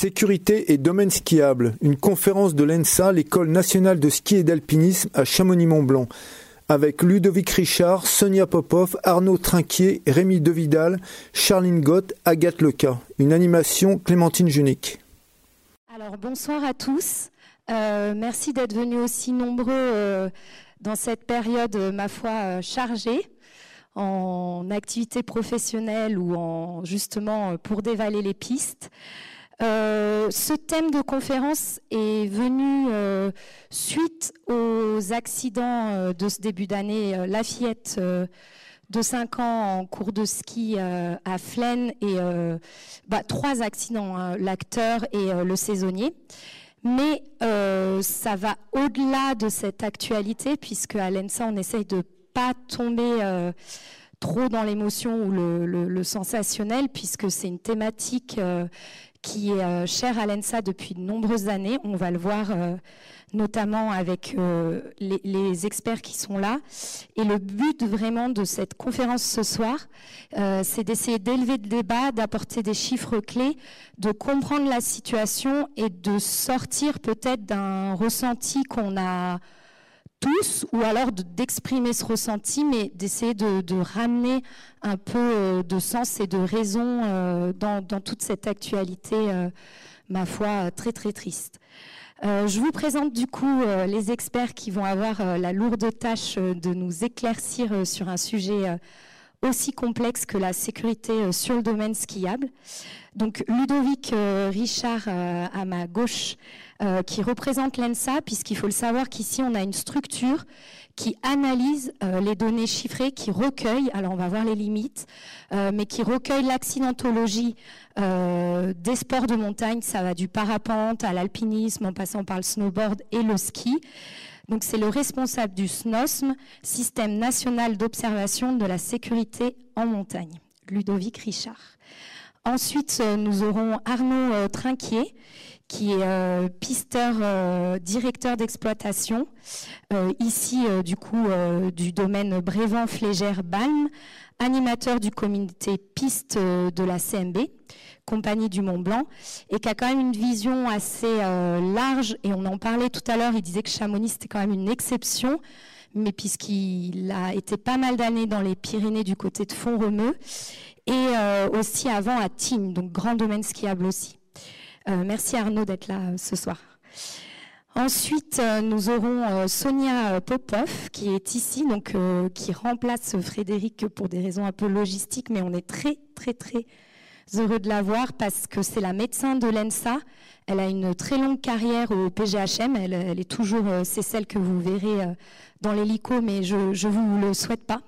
Sécurité et domaine skiable. Une conférence de l'ENSA, l'école nationale de ski et d'alpinisme à Chamonix-Mont-Blanc. Avec Ludovic Richard, Sonia Popov, Arnaud Trinquier, Rémi Devidal, Charline Gott, Agathe Leca. Une animation Clémentine Junique. Alors bonsoir à tous. Euh, merci d'être venus aussi nombreux euh, dans cette période, euh, ma foi, chargée en activité professionnelle ou en justement pour dévaler les pistes. Euh, ce thème de conférence est venu euh, suite aux accidents euh, de ce début d'année. la fillette de 5 ans en cours de ski à Flaine et bah, trois accidents, l'acteur et le saisonnier. Mais ça va au-delà de cette actualité puisque à l'ENSA on essaye de pas tomber trop dans l'émotion ou le, sensationnel puisque c'est une thématique qui est euh, cher à l'ENSA depuis de nombreuses années. On va le voir euh, notamment avec euh, les, experts qui sont là. Et le but vraiment de cette conférence ce soir, c'est d'essayer d'élever le débat, d'apporter des chiffres clés, de comprendre la situation et de sortir peut-être d'un ressenti qu'on a tous, ou alors d'exprimer ce ressenti, mais d'essayer de, ramener un peu euh, de sens et de raison euh, dans, toute cette actualité, euh, ma foi, très très triste. je vous présente du coup les experts qui vont avoir la lourde tâche de nous éclaircir sur un sujet aussi complexe que la sécurité sur le domaine skiable. Donc Ludovic Richard à ma gauche euh, qui représente l'ENSA, puisqu'il faut le savoir qu'ici, on a une structure qui analyse euh, les données chiffrées, qui recueille, alors on va voir les limites, euh, mais qui recueille l'accidentologie des sports de montagne, ça va du parapente à l'alpinisme, en passant par le snowboard et le ski. Donc c'est le responsable du SNOSM, Système national d'observation de la sécurité en montagne, Ludovic Richard. Ensuite, nous aurons Arnaud Trinquier, qui est euh, pisteur euh, directeur d'exploitation, euh, ici du coup du domaine Brévent-Flégère-Balme, animateur du comité piste de la CMB, compagnie du Mont Blanc, et qui a quand même une vision assez large, et on en parlait tout à l'heure, il disait que Chamonix c'était quand même une exception, mais puisqu'il a été pas mal d'années dans les Pyrénées du côté de Font-Romeu, et aussi avant à Tignes, donc grand domaine skiable aussi. Euh, merci Arnaud d'être là euh, ce soir. Ensuite, euh, nous aurons Sonia Popov qui est ici, donc qui remplace Frédéric pour des raisons un peu logistiques, mais on est très très très heureux de la voir parce que c'est la médecin de l'ENSA. Elle a une très longue carrière au PGHM. Elle, est toujours, c'est celle que vous verrez dans l'hélico, mais je ne vous le souhaite pas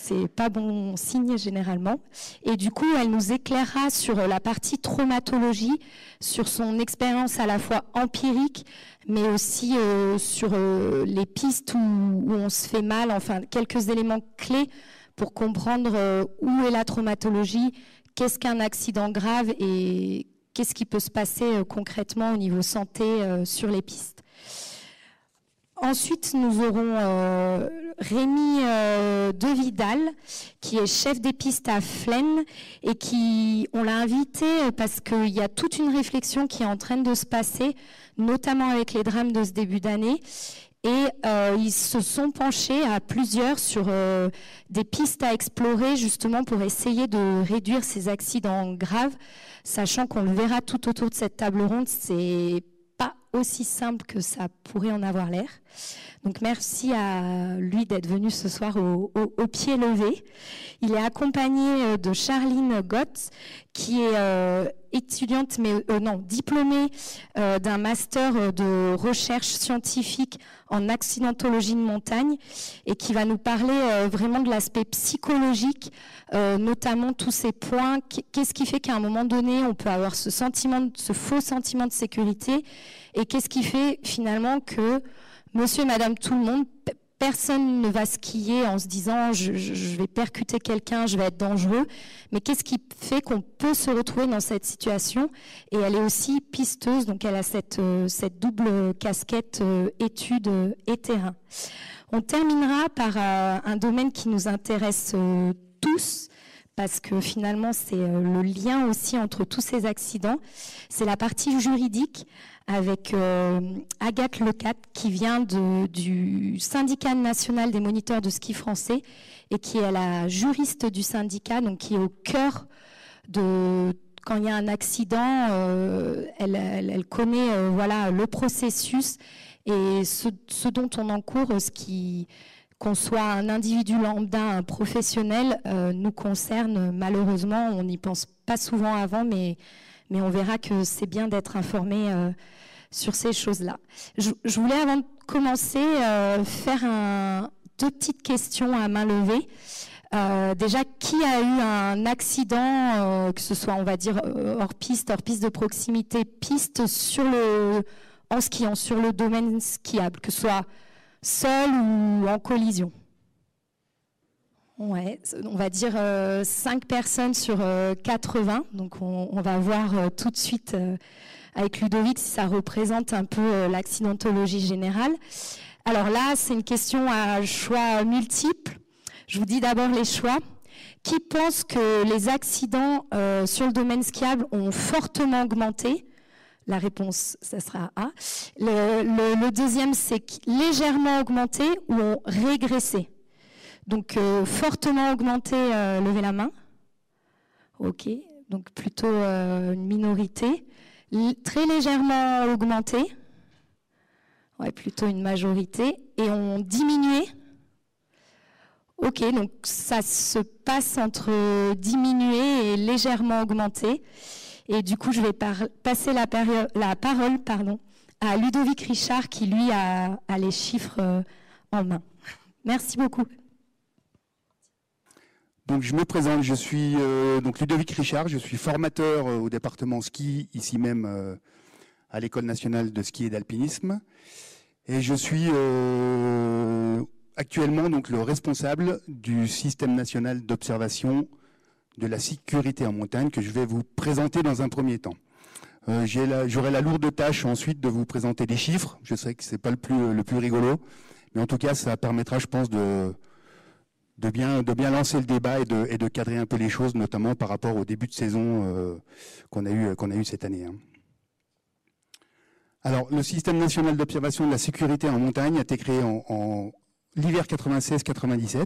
c'est pas bon signe généralement. Et du coup, elle nous éclairera sur la partie traumatologie, sur son expérience à la fois empirique, mais aussi euh, sur euh, les pistes où, on se fait mal, enfin quelques éléments clés pour comprendre euh, où est la traumatologie, qu'est-ce qu'un accident grave et qu'est-ce qui peut se passer concrètement au niveau santé sur les pistes. Ensuite, nous aurons Rémi euh, Devidal, qui est chef des pistes à Flaine et qui, on l'a invité parce qu'il y a toute une réflexion qui est en train de se passer, notamment avec les drames de ce début d'année. Et euh, ils se sont penchés à plusieurs sur euh, des pistes à explorer justement pour essayer de réduire ces accidents graves, sachant qu'on le verra tout autour de cette table ronde, c'est pas aussi simple que ça pourrait en avoir l'air. Donc merci à lui d'être venu ce soir au, pied levé. Il est accompagné euh, de Charline Gott, qui est euh, étudiante, mais euh, non, diplômée d'un master de recherche scientifique en accidentologie de montagne et qui va nous parler vraiment de l'aspect psychologique, notamment tous ces points. Qu'est-ce qui fait qu'à un moment donné, on peut avoir ce sentiment, ce faux sentiment de sécurité et qu'est-ce qui fait finalement que monsieur et madame tout le monde, personne ne va skier en se disant je, vais percuter quelqu'un, je vais être dangereux. Mais qu'est-ce qui fait qu'on peut se retrouver dans cette situation? Et elle est aussi pisteuse, donc elle a cette, euh, cette double casquette euh, études et terrain. On terminera par euh, un domaine qui nous intéresse tous, parce que finalement c'est euh, le lien aussi entre tous ces accidents. C'est la partie juridique avec euh, Agathe Lecat qui vient du syndicat national des moniteurs de ski français et qui est la juriste du syndicat, donc qui est au cœur de quand il y a un accident, euh, elle, connaît voilà le processus et ce, ce, dont on encourt, ce qui qu'on soit un individu lambda, un professionnel, euh, nous concerne malheureusement. On n'y pense pas souvent avant, mais, mais on verra que c'est bien d'être informé euh, sur ces choses-là. Je, voulais, avant de commencer, euh, faire un, deux petites questions à main levée. déjà, qui a eu un accident, que ce soit, on va dire, hors piste, hors piste de proximité, piste sur le, en skiant, sur le domaine skiable, que ce soit seul ou en collision Ouais, on va dire 5 euh, personnes sur 80. Euh, Donc on, va voir euh, tout de suite avec Ludovic si ça représente un peu l'accidentologie générale. Alors là, c'est une question à choix multiples. Je vous dis d'abord les choix. Qui pense que les accidents sur le domaine skiable ont fortement augmenté la réponse, ça sera A. Le, deuxième, c'est légèrement augmenté ou ont régressé. Donc, euh, fortement augmenté, euh, levez la main. OK. Donc, plutôt euh, une minorité. très légèrement augmenté. Ouais, plutôt une majorité. Et ont diminué. OK. Donc, ça se passe entre diminuer et légèrement augmenté. Et du coup, je vais passer la, parole pardon, à Ludovic Richard qui, lui, a, les chiffres euh, en main. Merci beaucoup. Donc, je me présente, je suis euh, donc Ludovic Richard, je suis formateur euh, au département ski, ici même à l'École nationale de ski et d'alpinisme. Et je suis actuellement donc le responsable du système national d'observation de la sécurité en montagne que je vais vous présenter dans un premier temps. Euh, j'aurai la lourde tâche ensuite de vous présenter des chiffres. Je sais que c'est pas le plus, rigolo, mais en tout cas, ça permettra, je pense, de, bien, lancer le débat et de, cadrer un peu les choses, notamment par rapport au début de saison euh, qu'on a, eu, cette année. Hein. Alors, le système national d'observation de la sécurité en montagne a été créé en, en l'hiver 96-97 euh,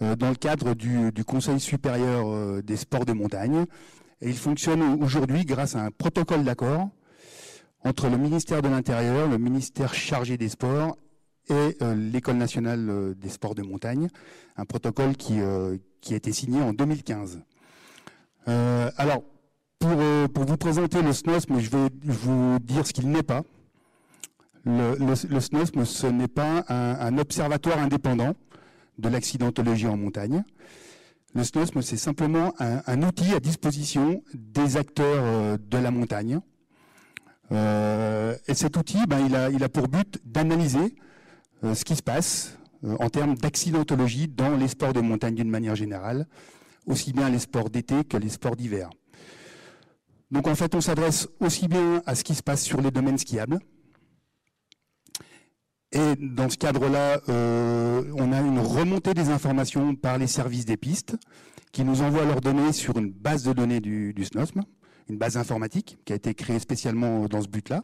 dans le cadre du, Conseil supérieur euh, des sports de montagne. Et il fonctionne aujourd'hui grâce à un protocole d'accord entre le ministère de l'Intérieur, le ministère chargé des sports et euh, l'École nationale des sports de montagne, un protocole qui, qui a été signé en 2015. alors, pour, pour, vous présenter le SNOSM, je vais vous dire ce qu'il n'est pas. Le, le, SNOSM, ce n'est pas un, un, observatoire indépendant de l'accidentologie en montagne. Le SNOSM, c'est simplement un, outil à disposition des acteurs euh, de la montagne. Euh, et cet outil, ben, il, a, pour but d'analyser euh, ce qui se passe en termes d'accidentologie dans les sports de montagne d'une manière générale, aussi bien les sports d'été que les sports d'hiver. Donc en fait, on s'adresse aussi bien à ce qui se passe sur les domaines skiables, et dans ce cadre-là, euh, on a une remontée des informations par les services des pistes qui nous envoient leurs données sur une base de données du, SNOSM, une base informatique qui a été créée spécialement dans ce but-là.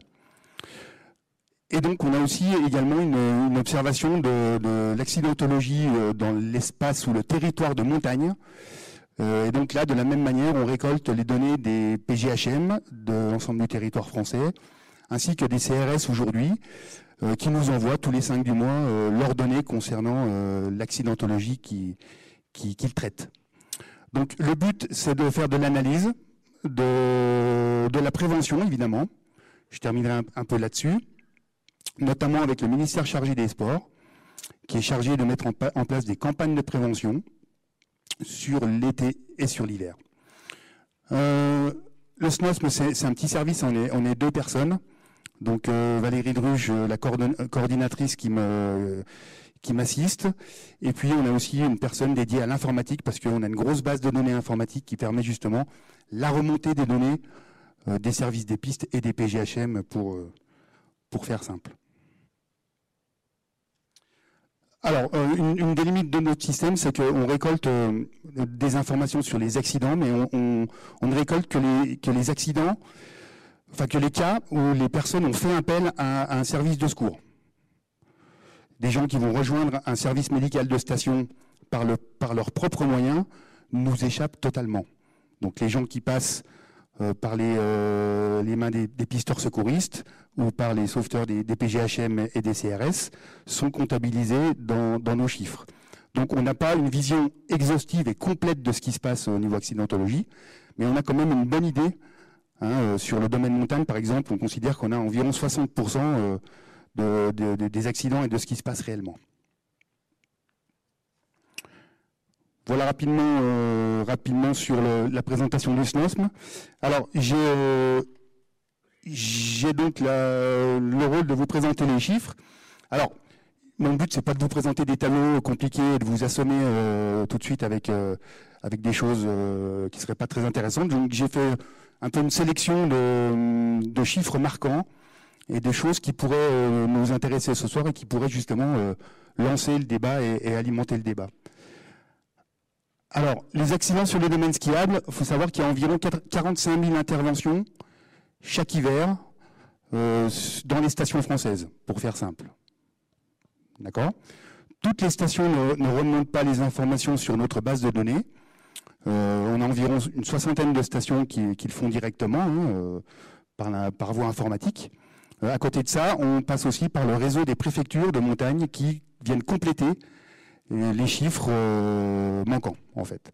Et donc, on a aussi également une, observation de, l'accidentologie euh, dans l'espace ou le territoire de montagne. Euh, et donc là, de la même manière, on récolte les données des PGHM de l'ensemble du territoire français, ainsi que des CRS aujourd'hui, euh, qui nous envoient tous les cinq du mois euh, leurs données concernant euh, l'accidentologie qu'ils qui, traitent. Donc le but, c'est de faire de l'analyse, de, de, la prévention, évidemment. Je terminerai un, peu là-dessus, notamment avec le ministère chargé des Sports, qui est chargé de mettre en, place des campagnes de prévention sur l'été et sur l'hiver. le SNOSM, c'est un petit service, on est, on est deux personnes. Donc euh, Valérie Druge, euh, la coordinatrice qui m'assiste. Et puis on a aussi une personne dédiée à l'informatique parce qu'on a une grosse base de données informatique qui permet justement la remontée des données euh, des services des pistes et des PGHM pour, faire simple. Alors, euh, une, des limites de notre système, c'est qu'on récolte euh, des informations sur les accidents, mais on, ne récolte que les accidents, enfin que les cas où les personnes ont fait appel à, un service de secours. Des gens qui vont rejoindre un service médical de station par, le, par leurs propres moyens nous échappent totalement. Donc les gens qui passent euh, par les, les mains des, pisteurs secouristes ou par les sauveteurs des, PGHM et des CRS sont comptabilisés dans, nos chiffres. Donc on n'a pas une vision exhaustive et complète de ce qui se passe au niveau accidentologie, mais on a quand même une bonne idée. Hein, euh, sur le domaine montagne, par exemple, on considère qu'on a environ 60% euh, des accidents et de ce qui se passe réellement. Voilà rapidement, euh, rapidement sur la présentation du SNOSM. Alors, j'ai donc le rôle de vous présenter les chiffres. Alors, mon but, c'est pas de vous présenter des tableaux compliqués et de vous assommer tout de suite avec, avec des choses qui seraient pas très intéressantes. Donc, j'ai fait un peu une sélection de, chiffres marquants et des choses qui pourraient nous intéresser ce soir et qui pourraient justement lancer le débat et, et, alimenter le débat. Alors, les accidents sur les domaines skiables, il faut savoir qu'il y a environ 45 000 interventions chaque hiver euh, dans les stations françaises, pour faire simple. D'accord? Toutes les stations ne, remontent pas les informations sur notre base de données. Euh, on a environ une soixantaine de stations qui, le font directement hein, euh, par, voie informatique. à côté de ça, on passe aussi par le réseau des préfectures de montagne qui viennent compléter les chiffres manquants, en fait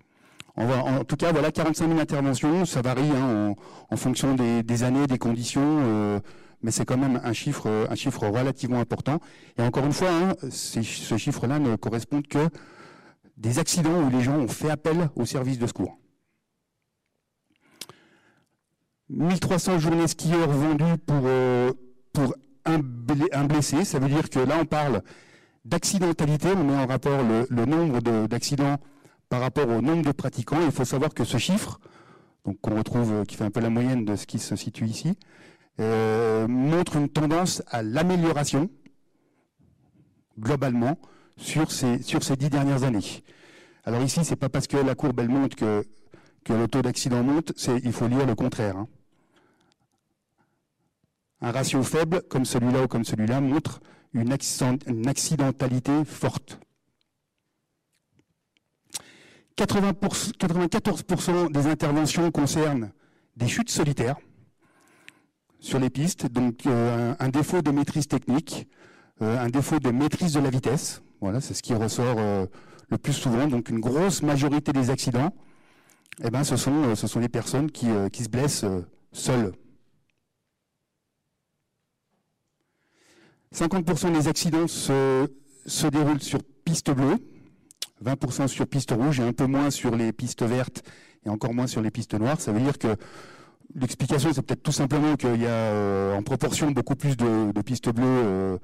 en tout cas, voilà 45 000 interventions. Ça varie hein, en, fonction des, années, des conditions, euh, mais c'est quand même un chiffre, un chiffre relativement important. Et encore une fois, hein, ce chiffre-là ne correspond que des accidents où les gens ont fait appel au service de secours. 1300 journées skieurs vendues pour, euh, pour un, blessé. Ça veut dire que là, on parle d'accidentalité. On met en rapport le, le nombre d'accidents par rapport au nombre de pratiquants. Il faut savoir que ce chiffre, donc qu'on retrouve, euh, qui fait un peu la moyenne de ce qui se situe ici, euh, montre une tendance à l'amélioration globalement sur ces, sur ces dix dernières années. Alors ici, c'est pas parce que la courbe elle monte que, que le taux d'accident monte, c'est, il faut lire le contraire. Hein. Un ratio faible, comme celui-là ou comme celui-là, montre une accidentalité forte. 94% des interventions concernent des chutes solitaires sur les pistes, donc euh, un, défaut de maîtrise technique, euh, un défaut de maîtrise de la vitesse. Voilà, c'est ce qui ressort euh, le plus souvent. Donc une grosse majorité des accidents, eh ben, ce sont ce sont les personnes qui, qui se blessent seules. 50% des accidents se, déroulent sur piste bleue, 20% sur piste rouge et un peu moins sur les pistes vertes et encore moins sur les pistes noires. Ça veut dire que l'explication, c'est peut-être tout simplement qu'il y a euh, en proportion beaucoup plus de, pistes bleues euh,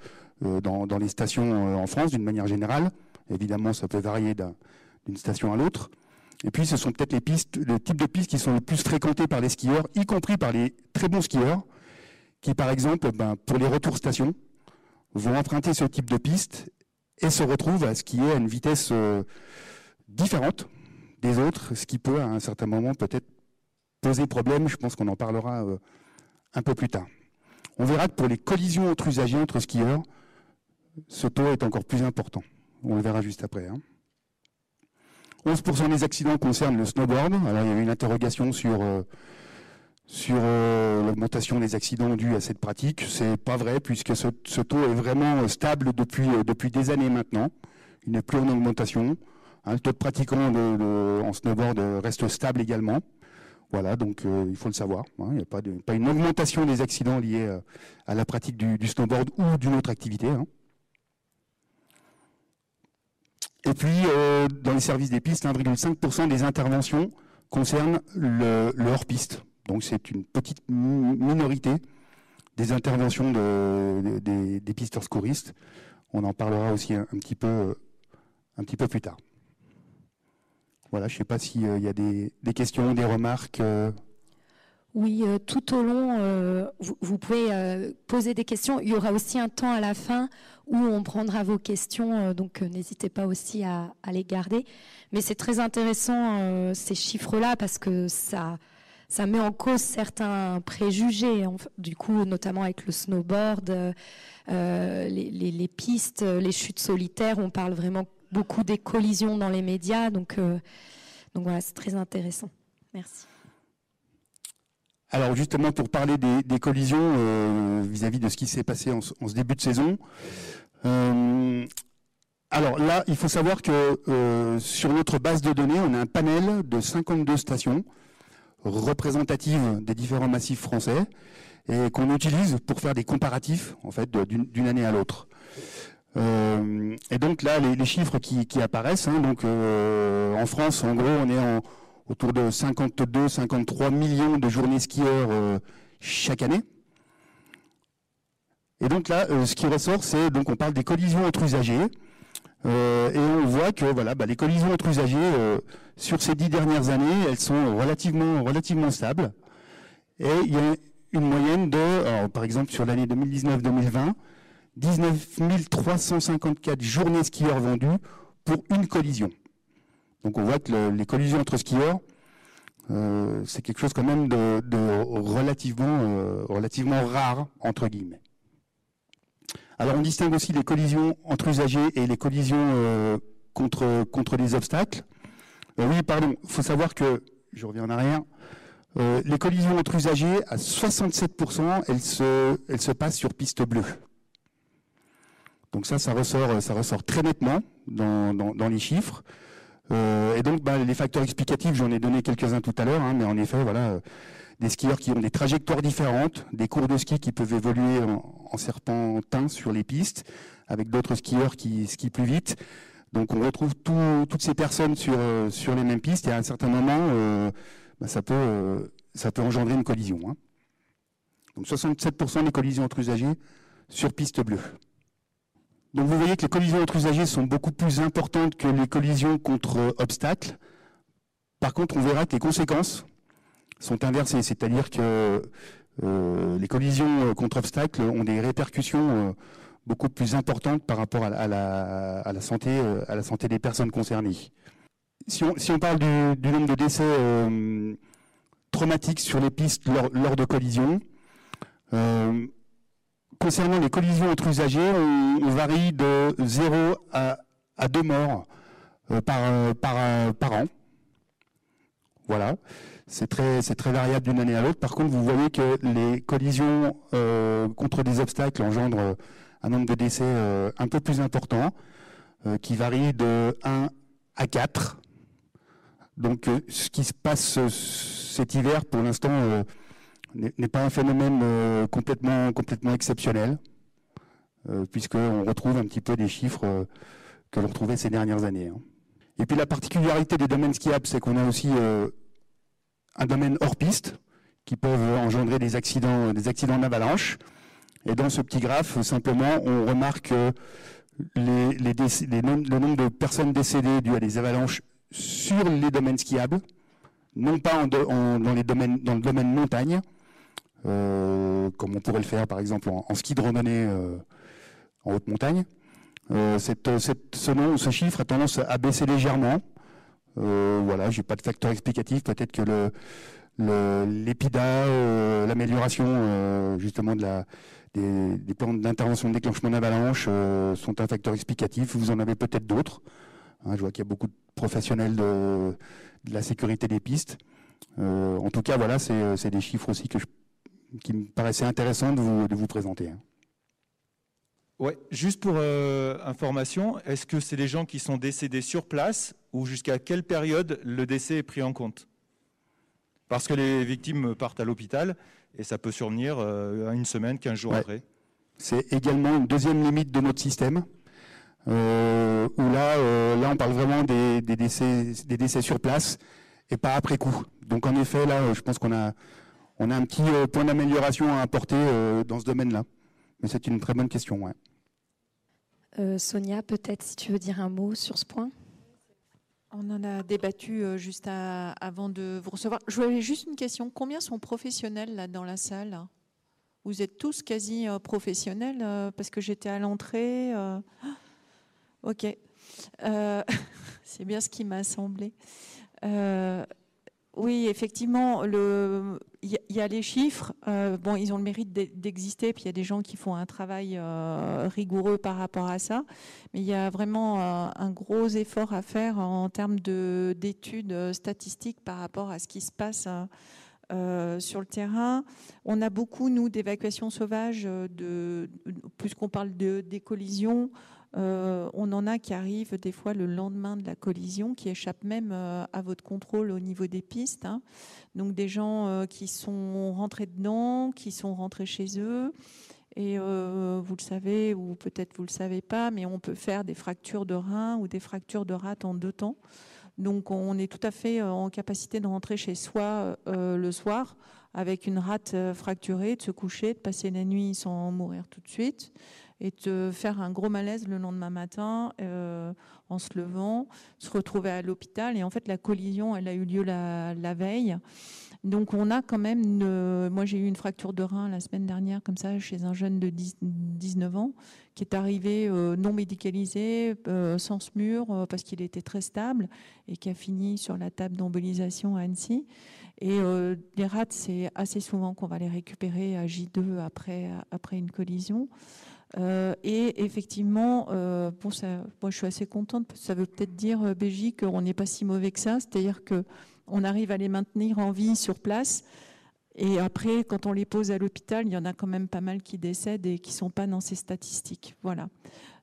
euh, dans, les stations en France d'une manière générale. Évidemment, ça peut varier d'une station à l'autre. Et puis, ce sont peut-être les pistes, le type de pistes qui sont le plus fréquentées par les skieurs, y compris par les très bons skieurs, qui, par exemple, ben, pour les retours stations, vont emprunter ce type de piste et se retrouve à est à une vitesse euh, différente des autres, ce qui peut à un certain moment peut-être poser problème. Je pense qu'on en parlera euh, un peu plus tard. On verra que pour les collisions entre usagers, entre skieurs, ce taux est encore plus important. On le verra juste après. 11% hein. des accidents concernent le snowboard. Alors il y a eu une interrogation sur euh, euh, l'augmentation des accidents dus à cette pratique. C'est pas vrai puisque ce, taux est vraiment stable depuis, euh, des années maintenant. Il n'est plus en augmentation. Hein, le taux de pratiquants en snowboard reste stable également. Voilà, donc euh, il faut le savoir. Hein. il n'y a pas, de, une augmentation des accidents liés à la pratique du, snowboard ou d'une autre activité. Hein. Et puis, dans les services des pistes, 1,5% des interventions concernent le hors-piste. Donc c'est une petite minorité des interventions des, pisteurs secouristes. On en parlera aussi un, petit, peu, un petit peu plus tard. Voilà, je ne sais pas s'il euh, y a des, questions, des remarques. Euh. Oui, tout au long, vous, pouvez poser des questions. Il y aura aussi un temps à la fin où on prendra vos questions, donc n'hésitez pas aussi à, les garder. Mais c'est très intéressant ces chiffres-là parce que ça, met en cause certains préjugés, du coup, notamment avec le snowboard, euh, euh, les, pistes, les chutes solitaires. On parle vraiment beaucoup des collisions dans les médias, donc, euh, donc voilà, c'est très intéressant. Merci. Alors justement, pour parler des, collisions vis-à-vis de ce qui s'est passé en, ce début de saison. alors là, il faut savoir que sur notre base de données, on a un panel de 52 stations représentative des différents massifs français et qu'on utilise pour faire des comparatifs en fait d'une année à l'autre. Euh, et donc là, les, chiffres qui, apparaissent, hein, donc euh, en France, en gros, on est en, autour de 52-53 millions de journées skieurs euh, chaque année. Et donc là, ce qui ressort, c'est donc on parle des collisions entre usagers. Euh, et on voit que voilà, bah, les collisions entre usagers euh, sur ces dix dernières années, elles sont relativement relativement stables. Et il y a une moyenne de, par exemple sur l'année 2019-2020, 19 354 journées skieurs vendues pour une collision. Donc on voit que les collisions entre skieurs, euh, c'est quelque chose quand même de, de relativement, relativement rare entre guillemets. Alors on distingue aussi les collisions entre usagers et les collisions euh, contre, contre les obstacles. Euh, oui, pardon, il faut savoir que, je reviens en arrière, euh, les collisions entre usagers, à 67%, elles se, elles se passent sur piste bleue. Donc ça, ça ressort, ça ressort très nettement dans, dans, les chiffres. Et donc, bah, les facteurs explicatifs, j'en ai donné quelques-uns tout à l'heure, hein, mais en effet, voilà, des skieurs qui ont des trajectoires différentes, des cours de ski qui peuvent évoluer en, serpentin sur les pistes, avec d'autres skieurs qui skient plus vite. Donc on retrouve toutes ces personnes sur, euh, sur les mêmes pistes et à un certain moment, euh, bah, ça, peut, euh, ça peut engendrer une collision. Hein. Donc 67% des collisions entre usagers sur piste bleue. Donc vous voyez que les collisions entre usagers sont beaucoup plus importantes que les collisions contre obstacles. Par contre, on verra que les conséquences sont inversées, c'est-à-dire que euh, les collisions euh, contre obstacles ont des répercussions euh, beaucoup plus importantes par rapport à, la, santé, à la santé des personnes concernées. Si on, parle du, nombre de décès traumatiques sur les pistes lors, de collisions, concernant les collisions entre usagers, on, varie de 0 à, à 2 morts par, par, par an. Voilà c'est très, très variable d'une année à l'autre. Par contre, vous voyez que les collisions euh, contre des obstacles engendrent un nombre de décès euh, un peu plus important, euh, qui varie de 1 à 4. Donc, ce qui se passe cet hiver, pour l'instant, n'est pas un phénomène complètement, complètement exceptionnel, puisqu'on retrouve un petit peu des chiffres que l'on retrouvait ces dernières années. Hein. Et puis la particularité des domaines skiables, c'est qu'on a aussi un domaine hors piste qui peuvent engendrer des accidents, des accidents d'avalanche. Et dans ce petit graphe, simplement, on remarque le nombre de personnes décédées dues à des avalanches sur les domaines skiables, non pas dans, les domaines, dans le domaine montagne, euh, comme on pourrait le faire par exemple en, ski de randonnée euh, en haute montagne. Euh, ce, chiffre a tendance à baisser légèrement. Euh, voilà, j'ai pas de facteur explicatif. Peut-être que le l'épida, euh, l'amélioration euh, justement de la, des, plans d'intervention de déclenchement d'avalanche sont un facteur explicatif. Vous en avez peut-être d'autres. Hein, je vois qu'il y a beaucoup de professionnels de, la sécurité des pistes. en tout cas, voilà, c'est des chiffres aussi que qui me de vous, de vous présenter. Hein. Ouais, juste pour euh, information, est-ce que c'est les gens qui sont décédés sur place ou jusqu'à quelle période le décès est pris en compte? Parce que les victimes partent à l'hôpital et ça peut survenir euh, une semaine, 15 jours après. C'est également une deuxième limite de notre système. Euh, où là, là, on parle vraiment des, décès, des décès sur place et pas après coup. Donc en effet, là, je pense qu'on a, on a un petit point d'amélioration à apporter dans ce domaine-là. Mais c'est une très bonne question. Ouais. Euh, Sonia, peut-être si tu veux dire un mot sur ce point? On en a débattu juste avant de vous recevoir. Je voulais juste une question. Combien sont professionnels là dans la salle? Vous êtes tous quasi professionnels parce que j'étais à l'entrée. Ok. C'est bien ce qui m'a semblé. Oui, effectivement, il y, a les chiffres. Euh, bon, ils ont le mérite d'exister, puis il y a des gens qui font un travail euh, rigoureux par rapport à ça. Mais il y a vraiment euh, un gros effort à faire en termes d'études statistiques par rapport à ce qui se passe. sur le terrain. On a beaucoup, nous, d'évacuations sauvages, puisqu'on parle de, des collisions, euh, on en a qui arrivent des fois le lendemain de la collision, qui échappent même euh, à votre contrôle au niveau des pistes. Hein. Donc des gens euh, qui sont rentrés dedans, qui sont rentrés chez eux. Et vous le savez, ou peut-être vous le savez pas, mais on peut faire des fractures de rein ou des fractures de rate en deux temps. Donc on est tout à fait en capacité de rentrer chez soi le soir avec une rate fracturée, de se coucher, de passer la nuit sans mourir tout de suite et de faire un gros malaise le lendemain matin euh, en se levant, se retrouver à l'hôpital. Et en fait, la collision, elle a eu lieu la, veille. Donc, on a quand même. Une, moi, j'ai eu une fracture de rein la semaine dernière, comme ça, chez un jeune de 19 ans, qui est arrivé euh, non médicalisé, euh, sans SMUR, parce qu'il était très stable, et qui a fini sur la table d'embolisation à Annecy. Et les rats, c'est assez souvent qu'on va les récupérer à J2 après, après une collision. Euh, et effectivement, euh, moi je suis assez contente, ça veut peut-être dire, euh, BJ, qu'on n'est pas si mauvais que ça, c'est-à-dire qu'on arrive à les maintenir en vie sur place. Et après, quand on les pose à l'hôpital, il y en a quand même pas mal qui décèdent et qui sont pas dans ces statistiques. Voilà.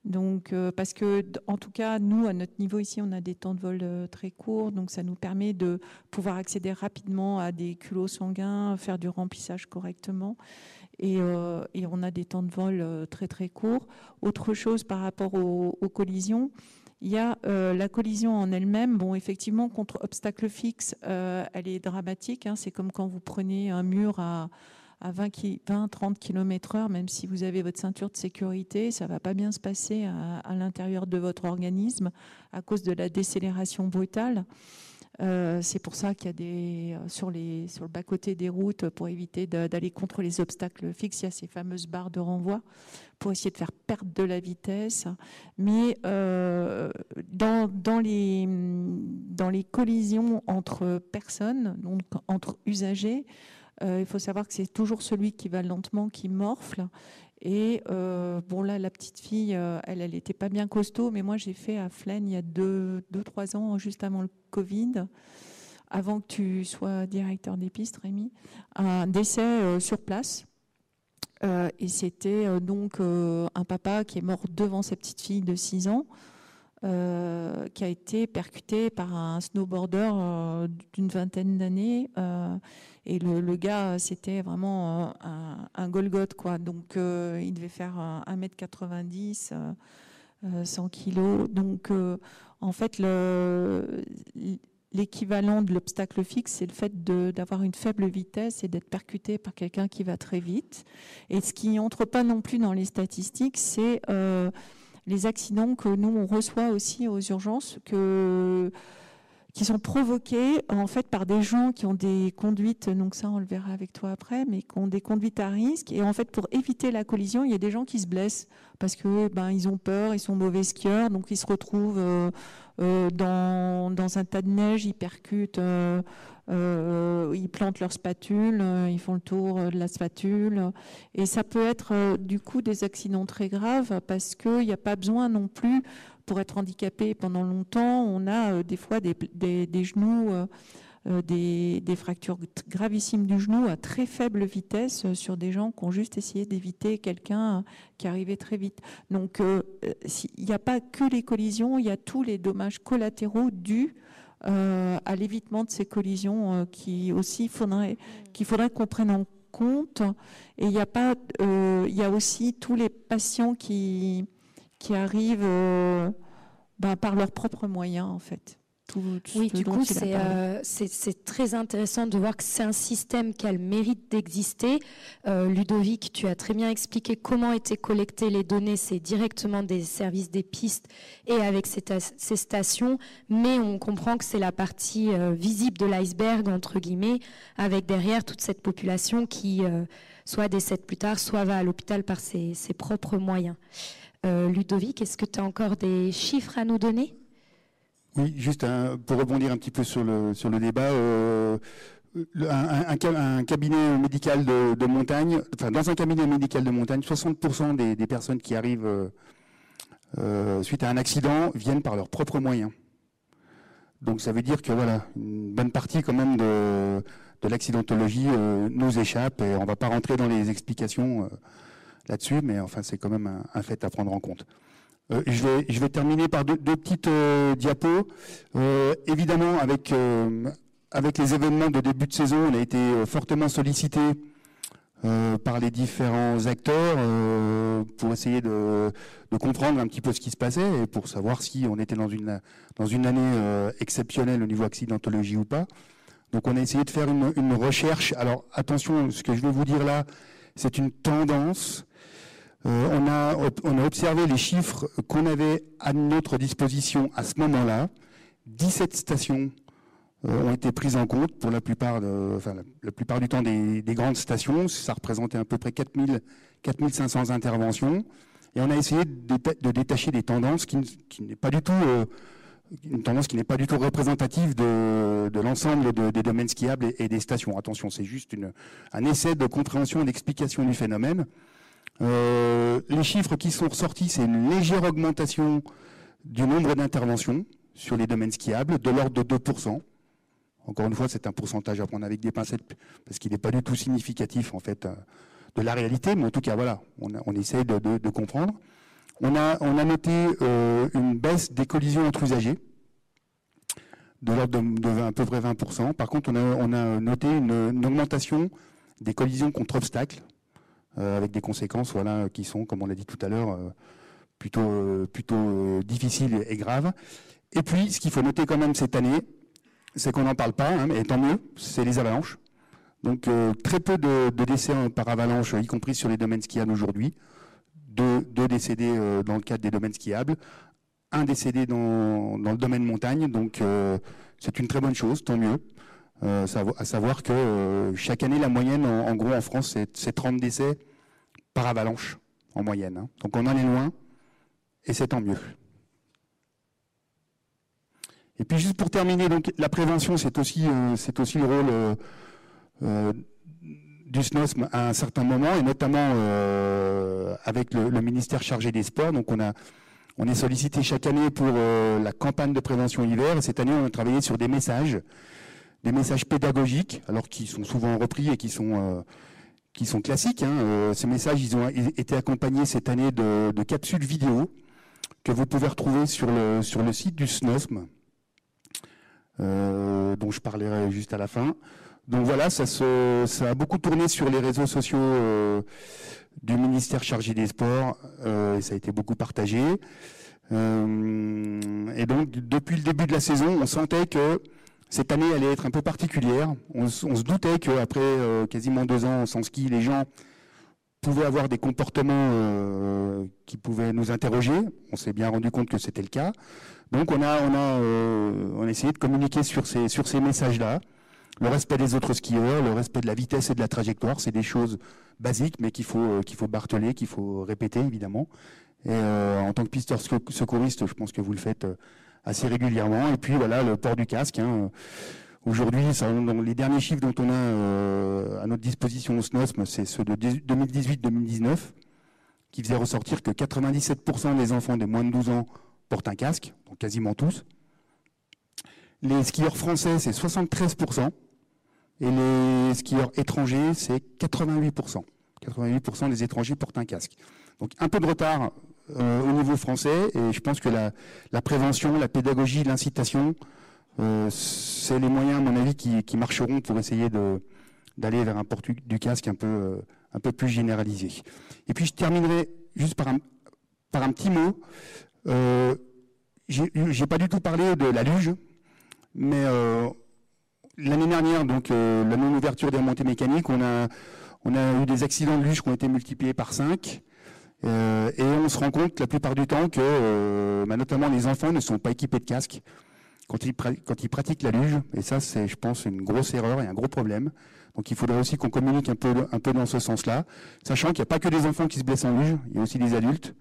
Donc, parce que, en tout cas, nous, à notre niveau ici, on a des temps de vol très courts, donc ça nous permet de pouvoir accéder rapidement à des culots sanguins, faire du remplissage correctement. Euh, et, on a des temps de vol euh, très très courts. Autre chose par rapport aux, collisions, il y a euh, la collision en elle-même. Bon, effectivement, contre obstacle fixe, elle est dramatique. Hein. C'est comme quand vous prenez un mur à, 20-30 km heure, même si vous avez votre ceinture de sécurité, ça va pas bien se passer à l'intérieur de votre organisme à cause de la décélération brutale. Euh, c'est pour ça qu'il y a des euh, sur le bas côté des routes pour éviter d'aller contre les obstacles fixes, il y a ces fameuses barres de renvoi pour essayer de faire perdre de la vitesse. Mais euh, dans, les collisions entre personnes, donc entre usagers, il faut savoir que c'est toujours celui qui va lentement qui morfle. Et bon là, la petite fille, elle, elle était pas bien costaud, mais moi j'ai fait à Flaine il y a deux, deux, trois ans, juste avant le Covid, avant que tu sois directeur des pistes, Rémi, un décès euh, sur place. et c'était donc un papa qui est mort devant sa petite fille de 6 ans. qui a été percuté par un snowboarder d'une vingtaine d'années et le, gars, c'était vraiment un, un, Golgoth, quoi. Donc, euh, il devait faire 1m90, 100 kg. Donc, euh, en fait, l'équivalent de l'obstacle fixe, c'est le fait d'avoir une faible vitesse et d'être percuté par quelqu'un qui va très vite. Et ce qui n'entre pas non plus dans les statistiques, c'est euh, les accidents que nous, on reçoit aussi aux urgences, que qui sont provoqués en fait par des gens qui ont des conduites, donc ça on le verra avec toi après, mais qui ont des conduites à risque. Et en fait, pour éviter la collision, il y a des gens qui se blessent parce que ben ils ont peur, ils sont mauvais skieurs, donc ils se retrouvent euh, euh, dans, dans un tas de neige, ils percutent, euh, ils plantent leur spatule, ils font le tour de la spatule, et ça peut être du coup des accidents très graves parce qu'il n'y a pas besoin non plus pour être handicapé pendant longtemps, on a euh, des fois des, genoux, euh, euh, des, fractures gravissimes du genou à très faible vitesse sur des gens qui ont juste essayé d'éviter quelqu'un qui arrivait très vite. Donc il n'y a pas que les collisions, il y a tous les dommages collatéraux dus à l'évitement de ces collisions qui aussi faudrait qu'il faudrait qu'on prenne en compte. Et il y a pas, il y a aussi tous les patients qui qui arrivent euh, ben, par leurs propres moyens, en fait. oui, du coup, euh, c'est très intéressant de voir que c'est un système qui a le mérite d'exister. Euh, Ludovic, tu as très bien expliqué comment étaient collectées les données. C'est directement des services des pistes et avec ces, stations, mais on comprend que c'est la partie euh, visible de l'iceberg, entre guillemets, avec derrière toute cette population qui soit décède plus tard, soit va à l'hôpital par ses, ses, propres moyens. Ludovic, est-ce que tu as encore des chiffres à nous donner? Oui, juste pour rebondir un petit peu sur le, sur le débat. Euh, un, cabinet médical de, montagne, enfin dans un cabinet médical de montagne, 60% des, personnes qui arrivent euh, euh, suite à un accident viennent par leurs propres moyens. Donc ça veut dire que voilà, une bonne partie quand même de, de l'accidentologie nous échappe et on ne va pas rentrer dans les explications là-dessus, mais enfin c'est quand même un, fait à prendre en compte. Euh, je, vais, terminer par deux, petites euh, diapos. Euh, évidemment, avec, avec les événements de début de saison, on a été fortement sollicité par les différents acteurs pour essayer de, comprendre un petit peu ce qui se passait et pour savoir si on était dans une, dans une année exceptionnelle au niveau accidentologie ou pas. Donc on a essayé de faire une, une recherche. Alors attention, ce que je vais vous dire là, c'est une tendance. Euh, on, a, observé les chiffres qu'on avait à notre disposition à ce moment-là. 17 stations euh, ont été prises en compte pour la plupart, du temps des, grandes stations. Ça représentait à peu près 4000, 4500 interventions. Et on a essayé de, détacher des tendances qui, n'est pas du tout représentative de, l'ensemble des domaines skiables et, des stations. Attention, c'est juste un essai de compréhension et d'explication du phénomène. Euh, les chiffres qui sont ressortis, c'est une légère augmentation du nombre d'interventions sur les domaines skiables, de l'ordre de 2%. Encore une fois, c'est un pourcentage à prendre avec des pincettes, parce qu'il n'est pas du tout significatif, en fait, euh, de la réalité, mais en tout cas, voilà, on, essaye de, comprendre. On a, noté euh, une baisse des collisions entre usagers, de l'ordre de, à peu près 20%. Par contre, on a, noté une augmentation des collisions contre obstacles, avec des conséquences voilà, qui sont, comme on l'a dit tout à l'heure, euh, plutôt, euh, plutôt difficiles et graves. Et puis, ce qu'il faut noter quand même cette année, c'est qu'on n'en parle pas, hein, mais tant mieux, c'est les avalanches. Donc très peu de, décès par avalanche, y compris sur les domaines skiables aujourd'hui. Deux, décédés dans le cadre des domaines skiables, un décédé dans, le domaine montagne. Donc c'est une très bonne chose, tant mieux. Euh, à savoir que euh, chaque année, la moyenne, en, gros, en France, c'est 30 décès par avalanche, en moyenne. Hein. Donc on en est loin, et c'est tant mieux. Et puis juste pour terminer, la prévention, c'est aussi, euh, le rôle du SNOSM à un certain moment, et notamment avec le, ministère chargé des sports. Donc on a on est sollicité chaque année pour la campagne de prévention hiver, et cette année on a travaillé sur des messages des messages pédagogiques, alors qui sont souvent repris et qui sont euh, qui sont classiques. Hein. Euh, ces messages, ils ont été accompagnés cette année de, capsules vidéo que vous pouvez retrouver sur le sur le site du SNOSM, euh, dont je parlerai juste à la fin. Donc voilà, ça, se, ça a beaucoup tourné sur les réseaux sociaux du ministère chargé des sports et ça a été beaucoup partagé. et donc depuis le début de la saison, on sentait que cette année allait être un peu particulière. On, se doutait qu'après euh, quasiment deux ans sans ski, les gens pouvaient avoir des comportements euh, qui pouvaient nous interroger. On s'est bien rendu compte que c'était le cas. Donc on a, on a, euh, on a essayé de communiquer sur ces, sur ces messages-là. Le respect des autres skieurs, le respect de la vitesse et de la trajectoire, c'est des choses basiques, mais qu'il faut, qu'il faut barteler, qu'il faut répéter évidemment. Et en tant que pisteur secouriste, je pense que vous le faites assez régulièrement. Et puis voilà, le port du casque. Hein. Aujourd'hui, les derniers chiffres dont on a euh, à notre disposition au SNOSM, c'est ceux de 2018-2019, qui faisaient ressortir que 97% des enfants de moins de 12 ans portent un casque, donc quasiment tous. Les skieurs français, c'est 73%, et les skieurs étrangers, c'est 88%. 88% des étrangers portent un casque. Donc un peu de retard euh, au niveau français. Et je pense que la, prévention, la pédagogie, l'incitation, euh, c'est les moyens, à mon avis, qui, marcheront pour essayer d'aller vers un port du casque un peu, euh, un peu plus généralisé. Et puis je terminerai juste par un, par un petit mot. Euh, j'ai pas du tout parlé de la luge. Mais l'année dernière, donc la non-ouverture des remontées mécaniques, on a, on a eu des accidents de luge qui ont été multipliés par 5. Euh, et on se rend compte la plupart du temps que, euh, bah, notamment les enfants, ne sont pas équipés de casque quand ils, pratiquent la luge. Et ça, c'est, je pense, une grosse erreur et un gros problème. Donc il faudrait aussi qu'on communique un peu, dans ce sens-là, sachant qu'il n'y a pas que des enfants qui se blessent en luge, il y a aussi des adultes,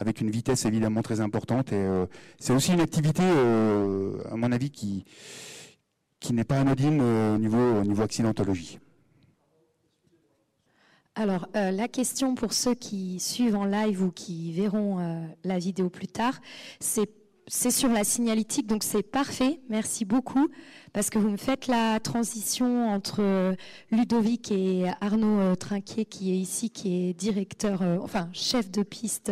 avec une vitesse évidemment très importante. Et euh, c'est aussi une activité, à mon avis, qui, qui n'est pas anodine au niveau, au niveau accidentologie. Alors, euh, la question pour ceux qui suivent en live ou qui verront euh, la vidéo plus tard, c'est sur la signalétique, donc c'est parfait. Merci beaucoup parce que vous me faites la transition entre euh, Ludovic et Arnaud Trinquier qui est ici, qui est directeur, enfin chef de piste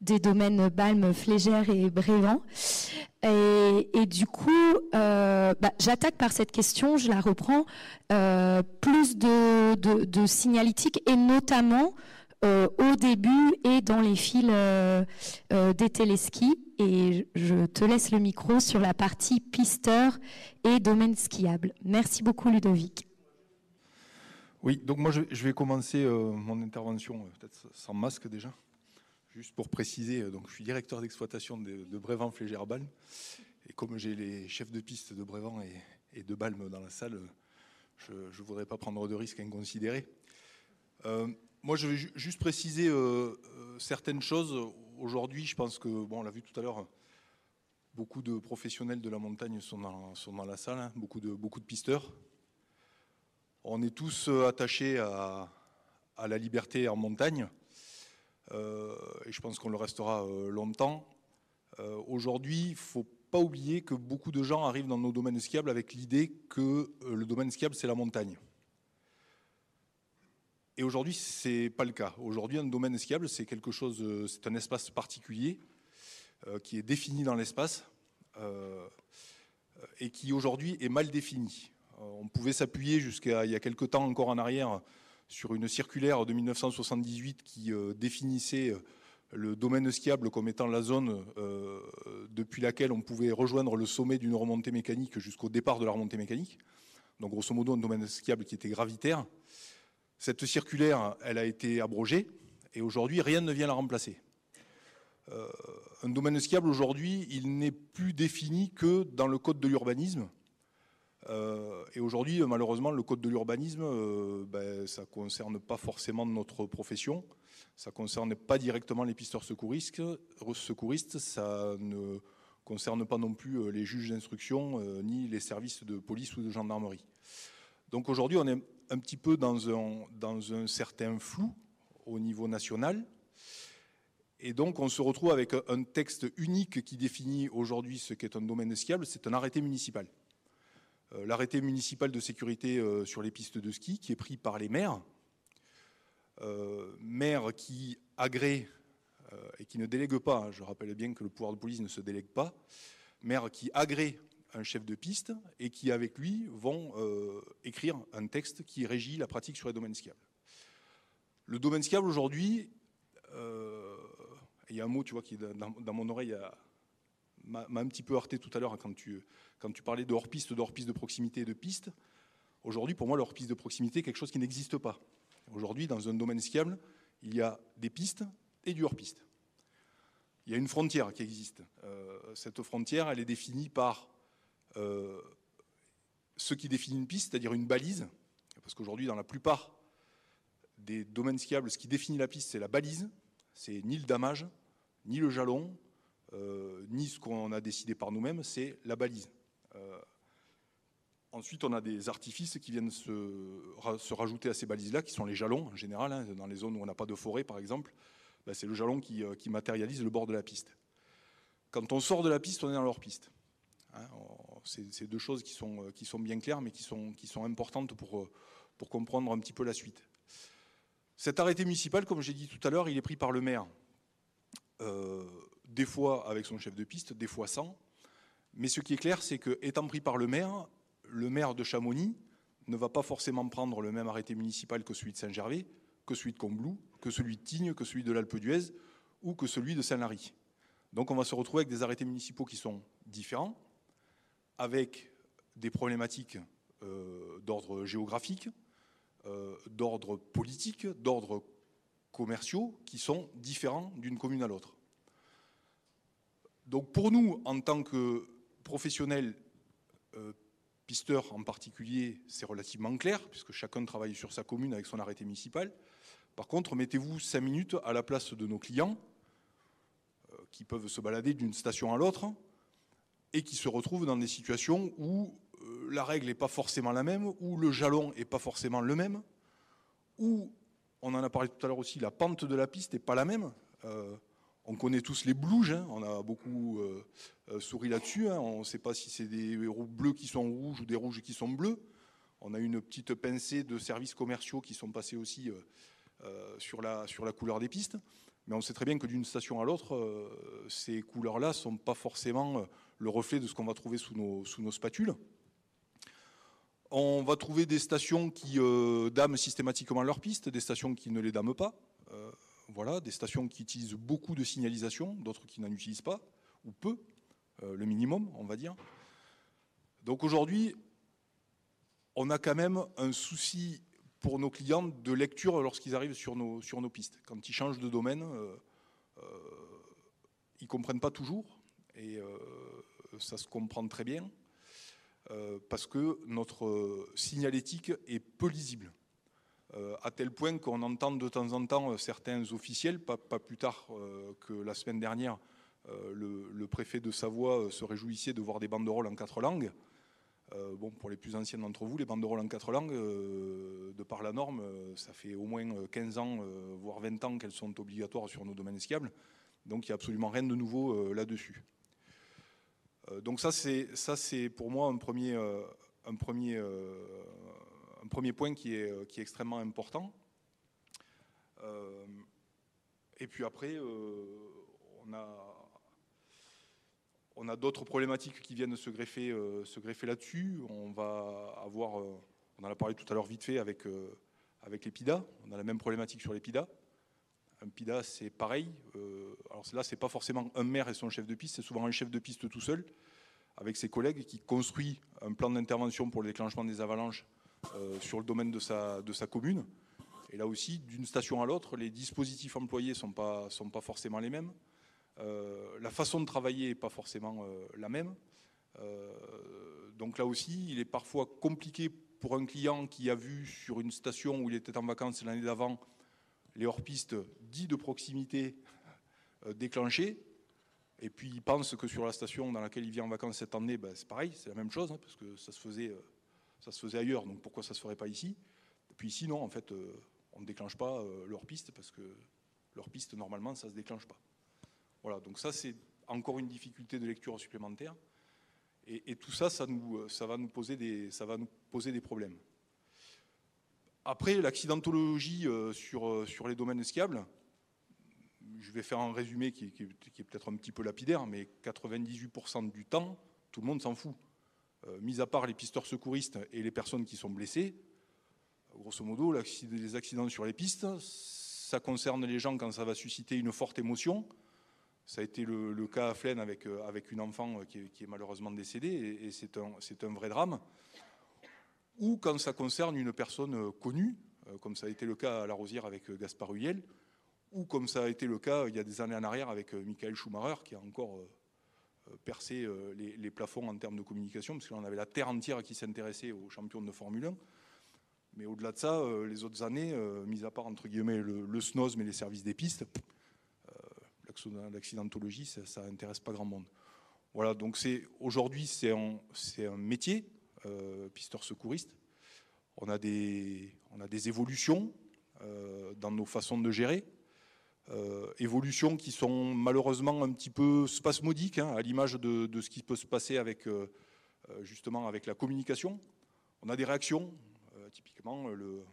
des domaines Balme, Flégère et Brévent. Et, du coup, euh, bah, j'attaque par cette question, je la reprends, euh, plus de, de, signalétique et notamment euh, au début et dans les fils des téléskis. Et je te laisse le micro sur la partie pisteur et domaine skiable. Merci beaucoup Ludovic. Oui, donc moi je, vais commencer mon intervention peut-être sans masque déjà. Juste pour préciser, donc je suis directeur d'exploitation de, de Brévent Flégère Balme. Et comme j'ai les chefs de piste de Brévent et, de Balme dans la salle, je ne voudrais pas prendre de risques inconsidérés. Euh, moi, je vais juste préciser euh, euh, certaines choses. Aujourd'hui, je pense que, bon, on l'a vu tout à l'heure, beaucoup de professionnels de la montagne sont dans, la salle, hein, beaucoup, de, pisteurs. On est tous attachés à la liberté en montagne. Euh, et je pense qu'on le restera euh, longtemps. Euh, aujourd'hui, il ne faut pas oublier que beaucoup de gens arrivent dans nos domaines skiables avec l'idée que le domaine skiable, c'est la montagne. Et aujourd'hui, ce n'est pas le cas. Aujourd'hui, un domaine skiable, c'est quelque chose, c'est un espace particulier qui est défini dans l'espace et qui aujourd'hui est mal défini. on pouvait s'appuyer jusqu'à il y a quelque temps encore en arrière sur une circulaire de 1978 qui euh, définissait euh, le domaine skiable comme étant la zone euh, depuis laquelle on pouvait rejoindre le sommet d'une remontée mécanique jusqu'au départ de la remontée mécanique. Donc grosso modo un domaine skiable qui était gravitaire. Cette circulaire, elle a été abrogée et aujourd'hui rien ne vient la remplacer. un domaine skiable aujourd'hui, il n'est plus défini que dans le code de l'urbanisme euh, et aujourd'hui, malheureusement, le code de l'urbanisme, euh, ben, ça ne concerne pas forcément notre profession, ça ne concerne pas directement les pisteurs secouristes, ça ne concerne pas non plus euh, les juges d'instruction, ni les services de police ou de gendarmerie. Donc aujourd'hui, on est un petit peu dans un, dans un certain flou au niveau national. Et donc, on se retrouve avec un texte unique qui définit aujourd'hui ce qu'est un domaine skiable, c'est un arrêté municipal. Euh, l'arrêté municipal de sécurité euh, sur les pistes de ski qui est pris par les maires, euh, maires qui agréent et qui ne délèguent pas, hein, je rappelle bien que le pouvoir de police ne se délègue pas, maires qui agréent un chef de piste et qui, avec lui, vont écrire un texte qui régit la pratique sur les domaines skiables. Le domaine skiable aujourd'hui, il y a un mot tu vois, qui dans, mon oreille m'a un petit peu heurté tout à l'heure quand tu, parlais de hors-piste, de hors-piste de proximité et de piste, aujourd'hui, pour moi, le hors-piste de proximité est quelque chose qui n'existe pas. Aujourd'hui, dans un domaine skiable, il y a des pistes et du hors-piste. Il y a une frontière qui existe. Euh, cette frontière, elle est définie par euh, ce qui définit une piste, c'est-à-dire une balise, parce qu'aujourd'hui, dans la plupart des domaines skiables, ce qui définit la piste, c'est la balise, c'est ni le damage, ni le jalon, ni ce qu'on a décidé par nous-mêmes, c'est la balise. Euh, ensuite, on a des artifices qui viennent se, rajouter à ces balises-là, qui sont les jalons en général. Hein, dans les zones où on n'a pas de forêt, par exemple, ben, c'est le jalon euh, qui, matérialise le bord de la piste. Quand on sort de la piste, on est dans leur piste. Hein, c'est deux choses qui sont, euh, qui sont, bien claires, mais qui sont, qui sont importantes pour, pour comprendre un petit peu la suite. Cet arrêté municipal, comme j'ai dit tout à l'heure, il est pris par le maire, des fois avec son chef de piste, des fois sans. Mais ce qui est clair, c'est que, étant pris par le maire, le maire de Chamonix ne va pas forcément prendre le même arrêté municipal que celui de Saint-Gervais, que celui de Combloux, que celui de Tignes, que celui de l'Alpe d'Huez ou que celui de Saint-Lary. Donc on va se retrouver avec des arrêtés municipaux qui sont différents, avec des problématiques d'ordre géographique, d'ordre politique, d'ordre commerciaux qui sont différents d'une commune à l'autre. Donc pour nous, en tant que professionnels, euh, pisteurs en particulier, c'est relativement clair, puisque chacun travaille sur sa commune avec son arrêté municipal. Par contre, mettez-vous cinq minutes à la place de nos clients, euh, qui peuvent se balader d'une station à l'autre, et qui se retrouvent dans des situations où euh, la règle n'est pas forcément la même, où le jalon n'est pas forcément le même, où, on en a parlé tout à l'heure aussi, la pente de la piste n'est pas la même. On connaît tous les blouges, hein. on a beaucoup euh, euh, souri là-dessus. Hein. on ne sait pas si c'est des bleus qui sont rouges ou des rouges qui sont bleus. On a une petite pincée de services commerciaux qui sont passés aussi euh, sur, la, couleur des pistes. Mais on sait très bien que d'une station à l'autre, ces couleurs-là ne sont pas forcément le reflet de ce qu'on va trouver sous nos, sous nos spatules. On va trouver des stations qui dament systématiquement leurs pistes, des stations qui ne les dament pas. Voilà, des stations qui utilisent beaucoup de signalisation, d'autres qui n'en utilisent pas, ou peu, euh, le minimum, on va dire. Donc aujourd'hui, on a quand même un souci pour nos clients de lecture lorsqu'ils arrivent sur nos, pistes. Quand ils changent de domaine, euh, euh, ils ne comprennent pas toujours, et ça se comprend très bien, parce que notre signalétique est peu lisible. Euh, à tel point qu'on entend de temps en temps euh, certains officiels, pas, plus tard euh, que la semaine dernière, le, préfet de Savoie se réjouissait de voir des banderoles en quatre langues. bon, pour les plus anciens d'entre vous, les banderoles en quatre langues, de par la norme, ça fait au moins 15 ans, voire 20 ans qu'elles sont obligatoires sur nos domaines skiables. Donc il n'y a absolument rien de nouveau là-dessus. donc ça, c'est pour moi un premier, un premier un premier point qui est, euh, extrêmement important. Euh, et puis après, euh, on a, d'autres problématiques qui viennent se greffer, là-dessus. On va avoir, on en a parlé tout à l'heure vite fait avec, avec les PIDA. On a la même problématique sur les PIDA. Un PIDA, c'est pareil. alors là, c'est pas forcément un maire et son chef de piste, c'est souvent un chef de piste tout seul, avec ses collègues, qui construit un plan d'intervention pour le déclenchement des avalanches sur le domaine de sa, de sa commune. Et là aussi, d'une station à l'autre, les dispositifs employés ne sont pas, sont pas forcément les mêmes. Euh, la façon de travailler n'est pas forcément euh, la même. donc là aussi, il est parfois compliqué pour un client qui a vu sur une station où il était en vacances l'année d'avant les hors-pistes dits de proximité déclenchés, et puis il pense que sur la station dans laquelle il vient en vacances cette année, ben, c'est pareil, c'est la même chose, hein, parce que ça se faisait ça se faisait ailleurs, donc pourquoi ça ne se ferait pas ici? Et puis ici, non, en fait, euh, on ne déclenche pas euh, leur piste parce que leur piste, normalement, ça ne se déclenche pas. Voilà, donc ça, c'est encore une difficulté de lecture supplémentaire. Et, tout ça, ça, nous, ça, va nous poser des, problèmes. Après, l'accidentologie euh, sur, les domaines skiables, je vais faire un résumé qui est peut-être un petit peu lapidaire, mais 98% du temps, tout le monde s'en fout. Euh, mis à part les pisteurs secouristes et les personnes qui sont blessées, grosso modo, les accidents sur les pistes, ça concerne les gens quand ça va susciter une forte émotion. Ça a été le, cas à Flaine avec, euh, une enfant qui est, malheureusement décédée, et, c'est un, vrai drame. Ou quand ça concerne une personne connue, euh, comme ça a été le cas à La Rosière avec Gaspard Huyel, ou comme ça a été le cas il y a des années en arrière avec Michael Schumacher, qui a encore euh, percer euh, les, plafonds en termes de communication, parce qu'on avait la terre entière qui s'intéressait aux champions de Formule 1. Mais au-delà de ça, euh, les autres années, mis à part entre guillemets le, SNOS, mais les services des pistes, l'accidentologie, ça, ça intéresse pas grand monde. Voilà, donc c'est aujourd'hui c'est un, un, métier, pisteur secouriste. On a des, on a des évolutions dans nos façons de gérer. Euh, évolutions qui sont malheureusement un petit peu spasmodiques, hein, à l'image de, ce qui peut se passer avec, euh, euh, justement avec la communication. On a des réactions, typiquement le,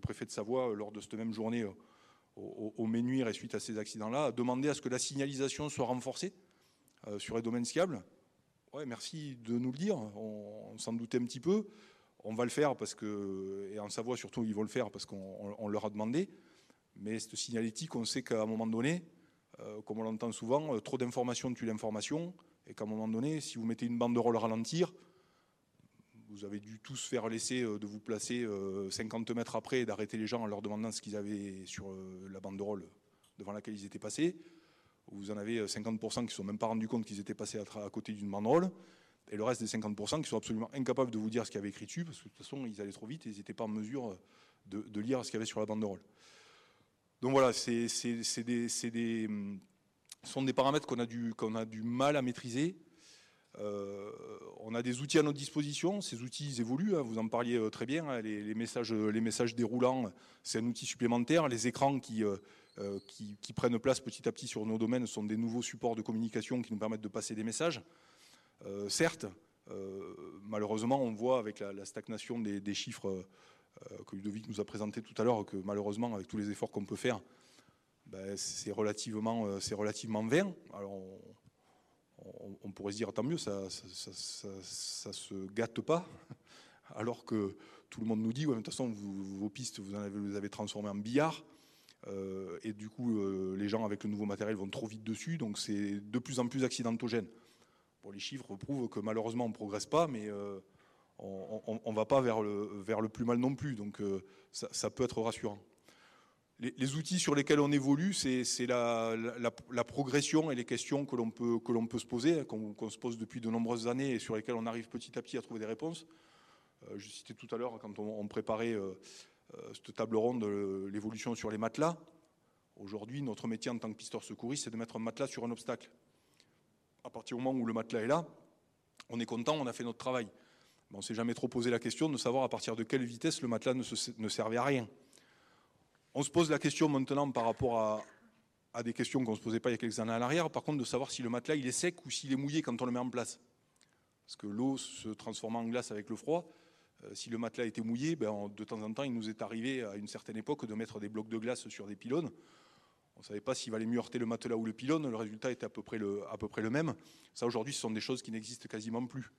préfet de Savoie, lors de cette même journée au, au Ménuire et suite à ces accidents-là, a demandé à ce que la signalisation soit renforcée sur les domaines skiables. Ouais, merci de nous le dire, on, s'en doutait un petit peu. On va le faire parce que, et en Savoie surtout, ils vont le faire parce qu'on leur a demandé. Mais cette signalétique, on sait qu'à un moment donné, euh, comme on l'entend souvent, euh, trop d'informations tue l'information. et qu'à un moment donné, si vous mettez une banderole ralentir, vous avez dû tous faire l'essai de vous placer 50 mètres après et d'arrêter les gens en leur demandant ce qu'ils avaient sur la banderole devant laquelle ils étaient passés. Vous en avez 50% qui ne sont même pas rendus compte qu'ils étaient passés à, côté d'une banderole, et le reste des 50% qui sont absolument incapables de vous dire ce qu'il y avait écrit dessus, parce que de toute façon, ils allaient trop vite et ils n'étaient pas en mesure de, lire ce qu'il y avait sur la banderole. Donc voilà, c'est des, hum, sont des paramètres qu'on a, du, mal à maîtriser. Euh, on a des outils à notre disposition, ces outils évoluent, hein, vous en parliez euh, très bien, hein, les, messages, déroulants, c'est un outil supplémentaire, les écrans euh, qui, prennent place petit à petit sur nos domaines sont des nouveaux supports de communication qui nous permettent de passer des messages. certes, malheureusement, on voit avec la, stagnation des, chiffres que Ludovic nous a présentés tout à l'heure que malheureusement, avec tous les efforts qu'on peut faire, ben, c'est relativement, relativement vain. Alors, on, pourrait se dire tant mieux, ça, ça, se gâte pas, alors que tout le monde nous dit, de toute façon, vos pistes, vous, en avez, vous avez transformé en billard, euh, et du coup, euh, les gens avec le nouveau matériel vont trop vite dessus, donc c'est de plus en plus accidentogène. Bon, les chiffres prouvent que malheureusement, on ne progresse pas, mais euh, on ne va pas vers le, plus mal non plus, donc ça peut être rassurant les, outils sur lesquels on évolue, c'est la, progression et les questions que l'on peut, se poser, qu'on se pose depuis de nombreuses années et sur lesquelles on arrive petit à petit à trouver des réponses. Euh, je citais tout à l'heure, quand on, préparait euh, euh, cette table ronde, l'évolution sur les matelas. Aujourd'hui, notre métier en tant que pisteur secouriste, c'est de mettre un matelas sur un obstacle. À partir du moment où le matelas est là, on est content, on a fait notre travail. On ne s'est jamais trop posé la question de savoir à partir de quelle vitesse le matelas ne servait à rien. On se pose la question maintenant par rapport à, des questions qu'on ne se posait pas il y a quelques années à l'arrière, par contre de savoir si le matelas est sec ou s'il est mouillé quand on le met en place. Parce que l'eau se transforme en glace avec le froid. Euh, si le matelas était mouillé, ben, de temps en temps, il nous est arrivé à une certaine époque de mettre des blocs de glace sur des pylônes. On ne savait pas s'il valait mieux heurter le matelas ou le pylône, le résultat était à peu près le, à peu près le même. Ça, aujourd'hui, ce sont des choses qui n'existent quasiment plus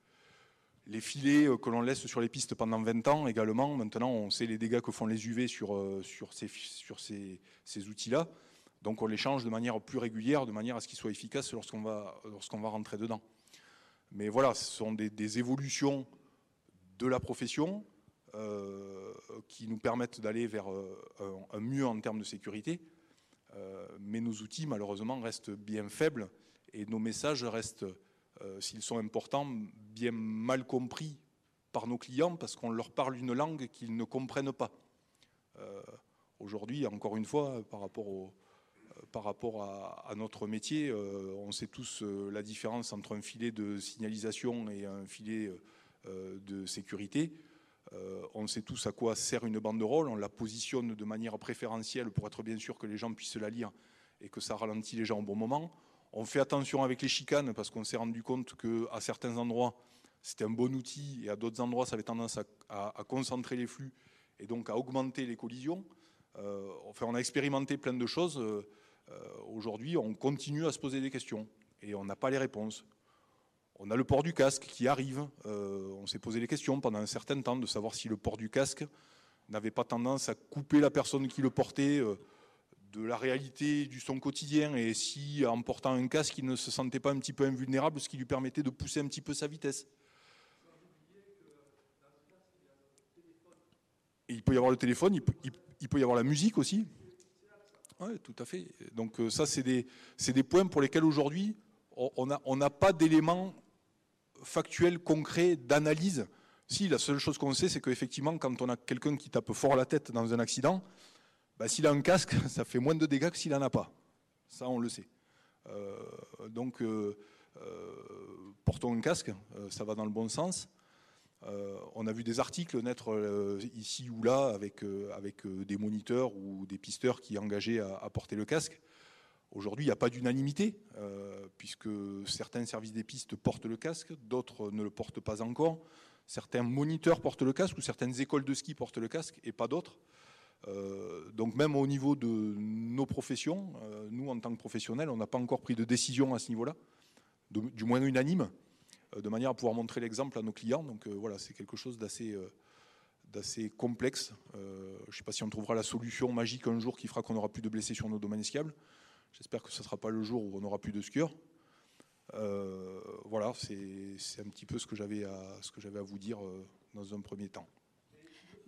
les filets euh, que l'on laisse sur les pistes pendant 20 ans également. Maintenant, on sait les dégâts que font les UV sur, euh, sur ces, outils-là. Donc on les change de manière plus régulière, de manière à ce qu'ils soient efficaces lorsqu'on va, va rentrer dedans. Mais voilà, ce sont des, évolutions de la profession euh, qui nous permettent d'aller vers un, mieux en termes de sécurité. mais nos outils, malheureusement, restent bien faibles et nos messages restent s'ils sont importants, bien mal compris par nos clients parce qu'on leur parle une langue qu'ils ne comprennent pas. Euh, aujourd'hui, encore une fois, par rapport, euh, à, notre métier, on sait tous la différence entre un filet de signalisation et un filet de sécurité. on sait tous à quoi sert une banderole, on la positionne de manière préférentielle pour être bien sûr que les gens puissent la lire et que ça ralentit les gens au bon moment. On fait attention avec les chicanes parce qu'on s'est rendu compte qu'à certains endroits, c'était un bon outil et à d'autres endroits, ça avait tendance à, concentrer les flux et donc à augmenter les collisions. Euh, enfin, on a expérimenté plein de choses. Euh, aujourd'hui, on continue à se poser des questions et on n'a pas les réponses. On a le port du casque qui arrive. Euh, on s'est posé les questions pendant un certain temps de savoir si le port du casque n'avait pas tendance à couper la personne qui le portait de la réalité du son quotidien et si en portant un casque il ne se sentait pas un petit peu invulnérable, ce qui lui permettait de pousser un petit peu sa vitesse. il peut y avoir le téléphone, il peut, y avoir la musique aussi. Oui, tout à fait. Donc euh, ça, c'est des, des, points pour lesquels aujourd'hui, on n'a on pas d'éléments factuels, concrets, d'analyse. Si, la seule chose qu'on sait, c'est qu'effectivement, quand on a quelqu'un qui tape fort la tête dans un accident, bah, s'il a un casque, ça fait moins de dégâts que s'il n'en a pas. Ça, on le sait. Euh, donc, euh, euh, portons un casque, ça va dans le bon sens. on a vu des articles naître ici ou là avec, des moniteurs ou des pisteurs qui engageaient à, à porter le casque. Aujourd'hui, il n'y a pas d'unanimité, puisque certains services des pistes portent le casque, d'autres ne le portent pas encore. Certains moniteurs portent le casque ou certaines écoles de ski portent le casque et pas d'autres. Euh, donc même au niveau de nos professions, euh, nous en tant que professionnels, on n'a pas encore pris de décision à ce niveau-là, du moins unanime, euh, de manière à pouvoir montrer l'exemple à nos clients. Donc voilà, c'est quelque chose d'assez complexe. je ne sais pas si on trouvera la solution magique un jour qui fera qu'on n'aura plus de blessés sur nos domaines skiables. J'espère que ce ne sera pas le jour où on n'aura plus de skieurs. voilà, c'est un petit peu ce que j'avais à vous dire dans un premier temps.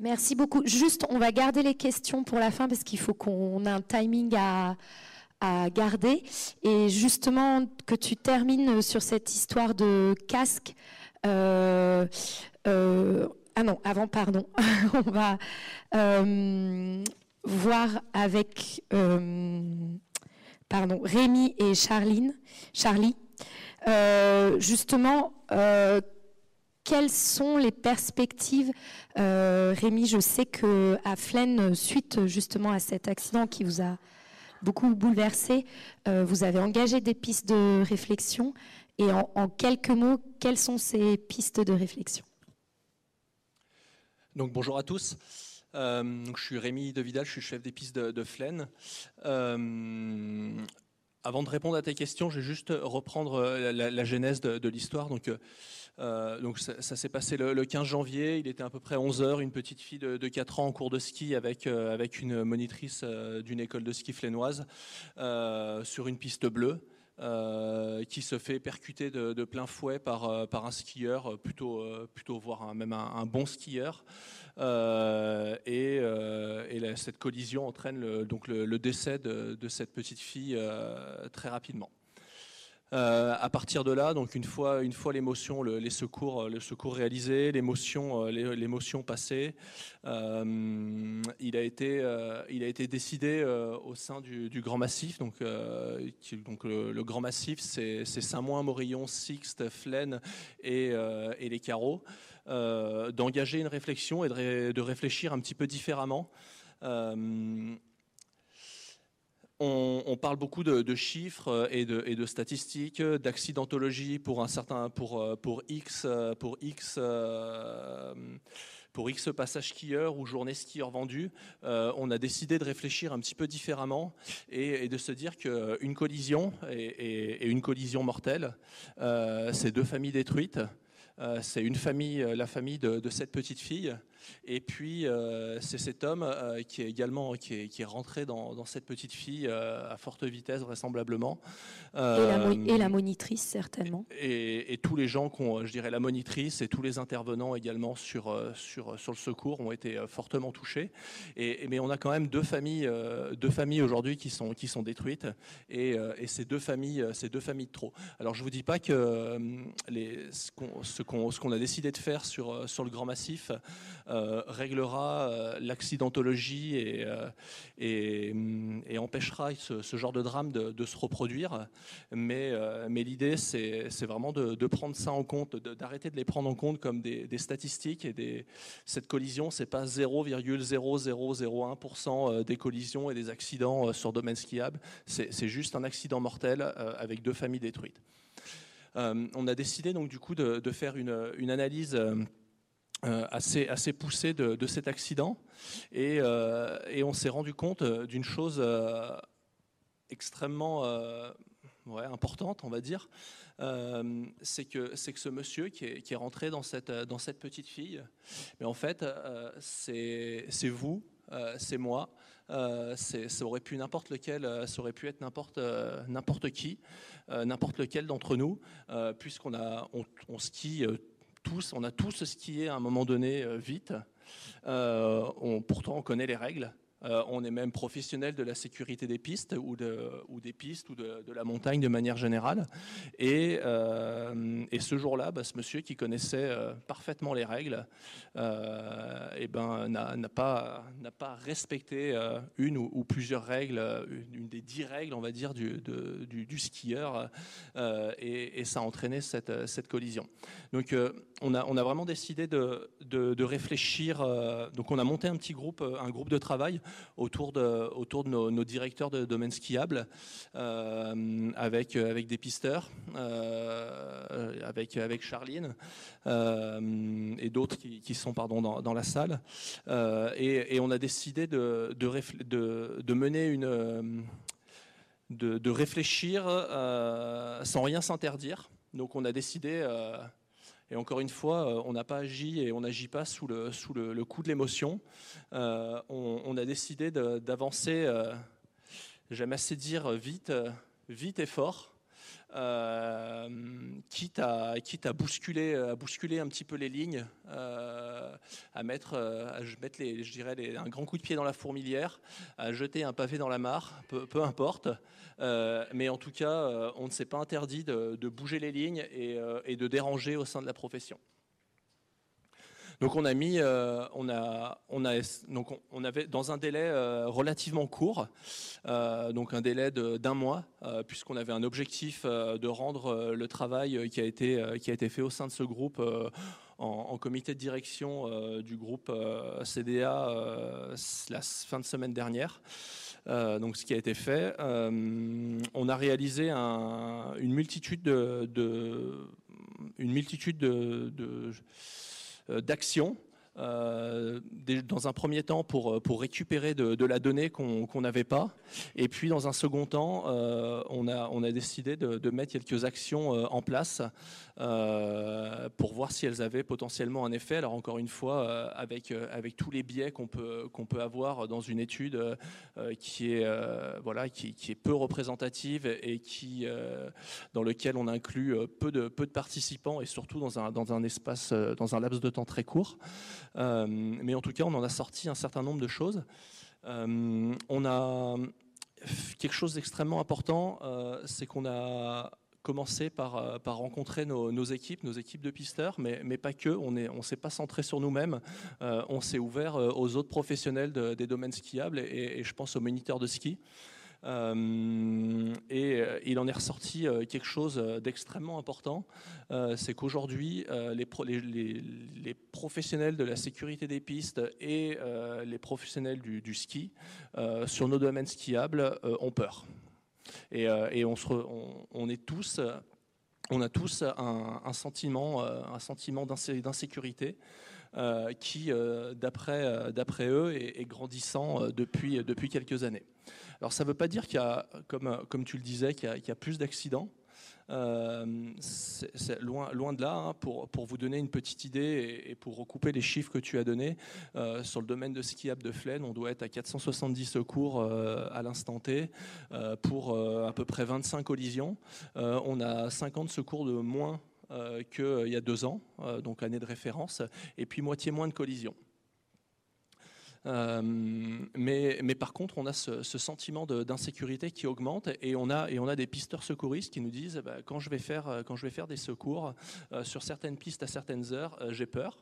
Merci beaucoup. Juste, on va garder les questions pour la fin parce qu'il faut qu'on ait un timing à, garder. Et justement, que tu termines sur cette histoire de casque. Euh, euh, ah non, avant, pardon. on va euh, voir avec pardon, Rémi et Charline, Charlie, justement quelles sont les perspectives euh, Rémi, je sais que à Flaine, suite justement à cet accident qui vous a beaucoup bouleversé, euh, vous avez engagé des pistes de réflexion. Et en, quelques mots, quelles sont ces pistes de réflexion? Donc bonjour à tous. Euh, je suis Rémi De Vidal, je suis chef des pistes de, de. Avant de répondre à tes questions, je vais juste reprendre la, genèse de, l'histoire. Donc euh, donc ça, s'est passé le, 15 janvier, il était à peu près 11h, une petite fille de, 4 ans en cours de ski avec, euh, avec une monitrice euh, d'une école de ski flénoise sur une piste bleue. Qui se fait percuter de, plein fouet par, par un skieur, plutôt, plutôt voire même un, bon skieur. et, cette collision entraîne le, donc le, décès de, cette petite fille très rapidement. Euh, à partir de là, donc une fois, une fois l'émotion, le, les secours, le secours réalisé, l'émotion, euh, l'émotion passée, euh, il a été, il a été décidé au sein du, Grand Massif. Donc, donc le, Grand Massif, c'est Saint-Moin, Morillon, Sixte, Flaine et, et les Carreaux, d'engager une réflexion et de, de, réfléchir un petit peu différemment. On, parle beaucoup de, chiffres euh, et de, statistiques, d'accidentologie pour un certain pour euh, X euh, pour X pour X passages skieurs ou journées skieurs vendues. on a décidé de réfléchir un petit peu différemment et, de se dire qu'une collision et, une collision mortelle, c'est deux familles détruites. c'est une famille, la famille de cette petite fille et puis, euh, c'est cet homme euh, qui est également qui est, rentré dans, cette petite fille euh, à forte vitesse, vraisemblablement. Et la, monitrice, certainement. Et, tous les gens, je dirais la monitrice et tous les intervenants également sur, sur, sur le secours ont été fortement touchés. Et, mais on a quand même deux familles, deux familles aujourd'hui qui sont, qui sont détruites. Et, ces, deux familles, ces deux familles de trop. Alors, je ne vous dis pas que les, ce qu'on a décidé de faire sur, sur le Grand Massif, réglera euh, l'accidentologie et, euh, et, empêchera ce, genre de drame de, se reproduire. Mais, l'idée, c'est vraiment de, prendre ça en compte, d'arrêter de, les prendre en compte comme des, statistiques. Et cette collision, c'est pas 0,0001% des collisions et des accidents sur domaine skiable. C'est juste un accident mortel avec deux familles détruites. on a décidé donc du coup de, faire une, analyse euh, assez, assez poussé de, cet accident. Et, euh, et on s'est rendu compte euh, d'une chose extrêmement importante, on va dire. c'est que, que ce monsieur qui est, rentré dans cette, dans cette petite fille, mais en fait, c'est vous, c'est moi. ça aurait pu n'importe lequel, ça aurait pu être n'importe qui, n'importe lequel d'entre nous, puisqu'on on, on skie on a tous skié à un moment donné euh, vite. Euh, pourtant, on connaît les règles. Euh, on est même professionnel de la sécurité des pistes ou, des pistes ou de, la montagne de manière générale. Et, euh, ce jour-là, bah, ce monsieur qui connaissait euh, parfaitement les règles, eh ben, n'a pas, pas respecté une ou, plusieurs règles, une des dix règles, on va dire, du, skieur. Et, ça a entraîné cette, collision. Donc on, a, vraiment décidé de, de réfléchir. donc on a monté un petit groupe, un groupe de travail autour de, autour de nos, directeurs de domaine skiable, euh, avec, avec des pisteurs, euh, avec, avec Charline euh, et d'autres qui, sont pardon, dans, la salle. Et, on a décidé de, de, de, mener une... De, réfléchir sans rien s'interdire. Donc on a décidé et encore une fois, euh, on n'a pas agi et on n'agit pas sous le, sous le, coup de l'émotion. Euh, on, a décidé d'avancer, euh, j'aime assez dire vite, vite et fort. quitte, à, quitte à, bousculer, à bousculer un petit peu les lignes, à mettre, à mettre les, je dirais un grand coup de pied dans la fourmilière, à jeter un pavé dans la mare, peu importe. Mais en tout cas, on ne s'est pas interdit de, bouger les lignes et, et de déranger au sein de la profession. Donc on a mis, euh, on a, on a, donc on avait dans un délai euh, relativement court, euh, donc un délai d'un mois, puisqu'on avait un objectif de rendre le travail qui a été qui a été fait au sein de ce groupe. En, comité de direction du groupe CDA la fin de semaine dernière. Donc ce qui a été fait, on a réalisé une multitude de, euh, d'action euh, dans un premier temps pour, pour récupérer de, la donnée qu'on n'avait pas. Et puis dans un second temps, euh, on, a, décidé de, mettre quelques actions en place pour voir si elles avaient potentiellement un effet. Alors encore une fois, avec, tous les biais qu'on peut, avoir dans une étude qui, est, voilà, qui, est peu représentative et qui, dans lequel on inclut peu de, participants et surtout dans un espace, dans un laps de temps très court. Euh, mais en tout cas, on en a sorti un certain nombre de choses. Euh, on a quelque chose d'extrêmement important, euh, c'est qu'on a commencé par, rencontrer nos, équipes, nos équipes de pisteurs, mais, mais pas que. On ne s'est pas centré sur nous-mêmes. on s'est ouvert aux autres professionnels des domaines skiables et, je pense aux moniteurs de ski. Euh, et euh, il en est ressorti euh, quelque chose d'extrêmement important, c'est qu'aujourd'hui, les, les, professionnels de la sécurité des pistes et les professionnels du, ski sur nos domaines skiables ont peur. Et, on, se on, est tous on a tous un, sentiment, un sentiment d'insécurité qui, d'après eux, est, grandissant depuis quelques années. Alors ça ne veut pas dire qu'il y a, comme, tu le disais, qu'il y, a plus d'accidents. Euh, loin, de là, hein, pour, pour, vous donner une petite idée et, pour recouper les chiffres que tu as donnés, euh, sur le domaine de skiable de Flaine, on doit être à 470 secours euh, à l'instant T pour à peu près 25 collisions. on a 50 secours de moins qu'il y a deux ans, donc année de référence, et puis moitié moins de collisions. Euh, mais, par contre, on a ce, sentiment d'insécurité qui augmente et on, a, des pisteurs secouristes qui nous disent quand, je vais faire, quand je vais faire des secours euh, sur certaines pistes à certaines heures, euh, j'ai peur.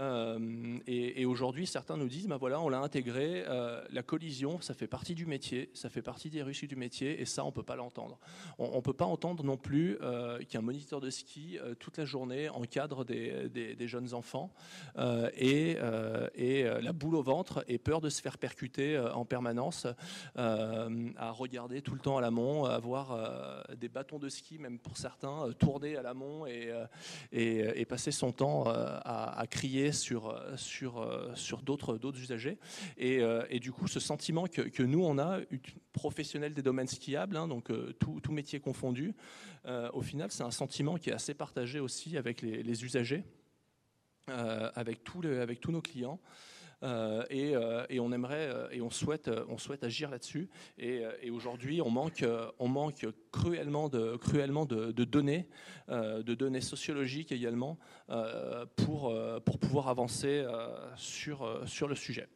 Euh, et, aujourd'hui, certains nous disent, bah voilà, on l'a intégré, euh, la collision, ça fait partie du métier, ça fait partie des réussites du métier, et ça, on peut pas l'entendre. On, ne peut pas entendre non plus euh, qu'un moniteur de ski toute la journée encadre des, jeunes enfants et, la boule au ventre et peur de se faire percuter en permanence, à regarder tout le temps à l'amont, à avoir des bâtons de ski, même pour certains, tourner à l'amont et, et, passer son temps à crier sur, euh, sur, euh, sur d'autres, usagers. Et, euh, et, du coup, ce sentiment que, que, nous, on a, professionnels des domaines skiables, hein, donc tout, tout, métier confondu, au final, c'est un sentiment qui est assez partagé aussi avec les, les usagers, avec, avec tous nos clients. Euh, euh, et, on aimerait euh, et on souhaite, agir là-dessus. Et, aujourd'hui, on manque, cruellement de, données, de données sociologiques également, pour, pouvoir avancer sur le sujet.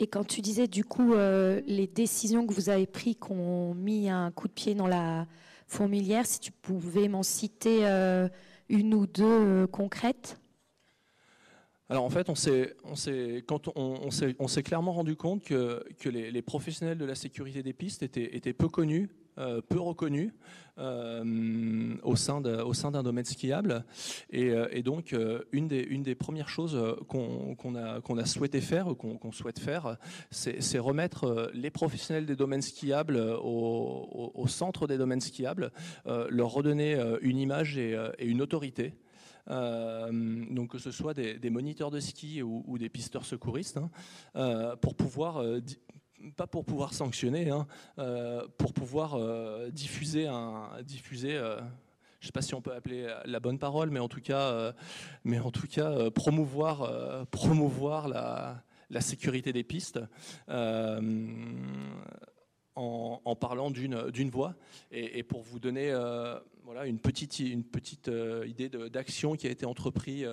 Et quand tu disais du coup les décisions que vous avez prises qui ont mis un coup de pied dans la fourmilière, si tu pouvais m'en citer une ou deux concrètes? Alors en fait, on s'est, on s'est, quand on, s'est, clairement rendu compte que, que les, professionnels de la sécurité des pistes étaient, peu connus, euh, peu reconnus euh, au sein, de, au sein d'un domaine skiable. Et, euh, donc, une, des, une des premières choses qu'on, a, qu'on a souhaité faire, qu'on, souhaite faire, c'est, remettre les professionnels des domaines skiables au, centre des domaines skiables, leur redonner une image et une autorité. Euh, donc que ce soit des, moniteurs de ski ou, des pisteurs secouristes, hein, euh, pour pouvoir euh, pas pour pouvoir sanctionner, hein, pour pouvoir diffuser un diffuser je ne sais pas si on peut appeler la bonne parole, mais en tout cas, mais en tout cas promouvoir, promouvoir la, sécurité des pistes en, parlant d'une voix. Et, pour vous donner voilà, une petite, une petite idée d'action qui a été entreprise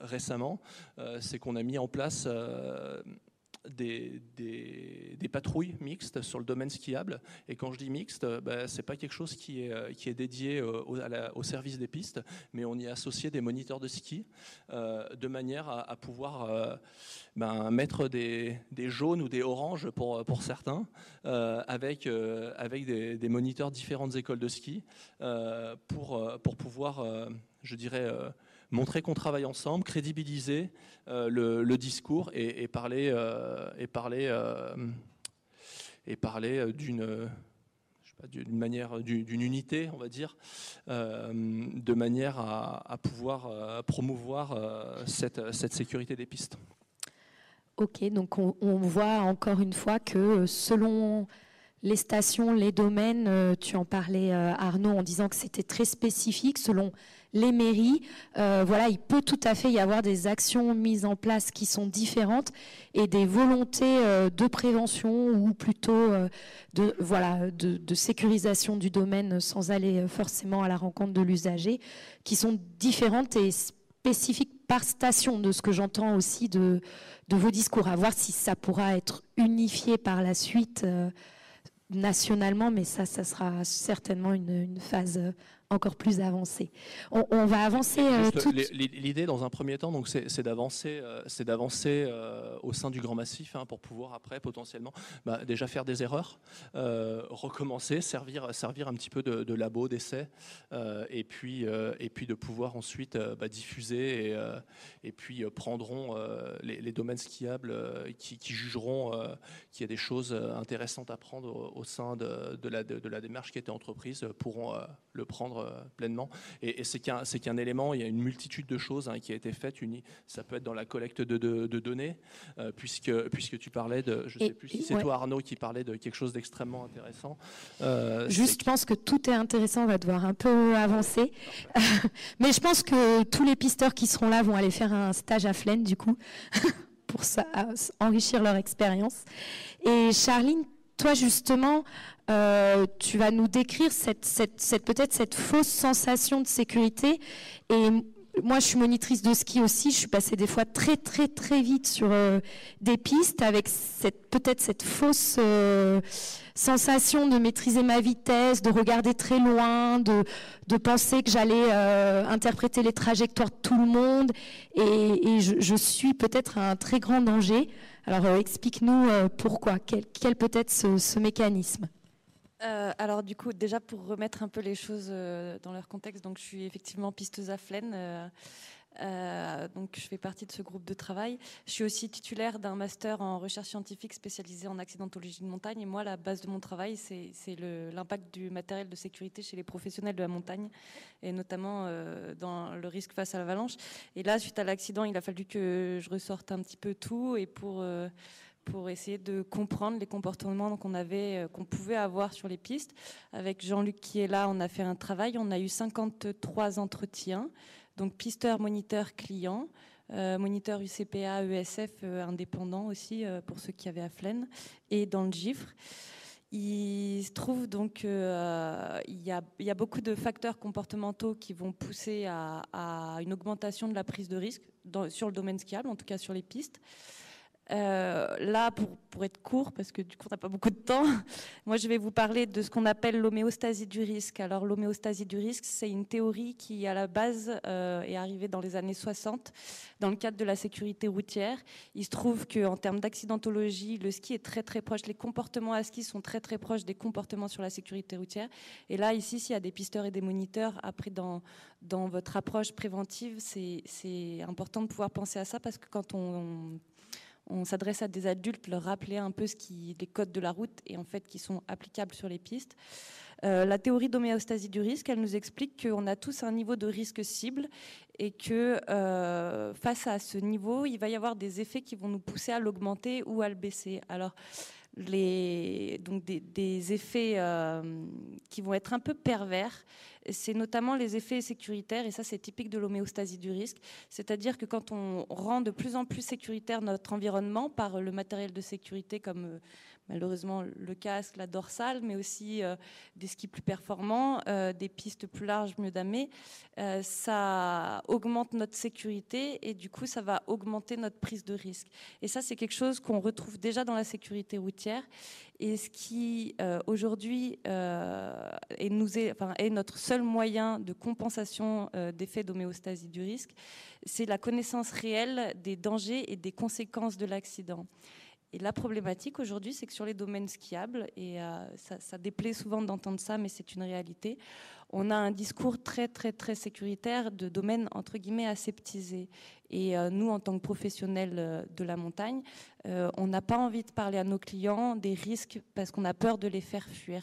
récemment, c'est qu'on a mis en place des, patrouilles mixtes sur le domaine skiable. Et quand je dis mixte, ben, ce n'est pas quelque chose qui est, euh, dédié euh, au, service des pistes, mais on y a associé des moniteurs de ski euh, de manière à, pouvoir ben, mettre des, jaunes ou des oranges pour, certains, avec, des, moniteurs différentes écoles de ski pour pouvoir, je dirais, montrer qu'on travaille ensemble, crédibiliser euh, le, discours et, parler, et parler, et parler euh, euh, d'une d'une manière, d'une unité, on va dire, de manière à, pouvoir promouvoir cette, cette, sécurité des pistes. Ok, donc on, on, voit encore une fois que selon les stations, les domaines, tu en parlais Arnaud en disant que c'était très spécifique selon les mairies. Euh, voilà, il peut tout à fait y avoir des actions mises en place qui sont différentes et des volontés euh, de prévention ou plutôt euh, de, voilà, de, sécurisation du domaine sans aller forcément à la rencontre de l'usager qui sont différentes et spécifiques par station de ce que j'entends aussi de, vos discours. À voir si ça pourra être unifié par la suite nationalement, mais ça, ça sera certainement une, une phase encore plus avancé. On, va avancer. Euh, l'idée, dans un premier temps, donc, c'est d'avancer, euh, c'est d'avancer euh, au sein du grand massif hein, pour pouvoir après potentiellement bah, déjà faire des erreurs, recommencer, servir, servir un petit peu de, labo, d'essai, et puis et puis de pouvoir ensuite bah, diffuser et, et puis prendront les, domaines skiables qui, jugeront qu'il y a des choses intéressantes à prendre au, sein de, de, la, de, la démarche qui a été entreprise pourront le prendre euh, pleinement. Et, c'est qu'un élément, il y a une multitude de choses hein, qui a été faite. ça peut être dans la collecte de, données, euh, puisque, puisque tu parlais de, je ne sais plus si c'est toi Arnaud qui parlait de quelque chose d'extrêmement intéressant. Euh, Juste, je pense que tout est intéressant, on va devoir un peu avancer. Mais je pense que tous les pisteurs qui seront là vont aller faire un stage à Flaine, du coup, pour ça, enrichir leur expérience. Et Charline, toi justement, euh, tu vas nous décrire cette, cette, peut-être cette fausse sensation de sécurité. Et moi, je suis monitrice de ski aussi. Je suis passée des fois très, très, très vite sur euh, des pistes avec cette, peut-être cette fausse euh, sensation de maîtriser ma vitesse, de regarder très loin, de, de penser que j'allais interpréter les trajectoires de tout le monde. Et, je, suis peut-être un très grand danger. Alors, explique-nous pourquoi. Quel, quel peut être ce, ce mécanisme? Euh, alors du coup, déjà pour remettre un peu les choses euh, dans leur contexte, donc je suis effectivement pisteuse à Flaine, euh, donc je fais partie de ce groupe de travail. Je suis aussi titulaire d'un master en recherche scientifique spécialisé en accidentologie de montagne. Et moi, la base de mon travail, c'est l'impact du matériel de sécurité chez les professionnels de la montagne, et notamment dans le risque face à l'avalanche. Et là, suite à l'accident, il a fallu que je ressorte un petit peu tout et pour pour essayer de comprendre les comportements qu'on avait, euh, qu'on pouvait avoir sur les pistes. Avec Jean-Luc qui est là, on a fait un travail. On a eu 53 entretiens, donc pisteur, moniteur, client. Euh, moniteur UCPA, ESF, euh, indépendant aussi pour ceux qui avaient à Flaine, et dans le GIFRE. Il se trouve donc qu'il y, a, beaucoup de facteurs comportementaux qui vont pousser à, une augmentation de la prise de risque sur le domaine skiable, en tout cas sur les pistes. Euh, là, pour, être court, parce que du coup, on n'a pas beaucoup de temps, moi, je vais vous parler de ce qu'on appelle l'homéostasie du risque. Alors, l'homéostasie du risque, c'est une théorie qui, à la base, euh, est arrivée dans les années 60 dans le cadre de la sécurité routière. Il se trouve qu'en termes d'accidentologie, le ski est très, très proche. Les comportements à ski sont très, très proches des comportements sur la sécurité routière. Et là, ici, s'il y a des pisteurs et des moniteurs, après, dans, votre approche préventive, c'est important de pouvoir penser à ça parce que quand on s'adresse à des adultes, leur rappeler un peu ce qui, les codes de la route et en fait qui sont applicables sur les pistes. Euh, la théorie d'homéostasie du risque, elle nous explique qu'on a tous un niveau de risque cible et que euh, face à ce niveau, il va y avoir des effets qui vont nous pousser à l'augmenter ou à le baisser. Alors, les, donc des, effets euh, qui vont être un peu pervers. C'est notamment les effets sécuritaires, et ça c'est typique de l'homéostasie du risque. C'est-à-dire que quand on rend de plus en plus sécuritaire notre environnement par le matériel de sécurité comme malheureusement le casque, la dorsale, mais aussi des skis plus performants, des pistes plus larges, mieux damées. ça augmente notre sécurité et du coup, ça va augmenter notre prise de risque. Et ça, c'est quelque chose qu'on retrouve déjà dans la sécurité routière et ce qui euh, aujourd'hui euh, est, est, notre seul moyen de compensation euh, d'effets d'homéostasie du risque, c'est la connaissance réelle des dangers et des conséquences de l'accident. Et la problématique aujourd'hui, c'est que sur les domaines skiables, et ça, ça, déplaît souvent d'entendre ça, mais c'est une réalité, on a un discours très très très sécuritaire de domaines entre guillemets aseptisés. Et euh, nous, en tant que professionnels euh, de la montagne, euh, on n'a pas envie de parler à nos clients des risques parce qu'on a peur de les faire fuir.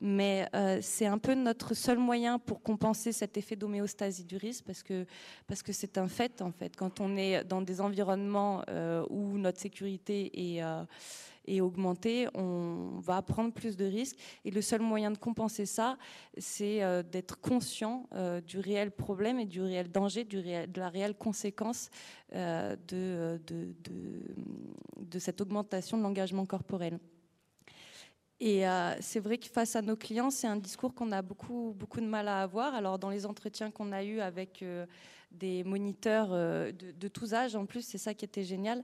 Mais c'est un peu notre seul moyen pour compenser cet effet d'homéostasie du risque parce que parce que c'est un fait en fait. Quand on est dans des environnements où notre sécurité est et augmenter, on va prendre plus de risques. Et le seul moyen de compenser ça, c'est euh, d'être conscient euh, du réel problème et du réel danger, du de la réelle conséquence euh, de, de, de, cette augmentation de l'engagement corporel. Et c'est vrai que face à nos clients, c'est un discours qu'on a beaucoup, beaucoup de mal à avoir. Alors dans les entretiens qu'on a eus avec des moniteurs euh, de, tous âges. En plus, c'est ça qui était génial,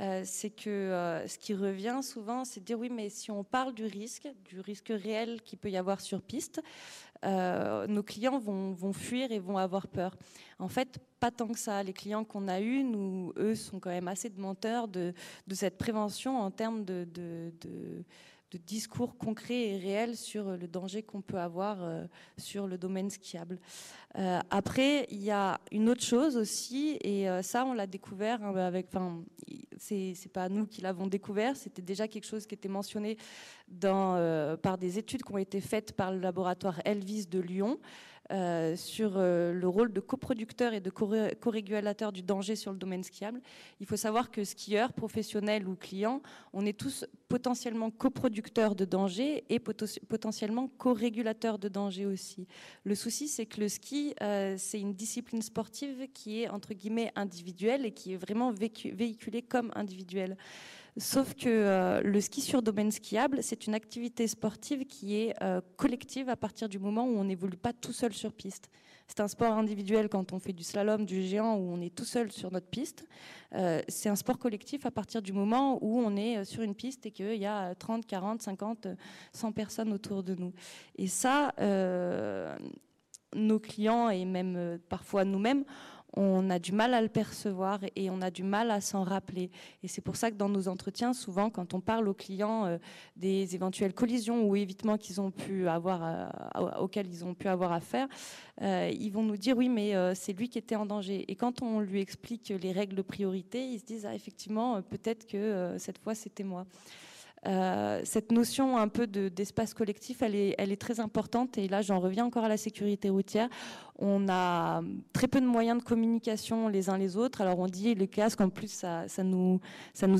euh, c'est que euh, ce qui revient souvent, c'est de dire oui, mais si on parle du risque, du risque réel qu'il peut y avoir sur piste, nos clients vont, fuir et vont avoir peur. En fait, pas tant que ça. Les clients qu'on a eus, nous, eux, sont quand même assez demandeurs de, de cette prévention en termes de discours concrets et réels sur le danger qu'on peut avoir euh, sur le domaine skiable. Euh, après, il y a une autre chose aussi, et euh, ça, on l'a découvert hein, avec. Enfin, c'est pas nous qui l'avons découvert, c'était déjà quelque chose qui était mentionné dans, par des études qui ont été faites par le laboratoire Elvis de Lyon. Euh, sur euh, le rôle de coproducteur et de co-régulateur du danger sur le domaine skiable. Il faut savoir que skieurs, professionnels ou clients, on est tous potentiellement coproducteurs de danger et potentiellement co-régulateurs de danger aussi. Le souci, c'est que le ski, euh, c'est une discipline sportive qui est entre guillemets individuelle et qui est vraiment véhiculée comme individuelle. Sauf que euh, le ski sur domaine skiable, c'est une activité sportive qui est euh, collective à partir du moment où on n'évolue pas tout seul sur piste. C'est un sport individuel quand on fait du slalom, du géant, où on est tout seul sur notre piste. Euh, c'est un sport collectif à partir du moment où on est sur une piste et qu'il y a 30, 40, 50, 100 personnes autour de nous. Et ça, nos clients et même parfois nous-mêmes, on a du mal à le percevoir et on a du mal à s'en rappeler. Et c'est pour ça que dans nos entretiens, souvent, quand on parle aux clients euh, des éventuelles collisions ou évitements qu'ils ont pu avoir, euh, auxquels ils ont pu avoir affaire, euh, ils vont nous dire oui, mais c'est lui qui était en danger. Et quand on lui explique les règles de priorité, ils se disent ah, effectivement, peut-être que cette fois c'était moi. Euh, cette notion un peu d'espace collectif, elle est, très importante. Et là, j'en reviens encore à la sécurité routière. On a très peu de moyens de communication les uns les autres. Alors on dit les casques, en plus, ça, nous,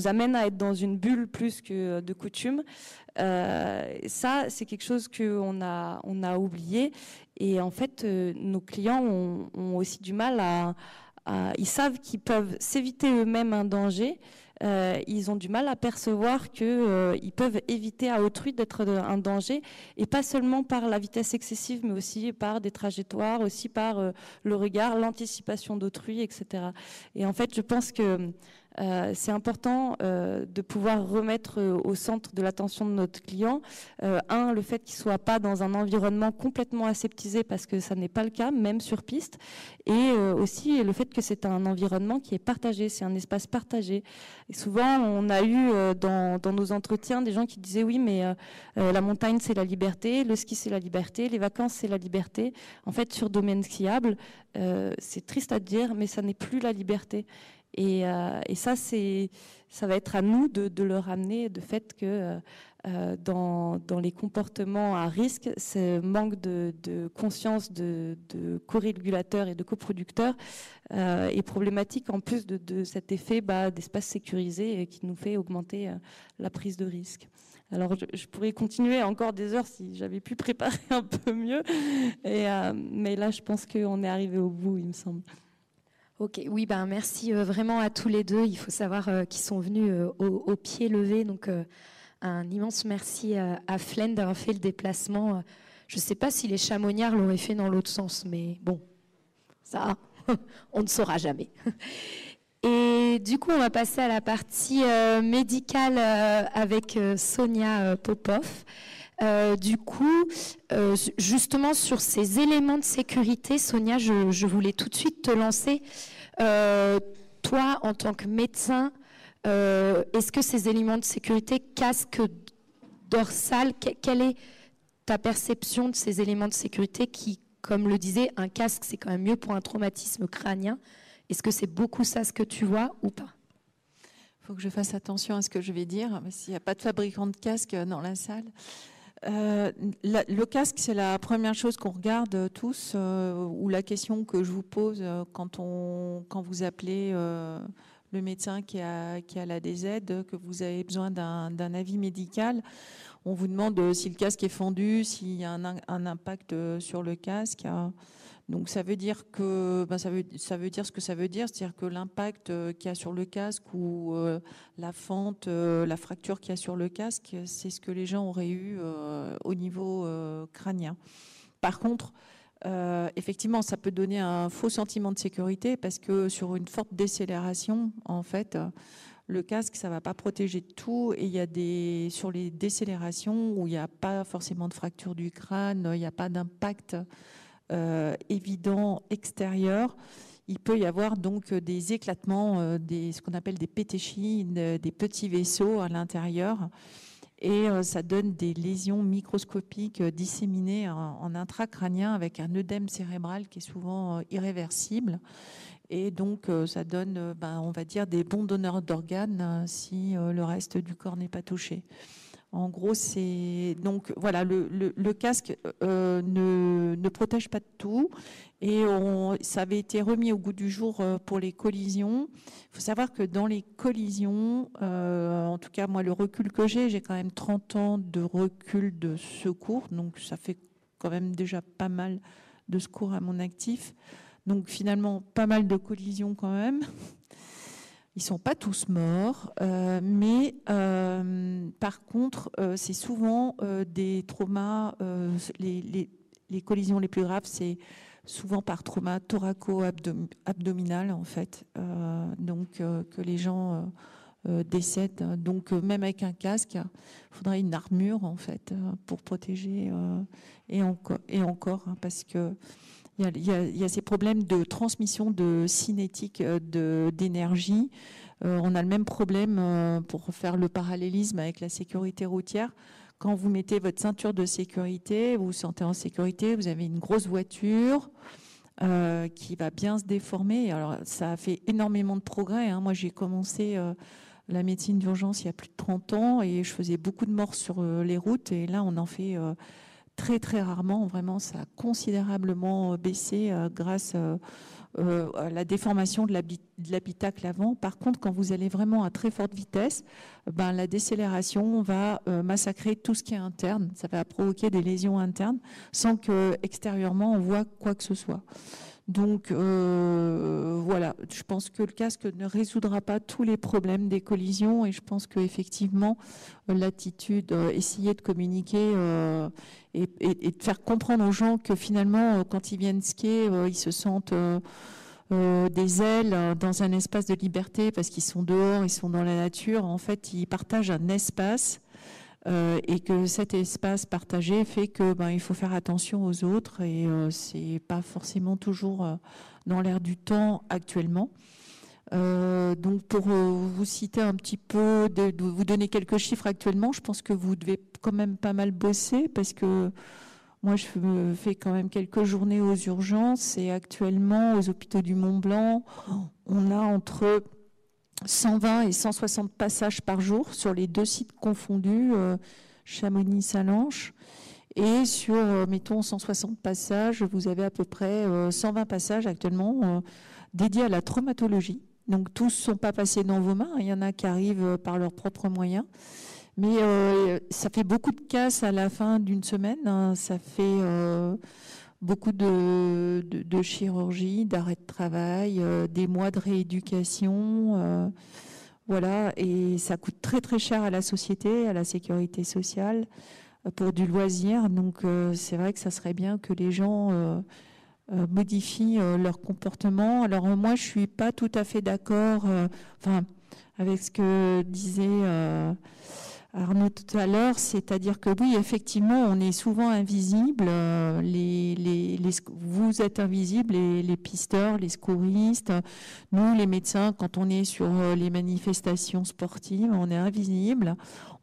amène à être dans une bulle plus que de coutume. Euh, ça, c'est quelque chose qu'on a, on a oublié. Et en fait, euh, nos clients ont, aussi du mal à ils savent qu'ils peuvent s'éviter eux-mêmes un danger. Euh, ils ont du mal à percevoir qu'ils euh, peuvent éviter à autrui d'être un danger, et pas seulement par la vitesse excessive, mais aussi par des trajectoires, aussi par euh, le regard, l'anticipation d'autrui, etc. Et en fait, je pense que euh, c'est important euh, de pouvoir remettre euh, au centre de l'attention de notre client, un, le fait qu'il soit pas dans un environnement complètement aseptisé, parce que ça n'est pas le cas, même sur piste, et aussi le fait que c'est un environnement qui est partagé, c'est un espace partagé. Et souvent, on a eu dans, dans, nos entretiens des gens qui disaient oui, mais la montagne c'est la liberté, le ski c'est la liberté, les vacances c'est la liberté. En fait, sur domaine skiable, c'est triste à dire, mais ça n'est plus la liberté. Euh, et, ça, ça va être à nous de, de le ramener, de fait que euh, euh, dans, les comportements à risque, ce manque de, conscience de, co-régulateurs et de coproducteurs est problématique en plus de, cet effet bah, d'espace sécurisé qui nous fait augmenter la prise de risque. Alors, je, pourrais continuer encore des heures si j'avais pu préparer un peu mieux, mais là, je pense qu'on est arrivé au bout, il me semble. Ok, oui, ben merci euh, vraiment à tous les deux. Il faut savoir euh, qu'ils sont venus euh, au, pied levé, donc un immense merci à Flaine d'avoir fait le déplacement. Je ne sais pas si les chamoniards l'auraient fait dans l'autre sens, mais bon, ça, on ne saura jamais. Et du coup, on va passer à la partie médicale avec Sonia Popov. Du coup, justement sur ces éléments de sécurité, Sonia, je, voulais tout de suite te lancer. toi, en tant que médecin, euh, est-ce que ces éléments de sécurité, casque dorsal, quelle est ta perception de ces éléments de sécurité qui, comme le disait, un casque, c'est quand même mieux pour un traumatisme crânien Est-ce que c'est beaucoup ça ce que tu vois ou pas? Il faut que je fasse attention à ce que je vais dire, s'il n'y a pas de fabricant de casque dans la salle. Euh, le casque, c'est la première chose qu'on regarde tous, euh, ou la question que je vous pose quand, on, quand vous appelez le médecin qui a, qui a la DZ, que vous avez besoin d'un avis médical. On vous demande euh, si le casque est fendu, s'il y a un, impact euh, sur le casque. Donc ça veut dire que ben, ça, veut, ça veut dire ce que ça veut dire, c'est-à-dire que l'impact euh, qu'il y a sur le casque ou la fente, la fracture qu'il y a sur le casque, c'est ce que les gens auraient eu au niveau crânien. Par contre, euh, effectivement, ça peut donner un faux sentiment de sécurité parce que sur une forte décélération, en fait, le casque, ça va pas protéger de tout. Et il y a des sur les décélérations où il n'y a pas forcément de fracture du crâne, il n'y a pas d'impact euh, évident extérieur. Il peut y avoir donc des éclatements, euh, ce qu'on appelle des pétéchies, des petits vaisseaux à l'intérieur et euh, ça donne des lésions microscopiques euh, disséminées en, intracrânien avec un œdème cérébral qui est souvent euh, irréversible. Et donc, ça donne, ben, on va dire, des bons donneurs d'organes si le reste du corps n'est pas touché. En gros, c'est donc voilà, le, casque ne, ne, protège pas de tout et ça avait été remis au goût du jour euh, pour les collisions. Il faut savoir que dans les collisions, euh, en tout cas moi le recul que j'ai, j'ai quand même 30 ans de recul de secours, donc ça fait quand même déjà pas mal de secours à mon actif. Donc finalement pas mal de collisions quand même. Ils sont pas tous morts, euh, mais par contre, c'est souvent des traumas. Les, collisions les plus graves, c'est souvent par trauma thoraco-abdominal en fait, euh, donc euh, que les gens euh, décèdent. Donc même avec un casque, il faudrait une armure en fait pour protéger et, encore, et encore hein, parce que il y, a, ces problèmes de transmission de cinétique d'énergie. on a le même problème pour faire le parallélisme avec la sécurité routière quand vous mettez votre ceinture de sécurité, vous vous sentez en sécurité, vous avez une grosse voiture euh, qui va bien se déformer. Alors, ça a fait énormément de progrès. Hein. Moi, j'ai commencé euh, la médecine d'urgence il y a plus de 30 ans et je faisais beaucoup de morts sur euh, les routes. Et là, on en fait très, très rarement. Vraiment, ça a considérablement baissé grâce euh, la déformation de l'habitacle avant. Par contre, quand vous allez vraiment à très forte vitesse, ben, la décélération va euh, massacrer tout ce qui est interne. Ça va provoquer des lésions internes sans que extérieurement on voit quoi que ce soit. Donc euh, voilà, je pense que le casque ne résoudra pas tous les problèmes des collisions et je pense qu'effectivement l'attitude, euh, essayer de communiquer euh, et, de faire comprendre aux gens que finalement quand ils viennent skier, ils se sentent des ailes dans un espace de liberté parce qu'ils sont dehors, ils sont dans la nature. En fait, ils partagent un espace euh, et que cet espace partagé fait que ben, il faut faire attention aux autres et euh, c'est pas forcément toujours euh, dans l'air du temps actuellement. Euh, donc pour vous citer un petit peu, vous donner quelques chiffres actuellement, je pense que vous devez quand même pas mal bosser parce que moi je fais quand même quelques journées aux urgences et actuellement aux hôpitaux du Mont Blanc, on a entre 120 et 160 passages par jour sur les deux sites confondus, euh, Chamonix-Salanches. Et sur, euh, mettons, 160 passages, vous avez à peu près 120 euh, passages actuellement dédiés à la traumatologie. Donc tous ne sont pas passés dans vos mains, il y en a qui arrivent par leurs propres moyens. Mais ça fait beaucoup de casse à la fin d'une semaine. Hein. Ça fait beaucoup de, chirurgie, d'arrêt de travail, euh, des mois de rééducation. Euh, Voilà, et ça coûte très très cher à la société, à la sécurité sociale, euh, pour du loisir. Donc c'est vrai que ça serait bien que les gens modifient leur comportement. Alors moi, je suis pas tout à fait d'accord, enfin, avec ce que disait Arnaud tout à l'heure, c'est-à-dire que oui, effectivement, on est souvent invisible. Euh, vous êtes invisibles, les, les, pisteurs, les secouristes, nous, les médecins, quand on est sur euh, les manifestations sportives, on est invisible.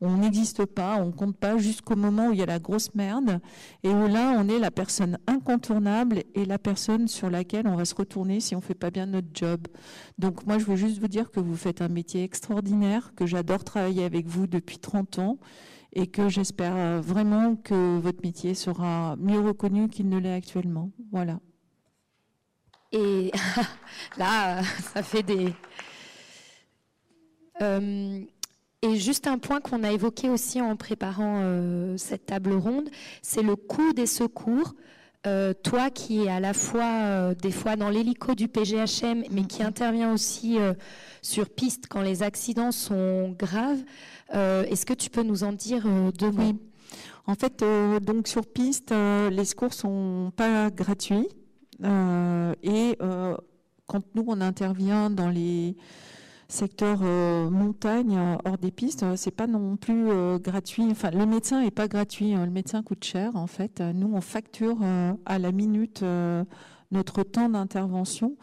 On n'existe pas, on compte pas jusqu'au moment où il y a la grosse merde et où là, on est la personne incontournable et la personne sur laquelle on va se retourner si on fait pas bien notre job. Donc moi, je veux juste vous dire que vous faites un métier extraordinaire, que j'adore travailler avec vous depuis 30 ans et que j'espère vraiment que votre métier sera mieux reconnu qu'il ne l'est actuellement. Voilà. Et là, ça fait des... Euh, et juste un point qu'on a évoqué aussi en préparant euh, cette table ronde, c'est le coût des secours. Euh, toi qui es à la fois euh, des fois dans l'hélico du PGHM, mais qui intervient aussi sur piste quand les accidents sont graves, est-ce que tu peux nous en dire deux mots? Oui. En fait, donc sur piste, les secours sont pas gratuits et quand nous on intervient dans les secteur euh, montagne euh, hors des pistes, euh, c'est pas non plus gratuit. Enfin, le médecin est pas gratuit. Hein. Le médecin coûte cher en fait. Nous, on facture à la minute notre temps d'intervention.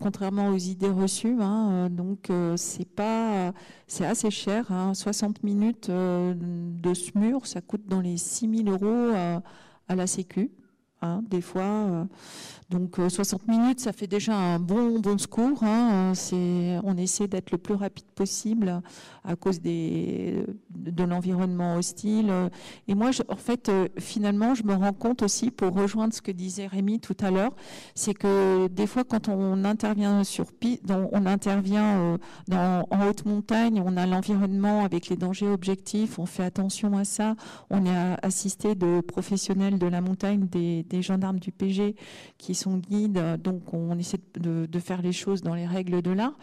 contrairement aux idées reçues. Hein, donc c'est pas, c'est assez cher. 60 hein. minutes de SMUR, ça coûte dans les 6 000 euros à la Sécu. des fois, donc 60 euh, minutes, ça fait déjà un bon bon secours. Hein. on essaie d'être le plus rapide possible à cause des, de l'environnement hostile. Et moi, en fait, euh, finalement, je me rends compte aussi, pour rejoindre ce que disait Rémi tout à l'heure, c'est que des fois, quand on intervient sur on intervient euh, en haute montagne, on a l'environnement avec les dangers objectifs, on fait attention à ça. On est assisté de professionnels de la montagne, des, des gendarmes du PG qui son guide, donc on essaie de, faire les choses dans les règles de l'art.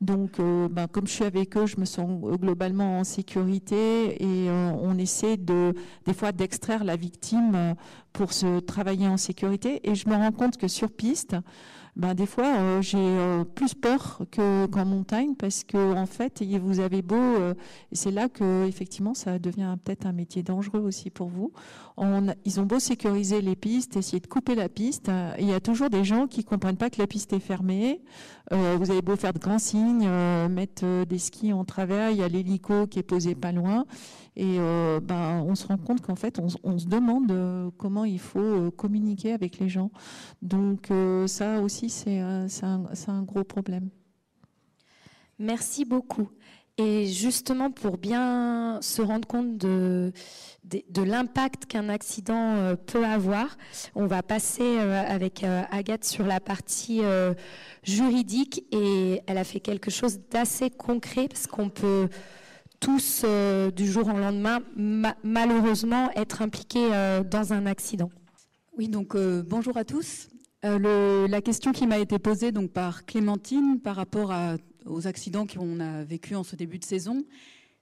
Donc, euh, ben, comme je suis avec eux, je me sens globalement en sécurité et euh, on essaie de, des fois d'extraire la victime euh, pour se travailler en sécurité. Et je me rends compte que sur piste, ben, des fois, euh, j'ai euh, plus peur qu'en montagne parce que en fait, vous avez beau, euh, c'est là que effectivement, ça devient peut-être un métier dangereux aussi pour vous. Ils ont beau sécuriser les pistes, essayer de couper la piste, il y a toujours des gens qui comprennent pas que la piste est fermée. vous avez beau faire de grands signes, mettre des skis en travers, il y a l'hélico qui est posé pas loin. Et euh, ben, on se rend compte qu'en fait, on, se demande euh, comment il faut euh, communiquer avec les gens. Donc ça aussi, c'est un, gros problème. Merci beaucoup. Et justement, pour bien se rendre compte de, de, l'impact qu'un accident peut avoir, on va passer avec Agathe sur la partie juridique et elle a fait quelque chose d'assez concret parce qu'on peut tous, euh, du jour au lendemain, malheureusement, être impliqués euh, dans un accident. Oui, donc euh, bonjour à tous. la question qui m'a été posée donc, par Clémentine par rapport aux accidents qu'on a vécus en ce début de saison,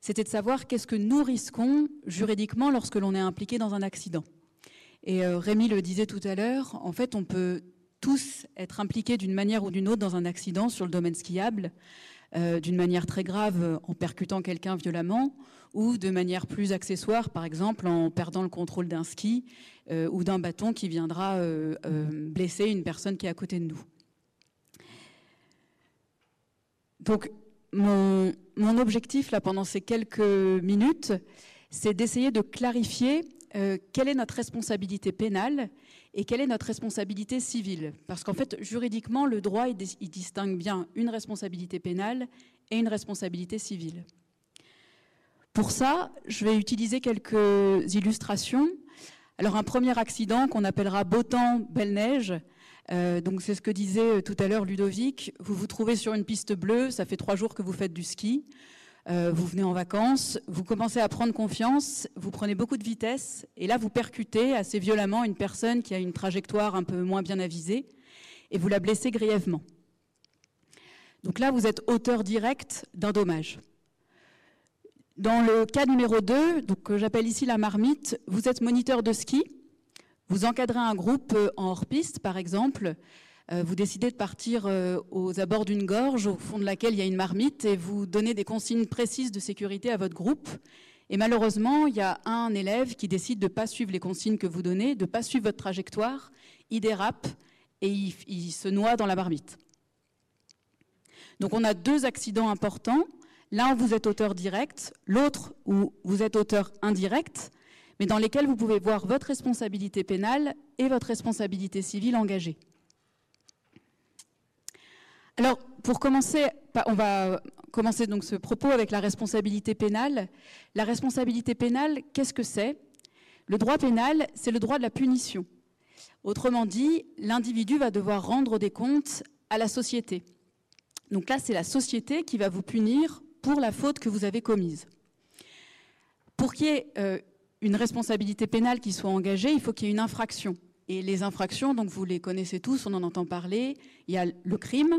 c'était de savoir qu'est-ce que nous risquons juridiquement lorsque l'on est impliqué dans un accident. Et Rémi le disait tout à l'heure, en fait, on peut tous être impliqués d'une manière ou d'une autre dans un accident sur le domaine skiable. Euh, d'une manière très grave en percutant quelqu'un violemment ou de manière plus accessoire, par exemple en perdant le contrôle d'un ski euh, ou d'un bâton qui viendra euh, blesser une personne qui est à côté de nous. Donc mon, objectif pendant ces quelques minutes, c'est d'essayer de clarifier quelle est notre responsabilité pénale et quelle est notre responsabilité civile? Parce qu'en fait, juridiquement, le droit, il, distingue bien une responsabilité pénale et une responsabilité civile. Pour ça, je vais utiliser quelques illustrations. Alors, un premier accident qu'on appellera beau temps, belle neige. Euh, donc, c'est ce que disait tout à l'heure Ludovic. Vous vous trouvez sur une piste bleue, ça fait trois jours que vous faites du ski. Euh, vous venez en vacances, vous commencez à prendre confiance, vous prenez beaucoup de vitesse, et là vous percutez assez violemment une personne qui a une trajectoire un peu moins bien avisée, et vous la blessez grièvement. Donc là, vous êtes auteur direct d'un dommage. Dans le cas numéro 2, donc, que j'appelle ici la marmite, vous êtes moniteur de ski, vous encadrez un groupe euh, en hors-piste, par exemple, vous décidez de partir euh, aux abords d'une gorge au fond de laquelle il y a une marmite et vous donnez des consignes précises de sécurité à votre groupe. Et malheureusement, il y a un élève qui décide de ne pas suivre les consignes que vous donnez, de ne pas suivre votre trajectoire, il dérape et il, se noie dans la marmite. Donc on a deux accidents importants. L'un, vous êtes auteur direct, l'autre, où vous êtes auteur indirect, mais dans lesquels vous pouvez voir votre responsabilité pénale et votre responsabilité civile engagée. Alors, pour commencer, on va commencer donc ce propos avec la responsabilité pénale. La responsabilité pénale, qu'est-ce que c'est? Le droit pénal, c'est le droit de la punition. Autrement dit, l'individu va devoir rendre des comptes à la société. Donc là, c'est la société qui va vous punir pour la faute que vous avez commise. Pour qu'il y ait euh, une responsabilité pénale qui soit engagée, il faut qu'il y ait une infraction. Et les infractions, donc vous les connaissez tous, on en entend parler. Il y a le crime,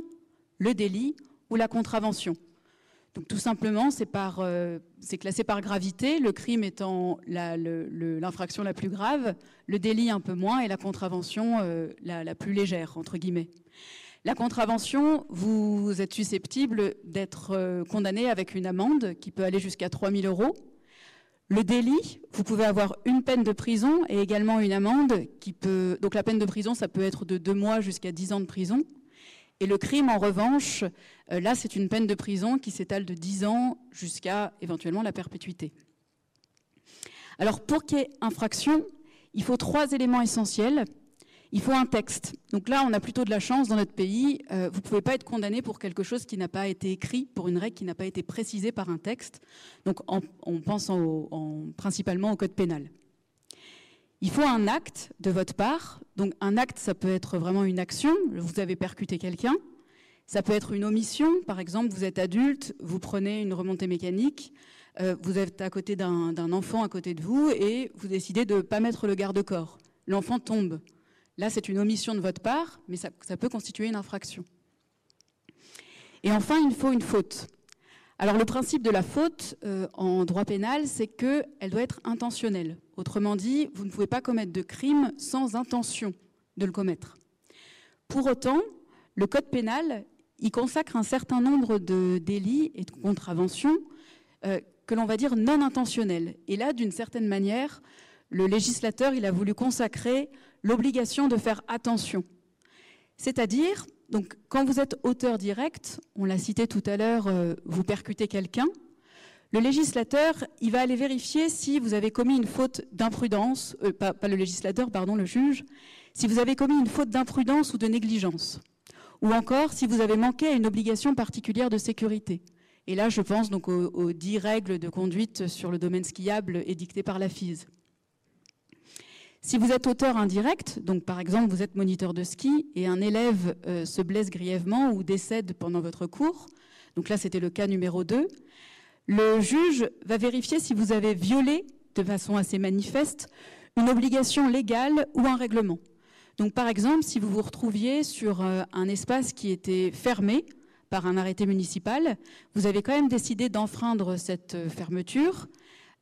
le délit ou la contravention. Donc tout simplement, c'est euh, classé par gravité, le crime étant l'infraction la, plus grave, le délit un peu moins et la contravention euh, la, plus légère, entre guillemets. La contravention, vous êtes susceptible d'être euh, condamné avec une amende qui peut aller jusqu'à 3 000 euros. Le délit, vous pouvez avoir une peine de prison et également une amende qui peut. Donc la peine de prison, ça peut être de deux mois jusqu'à 10 ans de prison. Et le crime, en revanche, euh, là, c'est une peine de prison qui s'étale de 10 ans jusqu'à éventuellement la perpétuité. Alors, pour qu'il y ait infraction, il faut trois éléments essentiels il faut un texte. Donc là, on a plutôt de la chance dans notre pays. Euh, vous ne pouvez pas être condamné pour quelque chose qui n'a pas été écrit, pour une règle qui n'a pas été précisée par un texte. Donc on pense principalement au code pénal. Il faut un acte de votre part. Donc un acte, ça peut être vraiment une action. Vous avez percuté quelqu'un. Ça peut être une omission. Par exemple, vous êtes adulte, vous prenez une remontée mécanique. Euh, vous êtes à côté d'un enfant à côté de vous et vous décidez de ne pas mettre le garde-corps. L'enfant tombe. Là, c'est une omission de votre part, mais ça, peut constituer une infraction. Et enfin, il faut une faute. Alors le principe de la faute euh, en droit pénal, c'est qu'elle doit être intentionnelle. Autrement dit, vous ne pouvez pas commettre de crime sans intention de le commettre. Pour autant, le Code pénal, y consacre un certain nombre de délits et de contraventions euh, que l'on va dire non intentionnels. Et là, d'une certaine manière, le législateur, il a voulu consacrer l'obligation de faire attention. C'est-à-dire, donc, quand vous êtes auteur direct, on l'a cité tout à l'heure, euh, vous percutez quelqu'un, le législateur, il va aller vérifier si vous avez commis une faute d'imprudence, euh, pas, le législateur, pardon, le juge, si vous avez commis une faute d'imprudence ou de négligence, ou encore si vous avez manqué à une obligation particulière de sécurité. Et là, je pense aux dix règles de conduite sur le domaine skiable édictées par la FISE. Si vous êtes auteur indirect, donc par exemple vous êtes moniteur de ski et un élève euh, se blesse grièvement ou décède pendant votre cours, donc là c'était le cas numéro 2, le juge va vérifier si vous avez violé de façon assez manifeste une obligation légale ou un règlement. Donc par exemple, si vous vous retrouviez sur euh, un espace qui était fermé par un arrêté municipal, vous avez quand même décidé d'enfreindre cette euh, fermeture,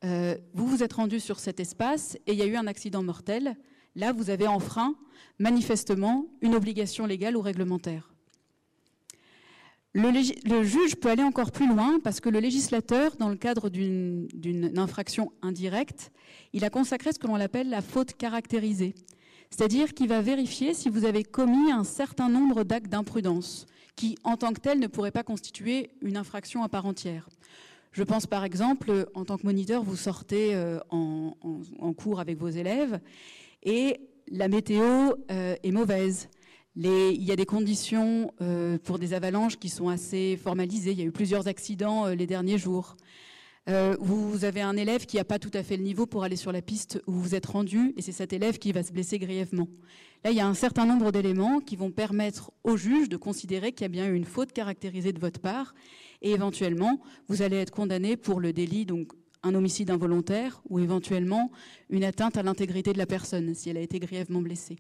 euh, vous vous êtes rendu sur cet espace et il y a eu un accident mortel. Là, vous avez enfreint manifestement une obligation légale ou réglementaire. Le, juge peut aller encore plus loin parce que le législateur, dans le cadre d'une infraction indirecte, il a consacré ce que l'on appelle la faute caractérisée. C'est-à-dire qu'il va vérifier si vous avez commis un certain nombre d'actes d'imprudence qui, en tant que tel, ne pourraient pas constituer une infraction à part entière. Je pense par exemple, en tant que moniteur, vous sortez euh, en, cours avec vos élèves et la météo euh, est mauvaise. Il y a des conditions euh, pour des avalanches qui sont assez formalisées. Il y a eu plusieurs accidents les derniers jours. vous avez un élève qui n'a pas tout à fait le niveau pour aller sur la piste où vous êtes rendu, et c'est cet élève qui va se blesser grièvement. Là, il y a un certain nombre d'éléments qui vont permettre au juge de considérer qu'il y a bien eu une faute caractérisée de votre part et éventuellement, vous allez être condamné pour le délit, donc un homicide involontaire ou éventuellement une atteinte à l'intégrité de la personne si elle a été grièvement blessée.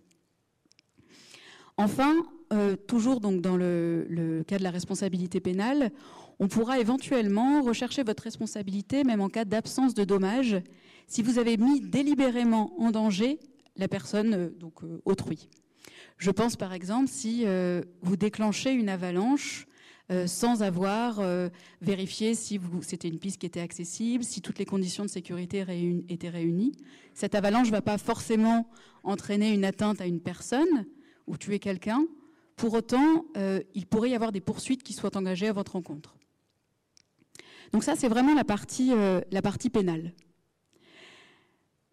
Enfin, euh, toujours donc dans le, cas de la responsabilité pénale, on pourra éventuellement rechercher votre responsabilité, même en cas d'absence de dommage, si vous avez mis délibérément en danger la personne euh, donc euh, autrui. Je pense par exemple si vous déclenchez une avalanche sans avoir vérifié si c'était une piste qui était accessible, si toutes les conditions de sécurité étaient réunies. Cette avalanche ne va pas forcément entraîner une atteinte à une personne ou tuer quelqu'un. Pour autant, euh, il pourrait y avoir des poursuites qui soient engagées à votre encontre. Donc ça, c'est vraiment la partie, euh, la partie pénale.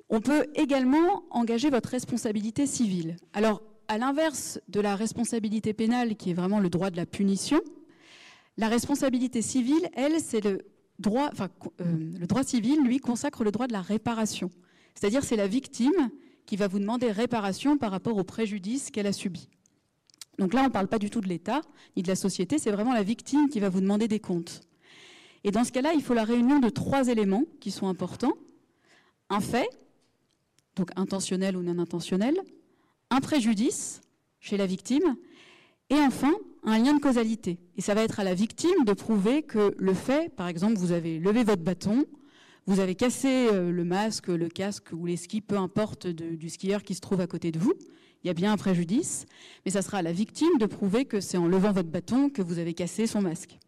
On peut également engager votre responsabilité civile. Alors, à l'inverse de la responsabilité pénale, qui est vraiment le droit de la punition, la responsabilité civile, elle, c'est le droit, enfin, euh, le droit civil, lui, consacre le droit de la réparation. C'est-à-dire, c'est la victime qui va vous demander réparation par rapport au préjudice qu'elle a subi. Donc là, on ne parle pas du tout de l'État ni de la société, c'est vraiment la victime qui va vous demander des comptes. Et dans ce cas-là, il faut la réunion de trois éléments qui sont importants. Un fait, donc intentionnel ou non intentionnel, un préjudice chez la victime, et enfin un lien de causalité. Et ça va être à la victime de prouver que le fait, par exemple, vous avez levé votre bâton, vous avez cassé euh, le masque, le casque ou les skis, peu importe du skieur qui se trouve à côté de vous, il y a bien un préjudice, mais ça sera à la victime de prouver que c'est en levant votre bâton que vous avez cassé son masque.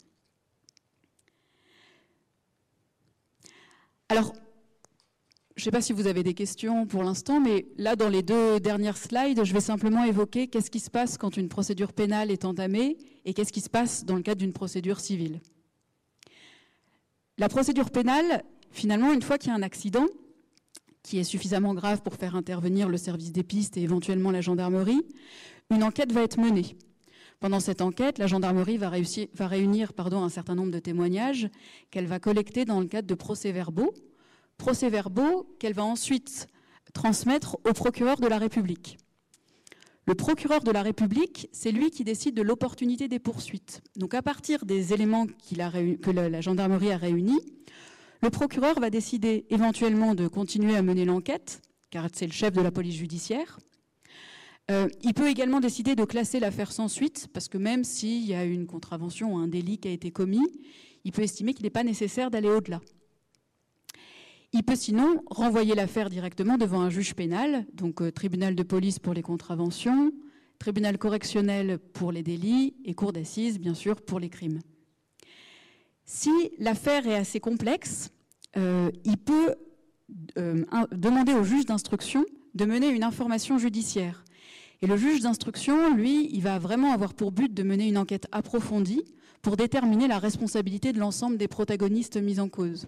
Alors, je ne sais pas si vous avez des questions pour l'instant, mais là, dans les deux dernières slides, je vais simplement évoquer qu'est-ce qui se passe quand une procédure pénale est entamée et qu'est-ce qui se passe dans le cadre d'une procédure civile. La procédure pénale, finalement, une fois qu'il y a un accident qui est suffisamment grave pour faire intervenir le service des pistes et éventuellement la gendarmerie, une enquête va être menée. Pendant cette enquête, la gendarmerie va, réussir- va réunir pardon, un certain nombre de témoignages qu'elle va collecter dans le cadre de procès-verbaux procès-verbaux qu'elle va ensuite transmettre au procureur de la République. Le procureur de la République, c'est lui qui décide de l'opportunité des poursuites. Donc à partir des éléments que la gendarmerie a réunis, le procureur va décider éventuellement de continuer à mener l'enquête, car c'est le chef de la police judiciaire. Euh, il peut également décider de classer l'affaire sans suite, parce que même s'il y a une contravention ou un délit qui a été commis, il peut estimer qu'il n'est pas nécessaire d'aller au-delà. Il peut sinon renvoyer l'affaire directement devant un juge pénal, donc euh, tribunal de police pour les contraventions, tribunal correctionnel pour les délits et cour d'assises, bien sûr, pour les crimes. Si l'affaire est assez complexe, il peut euh, demander au juge d'instruction de mener une information judiciaire. Et le juge d'instruction, lui, il va vraiment avoir pour but de mener une enquête approfondie pour déterminer la responsabilité de l'ensemble des protagonistes mis en cause.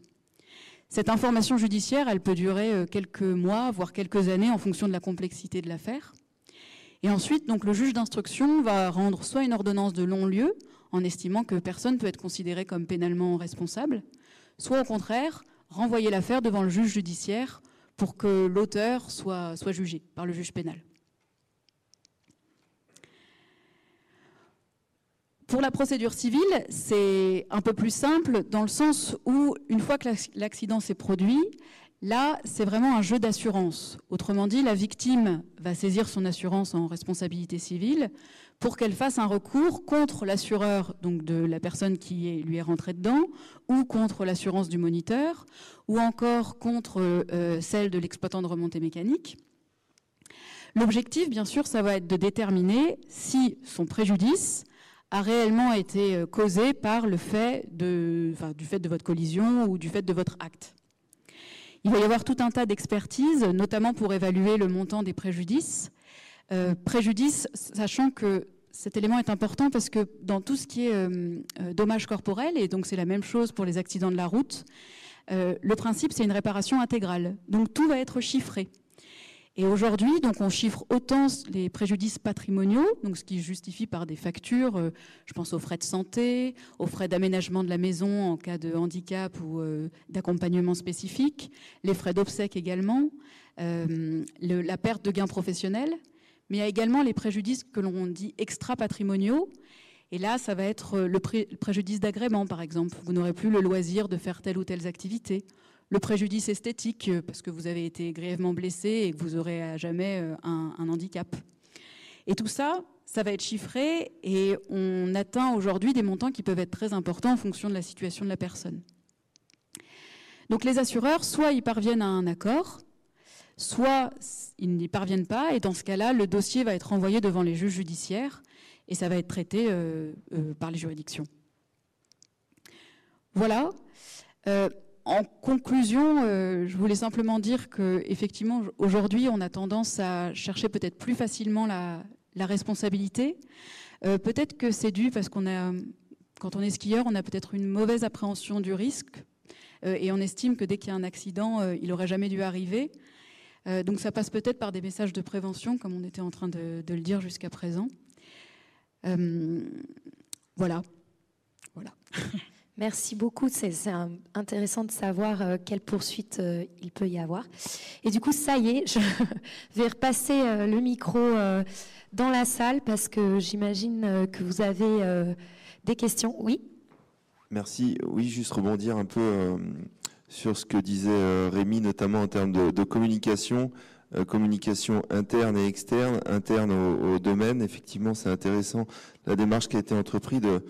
Cette information judiciaire, elle peut durer euh, quelques mois, voire quelques années en fonction de la complexité de l'affaire. Et ensuite, donc, le juge d'instruction va rendre soit une ordonnance de long-lieu, en estimant que personne peut être considéré comme pénalement responsable, soit au contraire, renvoyer l'affaire devant le juge judiciaire pour que l'auteur soit, jugé par le juge pénal. Pour la procédure civile, c'est un peu plus simple dans le sens où, une fois que l'acc- l'accident s'est produit, là, c'est vraiment un jeu d'assurance. Autrement dit, la victime va saisir son assurance en responsabilité civile pour qu'elle fasse un recours contre l'assureur, donc de la personne qui lui est rentrée dedans, ou contre l'assurance du moniteur, ou encore contre euh, celle de l'exploitant de remontée mécanique. L'objectif, bien sûr, ça va être de déterminer si son préjudice a réellement été euh, causé par le fait de, du fait de votre collision ou du fait de votre acte. Il va y avoir tout un tas d'expertises, notamment pour évaluer le montant des préjudices. Euh, préjudice, sachant que cet élément est important parce que dans tout ce qui est euh, euh, dommage corporel, et donc c'est la même chose pour les accidents de la route, euh, le principe c'est une réparation intégrale. Donc tout va être chiffré. Et aujourd'hui, donc, on chiffre autant les préjudices patrimoniaux, donc ce qui justifie par des factures, je pense aux frais de santé, aux frais d'aménagement de la maison en cas de handicap ou d'accompagnement spécifique, les frais d'obsèques également, le- la perte de gains professionnels, mais il y a également les préjudices que l'on dit extra-patrimoniaux. Et là, ça va être euh, le, pré- le préjudice d'agrément, par exemple. Vous n'aurez plus le loisir de faire telle ou telle activité le préjudice esthétique euh, parce que vous avez été grièvement blessé et que vous aurez à jamais euh, un handicap. Et tout ça, ça va être chiffré et on atteint aujourd'hui des montants qui peuvent être très importants en fonction de la situation de la personne. Donc les assureurs, soit ils parviennent à un accord, soit ils n'y parviennent pas, et dans ce cas-là, le dossier va être envoyé devant les juges judiciaires et ça va être traité euh, euh, par les juridictions. Voilà. Euh, en conclusion, je voulais simplement dire que effectivement aujourd'hui, on a tendance à chercher peut-être plus facilement la, la responsabilité. peut-être que c'est dû parce qu'on a, quand on est skieur, on a peut-être une mauvaise appréhension du risque et on estime que dès qu'il y a un accident, il n'aurait jamais dû arriver. Donc ça passe peut-être par des messages de prévention, comme on était en train de le dire jusqu'à présent. Euh, voilà. voilà. Merci beaucoup. C'est intéressant de savoir euh, quelle poursuite euh, il peut y avoir. Et du coup, ça y est, je vais repasser le micro dans la salle parce que j'imagine que vous avez des questions. Oui? Merci. Oui, juste rebondir un peu sur ce que disait Rémi, notamment en termes de communication. Euh, communication interne et externe, interne au, domaine. Effectivement, c'est intéressant la démarche qui a été entreprise de,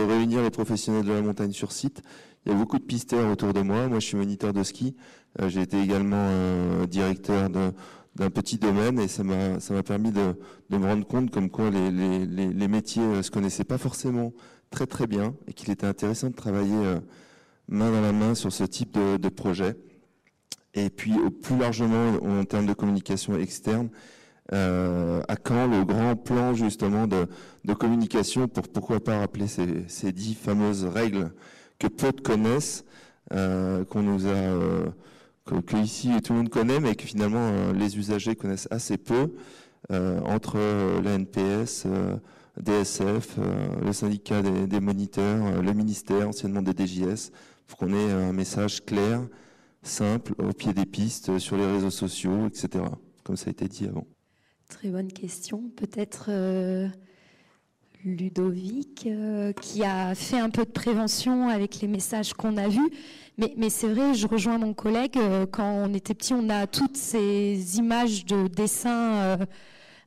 réunir les professionnels de la montagne sur site. Il y a beaucoup de pisteurs autour de moi. Moi, je suis moniteur de ski. Euh, j'ai été également euh, directeur d'un petit domaine et ça m'a permis de, de, me rendre compte comme quoi les, les, les, métiers se connaissaient pas forcément très très bien et qu'il était intéressant de travailler main dans la main sur ce type de, de projet. Et puis plus largement en termes de communication externe, euh, à quand le grand plan justement de, communication pour pourquoi pas rappeler ces, dix fameuses règles que peu de connaissent, euh, qu'on nous a, euh, que, ici tout le monde connaît, mais que finalement les usagers connaissent assez peu entre la NPS, DSF, le syndicat des, des moniteurs, le ministère, anciennement des DJS, pour qu'on ait un message clair simple, au pied des pistes, sur les réseaux sociaux, etc., comme ça a été dit avant Très bonne question. Peut-être euh, Ludovic, euh, qui a fait un peu de prévention avec les messages qu'on a vus. Mais, mais c'est vrai, je rejoins mon collègue, euh, quand on était petit, on a toutes ces images de dessins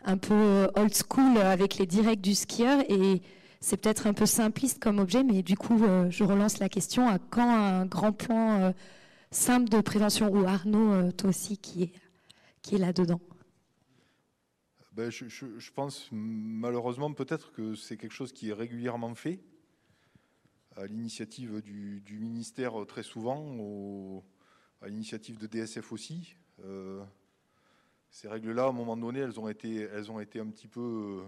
un peu old school avec les directs du skieur. Et c'est peut-être un peu simpliste comme objet, mais du coup, je relance la question à quand un grand plan simple de prévention ou Arnaud, euh, toi aussi, qui est, là-dedans? Ben, je, pense malheureusement peut-être que c'est quelque chose qui est régulièrement fait à l'initiative du, ministère très souvent, à l'initiative de DSF aussi. Euh, ces règles-là, à un moment donné, elles ont été un petit peu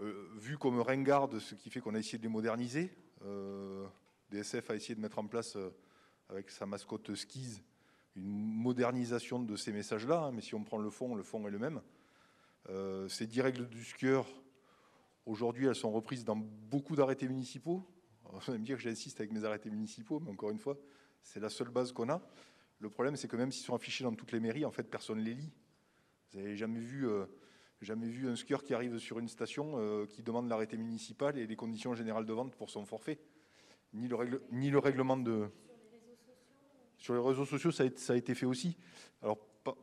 euh, vues comme ringardes, ce qui fait qu'on a essayé de les moderniser. DSF a essayé de mettre en place avec sa mascotte Skis, une modernisation de ces messages-là, hein, mais si on prend le fond, le fond est le même. Euh, ces dix règles du skieur, aujourd'hui, elles sont reprises dans beaucoup d'arrêtés municipaux. Vous allez me dire que j'insiste avec mes arrêtés municipaux, mais encore une fois, c'est la seule base qu'on a. Le problème, c'est que même s'ils sont affichés dans toutes les mairies, en fait, personne ne les lit. Vous n'avez jamais vu, euh, jamais vu un skieur qui arrive sur une station euh, qui demande l'arrêté municipal et les conditions générales de vente pour son forfait, ni le, règlement de sur les réseaux sociaux, ça a, été fait aussi. Alors,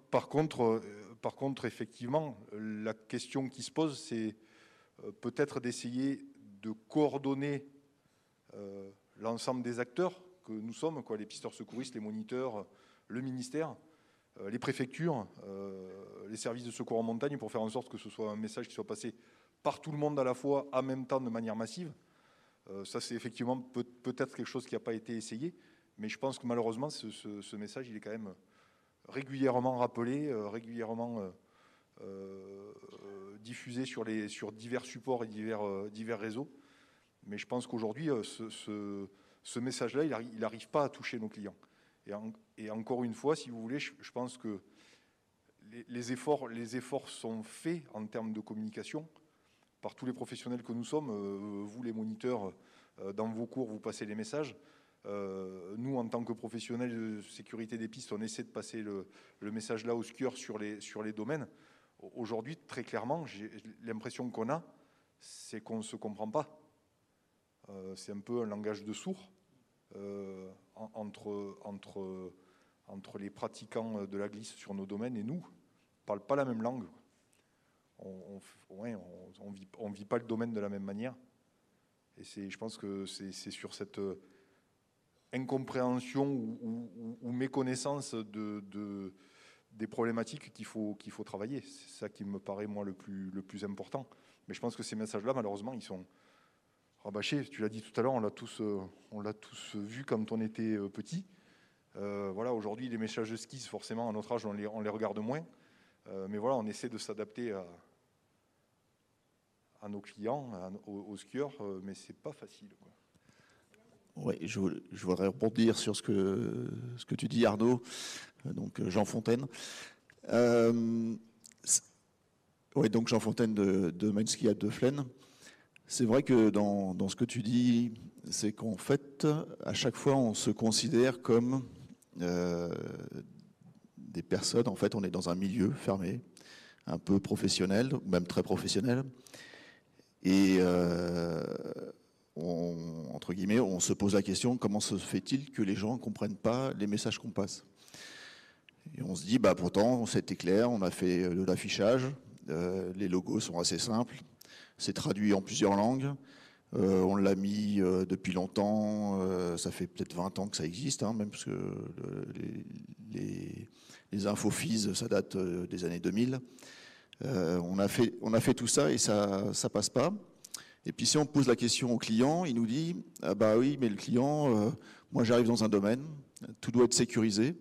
par, contre, euh, par contre, effectivement, la question qui se pose, c'est euh, peut-être d'essayer de coordonner l'ensemble des acteurs que nous sommes, quoi, les pisteurs secouristes, les moniteurs, le ministère, les préfectures, les services de secours en montagne, pour faire en sorte que ce soit un message qui soit passé par tout le monde à la fois, en même temps, de manière massive. ça, c'est effectivement peut-être quelque chose qui n'a pas été essayé. Mais je pense que malheureusement, ce, message, il est quand même régulièrement rappelé, euh, régulièrement euh, euh, diffusé sur, divers supports et divers, divers réseaux. Mais je pense qu'aujourd'hui, ce, message-là, il n'arrive pas à toucher nos clients. Et, encore une fois, si vous voulez, je, pense que les, efforts, sont faits en termes de communication par tous les professionnels que nous sommes. vous, les moniteurs, dans vos cours, vous passez les messages. Euh, nous, en tant que professionnels de sécurité des pistes, on essaie de passer le, message là au skieur sur les, sur les domaines. Aujourd'hui, très clairement, l'impression qu'on a, c'est qu'on ne se comprend pas. Euh, c'est un peu un langage de sourd euh, entre, entre, les pratiquants de la glisse sur nos domaines et nous. On ne parle pas la même langue. on ne vit, pas le domaine de la même manière. Et je pense que c'est sur cette incompréhension ou, méconnaissance de, des problématiques qu'il faut, qu'il faut travailler. C'est ça qui me paraît, moi, le plus important. Mais je pense que ces messages-là, malheureusement, ils sont rabâchés. Tu l'as dit tout à l'heure, on l'a tous, on l'a tous vu quand on était petit. Euh, voilà, aujourd'hui, les messages de skis, forcément, à notre âge, on les, regarde moins. Euh, mais voilà, on essaie de s'adapter à, à, nos clients, aux, skieurs, euh, mais c'est pas facile. Oui, je, voudrais rebondir sur ce que, ce que tu dis, Arnaud, donc Jean Fontaine. oui, donc Jean Fontaine de, de Ski de Flaine. C'est vrai que dans, dans, ce que tu dis, c'est qu'en fait, à chaque fois, on se considère comme euh, des personnes, en fait, on est dans un milieu fermé, un peu professionnel, même très professionnel. Et euh, entre guillemets, on se pose la question comment se fait-il que les gens ne comprennent pas les messages qu'on passe? Et on se dit, bah pourtant, c'était clair, on a fait de l'affichage, euh, les logos sont assez simples, c'est traduit en plusieurs langues. Euh, on l'a mis euh, depuis longtemps, euh, ça fait peut-être 20 ans que ça existe, hein, même parce que les, les, ça date des années 2000. on, a fait, on a fait tout ça et ça ne passe pas. Et puis si on pose la question au client, il nous dit ah bah oui, mais le client, moi j'arrive dans un domaine, tout doit être sécurisé,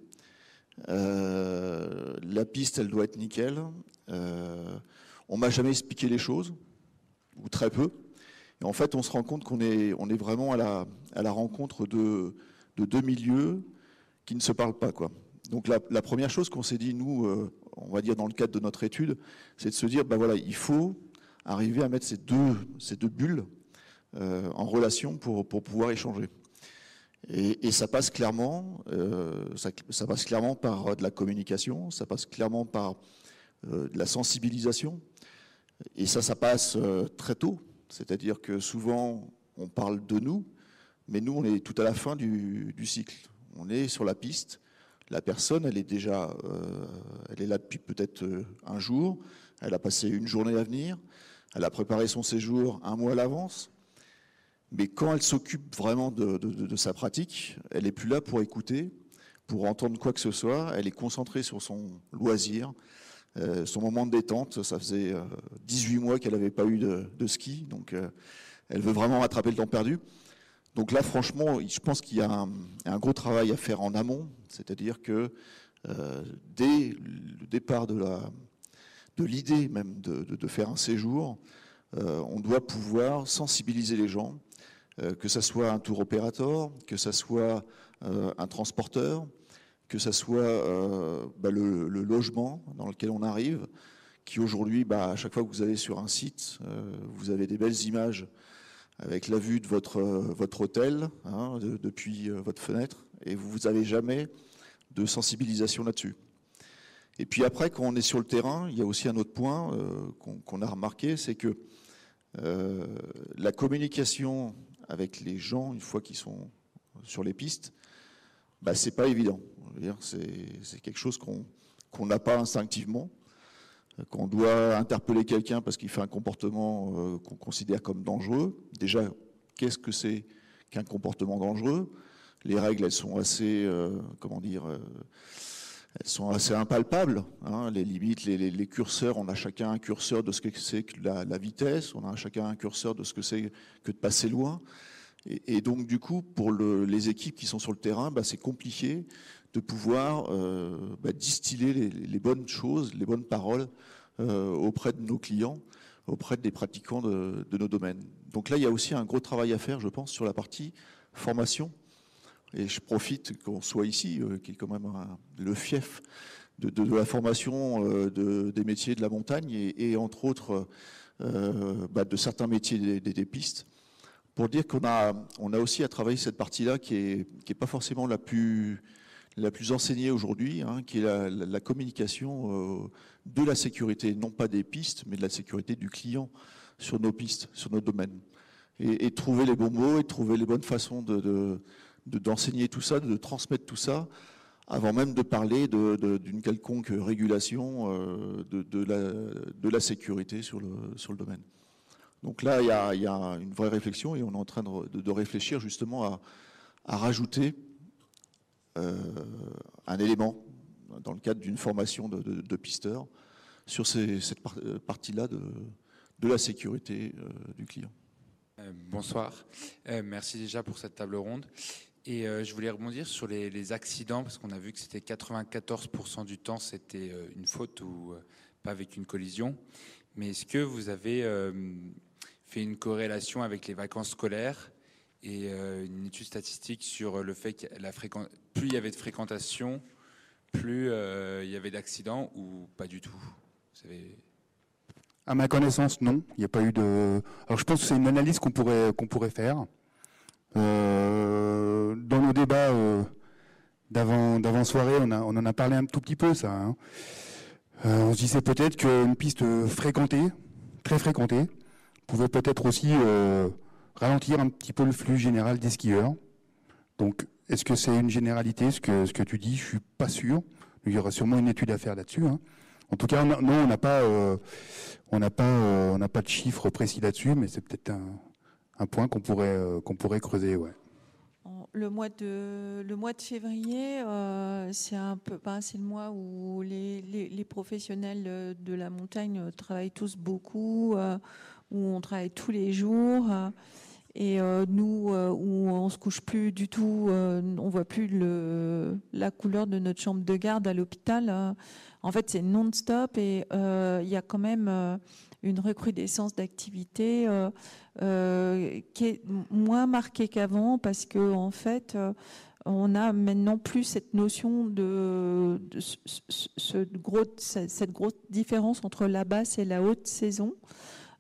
la piste elle doit être nickel, on m'a jamais expliqué les choses ou très peu. Et en fait, on se rend compte qu'on est, vraiment à la, rencontre de, de, deux milieux qui ne se parlent pas. Donc la, première chose qu'on s'est dit, nous, euh, on va dire dans le cadre de notre étude, c'est de se dire, ben voilà, il faut arriver à mettre ces deux, bulles euh, en relation pour, pouvoir échanger. Et, ça passe clairement, euh, ça, ça, passe clairement par de la communication, ça passe clairement par de la sensibilisation, et ça, ça passe euh, très tôt. C'est-à-dire que souvent, on parle de nous, mais nous, on est tout à la fin du, cycle. On est sur la piste. La personne, elle est déjà, euh, elle est là depuis peut-être euh, un jour. Elle a passé une journée à venir. Elle a préparé son séjour un mois à l'avance. Mais quand elle s'occupe vraiment de, de, sa pratique, elle n'est plus là pour écouter, pour entendre quoi que ce soit. Elle est concentrée sur son loisir, euh, son moment de détente, ça faisait 18 euh, mois qu'elle n'avait pas eu de, ski, donc euh, elle veut vraiment rattraper le temps perdu. Donc là, franchement, je pense qu'il y a un, gros travail à faire en amont, c'est-à-dire que dès le départ de l'idée même de, faire un séjour, on doit pouvoir sensibiliser les gens, que ce soit un tour opérateur, que ce soit un transporteur, que ce soit euh, bah, le, logement dans lequel on arrive, qui aujourd'hui, bah, à chaque fois que vous allez sur un site, euh, vous avez des belles images avec la vue de votre, euh, votre hôtel hein, depuis votre fenêtre, et vous n'avez jamais de sensibilisation là-dessus. Et puis après, quand on est sur le terrain, il y a aussi un autre point qu'on a remarqué, c'est que la communication avec les gens, une fois qu'ils sont sur les pistes, bah, c'est pas évident. C'est quelque chose qu'on n'a pas instinctivement, qu'on doit interpeller quelqu'un parce qu'il fait un comportement euh, qu'on considère comme dangereux. Déjà, qu'est-ce que c'est qu'un comportement dangereux? Les règles, elles sont assez, euh, comment dire, euh, elles sont assez impalpables. Hein. les limites, les, curseurs, on a chacun un curseur de ce que c'est que la, vitesse, on a chacun un curseur de ce que c'est que de passer loin. Et, donc, du coup, pour le, les équipes qui sont sur le terrain, bah, c'est compliqué de pouvoir euh, bah, distiller les, bonnes choses, les bonnes paroles euh, auprès de nos clients, auprès des pratiquants de, nos domaines. Donc là, il y a aussi un gros travail à faire, je pense, sur la partie formation. Et je profite qu'on soit ici, euh, qui est quand même le fief de, la formation des métiers de la montagne et, entre autres bah, de certains métiers des, pistes, pour dire qu'on a, on a aussi à travailler cette partie-là qui n'est qui est pas forcément la plus la plus enseignée aujourd'hui, hein, qui est la, communication euh, de la sécurité, non pas des pistes, mais de la sécurité du client sur nos pistes, sur nos domaines. Et, trouver les bons mots et trouver les bonnes façons de, d'enseigner tout ça, de transmettre tout ça avant même de parler d'une quelconque régulation de, la, sécurité sur le, sur le domaine. Donc là, il y, a, une vraie réflexion et on est en train de, réfléchir justement à, rajouter un élément dans le cadre d'une formation de, pisteurs sur cette partie-là de, la sécurité du client. Euh, bonsoir. Euh, merci déjà pour cette table ronde. Et euh, je voulais rebondir sur les, accidents, parce qu'on a vu que c'était 94% du temps, c'était une faute ou pas avec une collision. Mais est-ce que vous avez fait une corrélation avec les vacances scolaires et une étude statistique sur le fait que la plus il y avait de fréquentation, plus il y avait d'accidents ou pas du tout. À ma connaissance, non. Il n'y a pas eu de. Alors, je pense que c'est une analyse qu'on pourrait qu'on pourrait faire. Euh, dans nos débats euh, d'avant d'avant soirée, on a on en a parlé un tout petit peu ça. Hein. Euh, on se disait peut-être qu'une piste fréquentée, très fréquentée, pouvait peut-être aussi ralentir un petit peu le flux général des skieurs. Donc, est-ce que c'est une généralité ce que tu dis? Je suis pas sûr. Il y aura sûrement une étude à faire là-dessus. Hein. En tout cas, non, on n'a pas, euh, on n'a pas, euh, on n'a pas de chiffres précis là-dessus, mais c'est peut-être un, point qu'on pourrait, euh, qu'on pourrait creuser, ouais. Le mois de, le mois de février, c'est un peu, ben, c'est le mois où les, professionnels de la montagne travaillent tous beaucoup, où on travaille tous les jours. Et nous, où on se couche plus du tout, on voit plus la couleur de notre chambre de garde à l'hôpital. En fait, c'est non-stop et euh, il y a quand même euh, une recrudescence d'activité euh, qui est moins marquée qu'avant parce que en fait, on a maintenant plus cette notion de, cette grosse différence entre la basse et la haute saison.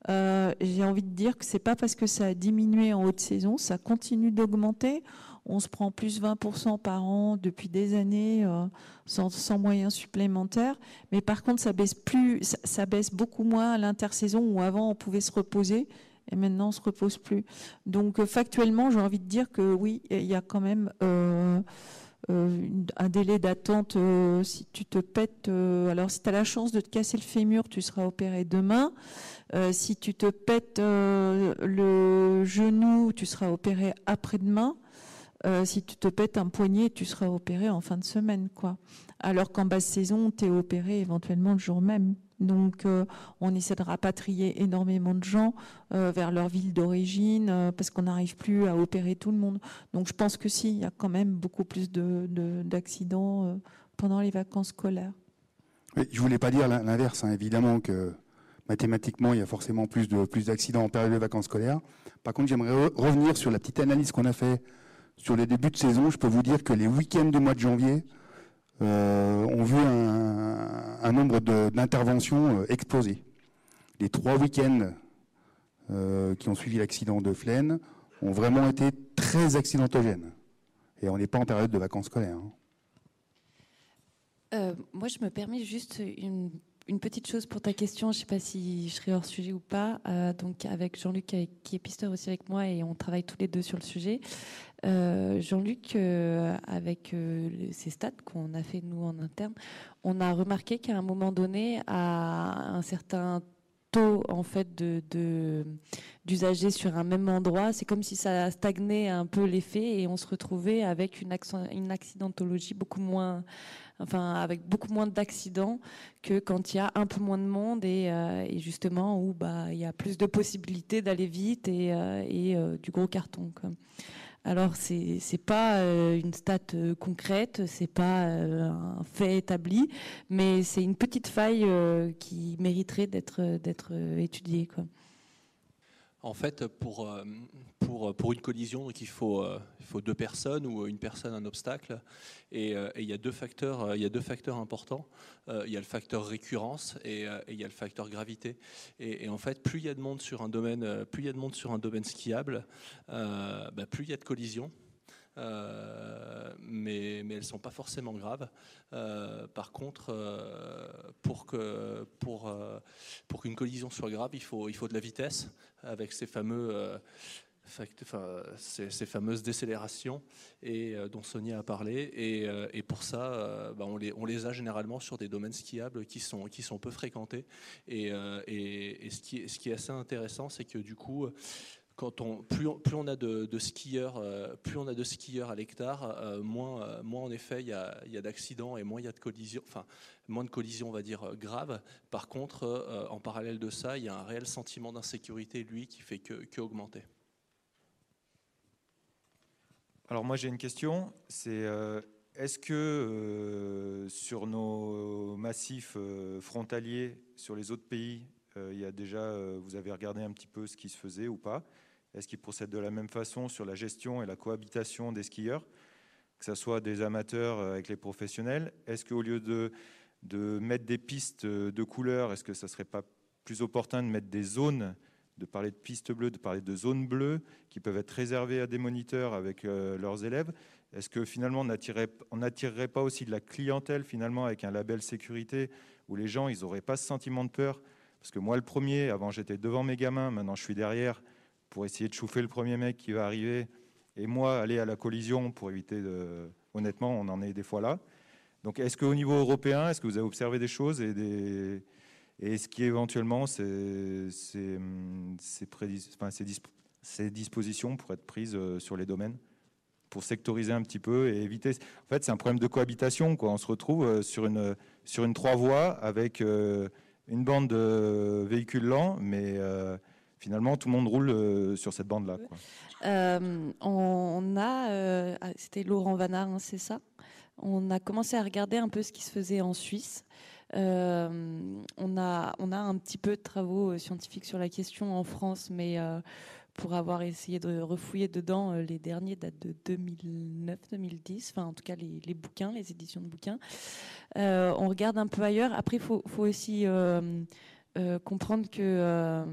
J'ai envie de dire que c'est pas parce que ça a diminué en haute saison, ça continue d'augmenter on se prend plus 20% par an depuis des années euh, sans, moyens supplémentaires. Mais par contre, ça baisse plus, ça, baisse beaucoup moins à l'intersaison où avant on pouvait se reposer et maintenant on se repose plus. Donc euh, factuellement, j'ai envie de dire que oui, il y a quand même euh, un délai d'attente. si tu te pètes, alors si tu as la chance de te casser le fémur, tu seras opéré demain. si tu te pètes le genou, tu seras opéré après-demain. Euh, si tu te pètes un poignet, tu seras opéré en fin de semaine, quoi. Alors qu'en basse saison, tu es opéré éventuellement le jour même. Donc, euh, on essaie de rapatrier énormément de gens euh, vers leur ville d'origine parce qu'on n'arrive plus à opérer tout le monde. Donc, je pense que si, il y a quand même beaucoup plus d'accidents pendant les vacances scolaires. Je voulais pas dire l'inverse, hein. évidemment que mathématiquement, il y a forcément plus de plus d'accidents en période de vacances scolaires. Par contre, j'aimerais revenir sur la petite analyse qu'on a fait sur les débuts de saison, je peux vous dire que les week-ends du mois de janvier euh, ont vu un, nombre d'interventions euh, exploser. Les trois week-ends euh, qui ont suivi l'accident de Flaine ont vraiment été très accidentogènes. Et on n'est pas en période de vacances scolaires. Hein. moi, je me permets juste une une petite chose pour ta question, je ne sais pas si je serai hors sujet ou pas. Euh, donc avec Jean-Luc qui est pisteur aussi avec moi et on travaille tous les deux sur le sujet. Euh, Jean-Luc, euh, avec ces stats qu'on a fait nous en interne, on a remarqué qu'à un moment donné, à un certain taux en fait d'usagers sur un même endroit, c'est comme si ça stagnait un peu l'effet et on se retrouvait avec une, une accidentologie beaucoup moins enfin avec beaucoup moins d'accidents que quand il y a un peu moins de monde et, euh, justement où bah il y a plus de possibilités d'aller vite et, euh, euh, du gros carton. Alors c'est c'est pas une stat concrète, c'est pas un fait établi, mais c'est une petite faille qui mériterait d'être d'être étudiée. Quoi. En fait, pour, euh, pour, pour une collision, donc il, faut, euh, il faut deux personnes ou une personne, un obstacle. Et, euh, il, y a deux facteurs, il y a deux facteurs importants. il y a le facteur récurrence et, il y a le facteur gravité. Et, en fait, plus il y a de monde sur un domaine, plus il y a de monde sur un domaine skiable, bah, plus il y a de collisions. Euh, mais, elles ne sont pas forcément graves. Euh, par contre, euh, pour qu'une collision soit grave, il faut de la vitesse avec ces fameuses décélérations et, dont Sonia a parlé. Et, pour ça, bah, on, les, a généralement sur des domaines skiables qui sont, peu fréquentés. Et, ce, qui, est assez intéressant, c'est que du coup, plus, on, a de, skieurs, euh, plus de skieurs à l'hectare, euh, moins, euh, moins en effet il y a, d'accidents et moins il y a de collisions, enfin moins de collisions on va dire graves. Par contre, en parallèle de ça, il y a un réel sentiment d'insécurité lui qui fait que, que augmenter. Alors moi j'ai une question, c'est est-ce que sur nos massifs frontaliers, sur les autres pays, il y a déjà, vous avez regardé un petit peu ce qui se faisait ou pas? Est-ce qu'ils procèdent de la même façon sur la gestion et la cohabitation des skieurs, que ce soit des amateurs euh, avec les professionnels? Est-ce qu'au lieu de, mettre des pistes de couleurs, est-ce que ça ne serait pas plus opportun de mettre des zones, de parler de pistes bleues, de parler de zones bleues qui peuvent être réservées à des moniteurs avec euh, leurs élèves? Est-ce que finalement on n'attirerait pas aussi de la clientèle finalement avec un label sécurité où les gens ils n'auraient pas ce sentiment de peur? Parce que moi le premier, avant j'étais devant mes gamins, maintenant je suis derrière pour essayer de chauffer le premier mec qui va arriver, et moi aller à la collision pour éviter de... Honnêtement, on en est des fois là. Donc est-ce qu'au niveau européen, est-ce que vous avez observé des choses et, est-ce qu'éventuellement ces, ces, ces, dispositions pourraient être prises euh, sur les domaines pour sectoriser un petit peu et éviter. En fait, c'est un problème de cohabitation. On se retrouve euh, sur une, sur une trois voies avec euh, une bande de véhicules lents, mais finalement, tout le monde roule euh, sur cette bande-là. Euh, on a, euh, ah, c'était Laurent Vanard, hein, c'est ça? On a commencé à regarder un peu ce qui se faisait en Suisse. on, a, on a un petit peu de travaux scientifiques sur la question en France, mais pour avoir essayé de refouiller dedans, les derniers datent de 2009-2010, enfin en tout cas les, bouquins, les éditions de bouquins. on regarde un peu ailleurs. Après, il faut, aussi euh, comprendre que euh,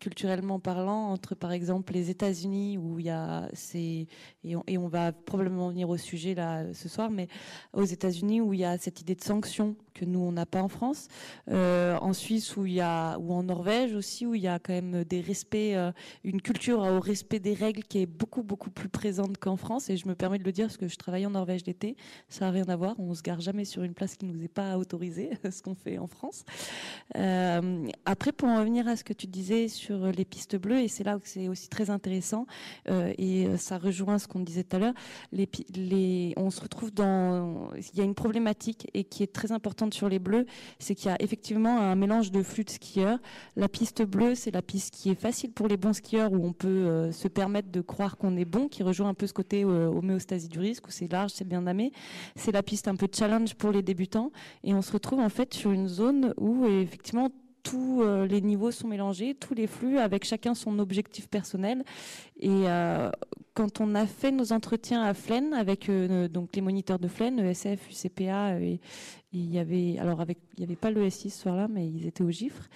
culturellement parlant, entre par exemple les États-Unis où il y a ces et on, et on, va probablement venir au sujet là ce soir, mais aux États-Unis où il y a cette idée de sanction que nous on n'a pas en France, euh, en Suisse où il y a ou en Norvège aussi où il y a quand même des respects, euh, une culture au respect des règles qui est beaucoup beaucoup plus présente qu'en France. Et je me permets de le dire parce que je travaille en Norvège l'été, ça n'a rien à voir, on se gare jamais sur une place qui nous est pas autorisée, ce qu'on fait en France. Euh, après, pour en revenir à ce que tu disais sur les pistes bleues, et c'est là où c'est aussi très intéressant, et ça rejoint ce qu'on disait tout à l'heure, on se retrouve dans... Il y a une problématique et qui est très importante sur les bleus, c'est qu'il y a effectivement un mélange de flux de skieurs. La piste bleue, c'est la piste qui est facile pour les bons skieurs, où on peut se permettre de croire qu'on est bon, qui rejoint un peu ce côté homéostasie du risque, où c'est large, c'est bien damé. C'est la piste un peu challenge pour les débutants, et on se retrouve en fait sur une zone où effectivement tous euh, les niveaux sont mélangés, tous les flux, avec chacun son objectif personnel. Et euh, quand on a fait nos entretiens à Flaine avec euh, donc les moniteurs de Flaine, ESF, UCPA, et, il y avait alors avec il y avait pas l'ESI ce soir-là, mais ils étaient au GIFRE.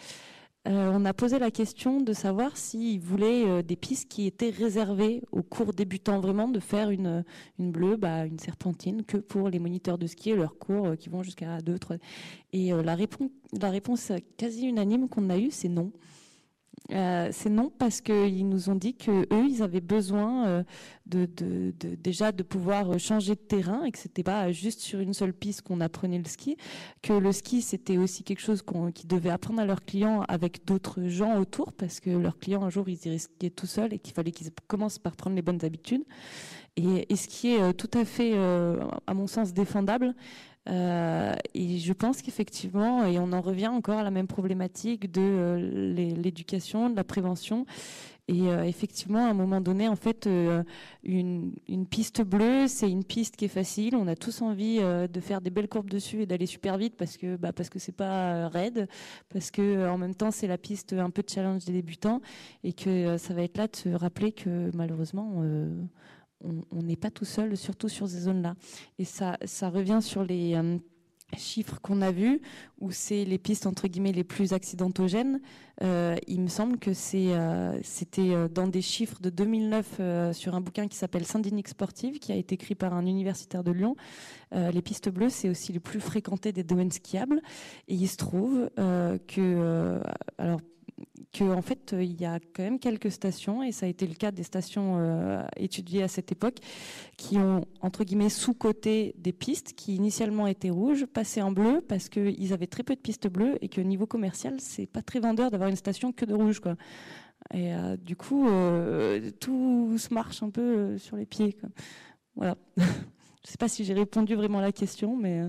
Euh, on a posé la question de savoir s'ils voulaient euh, des pistes qui étaient réservées aux cours débutants, vraiment de faire une, une bleue, bah, une serpentine, que pour les moniteurs de ski et leurs cours euh, qui vont jusqu'à 2, 3. Et la, réponse, la réponse quasi unanime qu'on a eue, c'est non. Euh, c'est non parce qu'ils nous ont dit que eux, ils avaient besoin euh, de, déjà de pouvoir changer de terrain et que c'était pas juste sur une seule piste qu'on apprenait le ski, que le ski c'était aussi quelque chose qu'ils devaient apprendre à leurs clients avec d'autres gens autour parce que leurs clients un jour ils y risquaient tout seuls et qu'il fallait qu'ils commencent par prendre les bonnes habitudes. Et, et ce qui est euh, tout à fait, à mon sens, défendable, euh, et je pense qu'effectivement, et on en revient encore à la même problématique de euh, l'éducation, de la prévention. Et euh, effectivement, à un moment donné, en fait, une, piste bleue, c'est une piste qui est facile. On a tous envie de faire des belles courbes dessus et d'aller super vite parce que bah, parce que c'est pas raide, parce que en même temps c'est la piste un peu de challenge des débutants et que ça va être là de se rappeler que malheureusement on n'est pas tout seul, surtout sur ces zones-là. Et ça, revient sur les euh, chiffres qu'on a vus, où c'est les pistes entre guillemets les plus accidentogènes. Euh, il me semble que c'est, euh, c'était dans des chiffres de 2009 sur un bouquin qui s'appelle Saint-Denis Sportive, qui a été écrit par un universitaire de Lyon. les pistes bleues, c'est aussi les plus fréquentées des domaines skiables. Et il se trouve que, alors qu'en en fait, il y a quand même quelques stations, et ça a été le cas des stations étudiées à cette époque, qui ont, entre guillemets, sous-coté des pistes qui initialement étaient rouges, passées en bleu, parce qu'ils avaient très peu de pistes bleues, et que niveau commercial, c'est pas très vendeur d'avoir une station que de rouge. Quoi. Et du coup, tout se marche un peu sur les pieds. Voilà. Je sais pas si j'ai répondu vraiment à la question, mais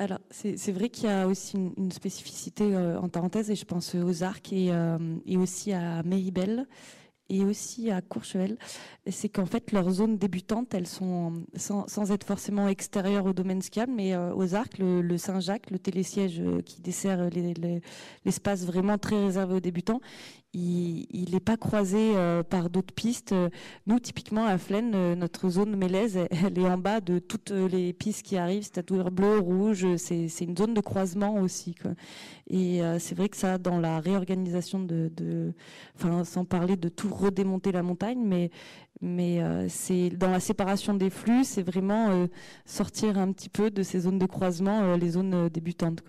alors c'est vrai qu'il y a aussi une, spécificité en parenthèse, et je pense aux arcs et, et aussi à Méribel et aussi à Courchevel, c'est qu'en fait leurs zones débutantes, elles sont sans, être forcément extérieures au domaine skiable, mais aux arcs, le, Saint-Jacques, le télésiège qui dessert l'espace vraiment très réservé aux débutants, il n'est pas croisé euh, par d'autres pistes. Nous, typiquement, à Flaine, euh, notre zone Mélèze, elle est en bas de toutes les pistes qui arrivent, c'est-à-dire bleu, rouge, c'est une zone de croisement aussi. Et euh, c'est vrai que ça, dans la réorganisation de, enfin, sans parler de tout redémonter la montagne, mais, c'est dans la séparation des flux, c'est vraiment sortir un petit peu de ces zones de croisement, les zones débutantes.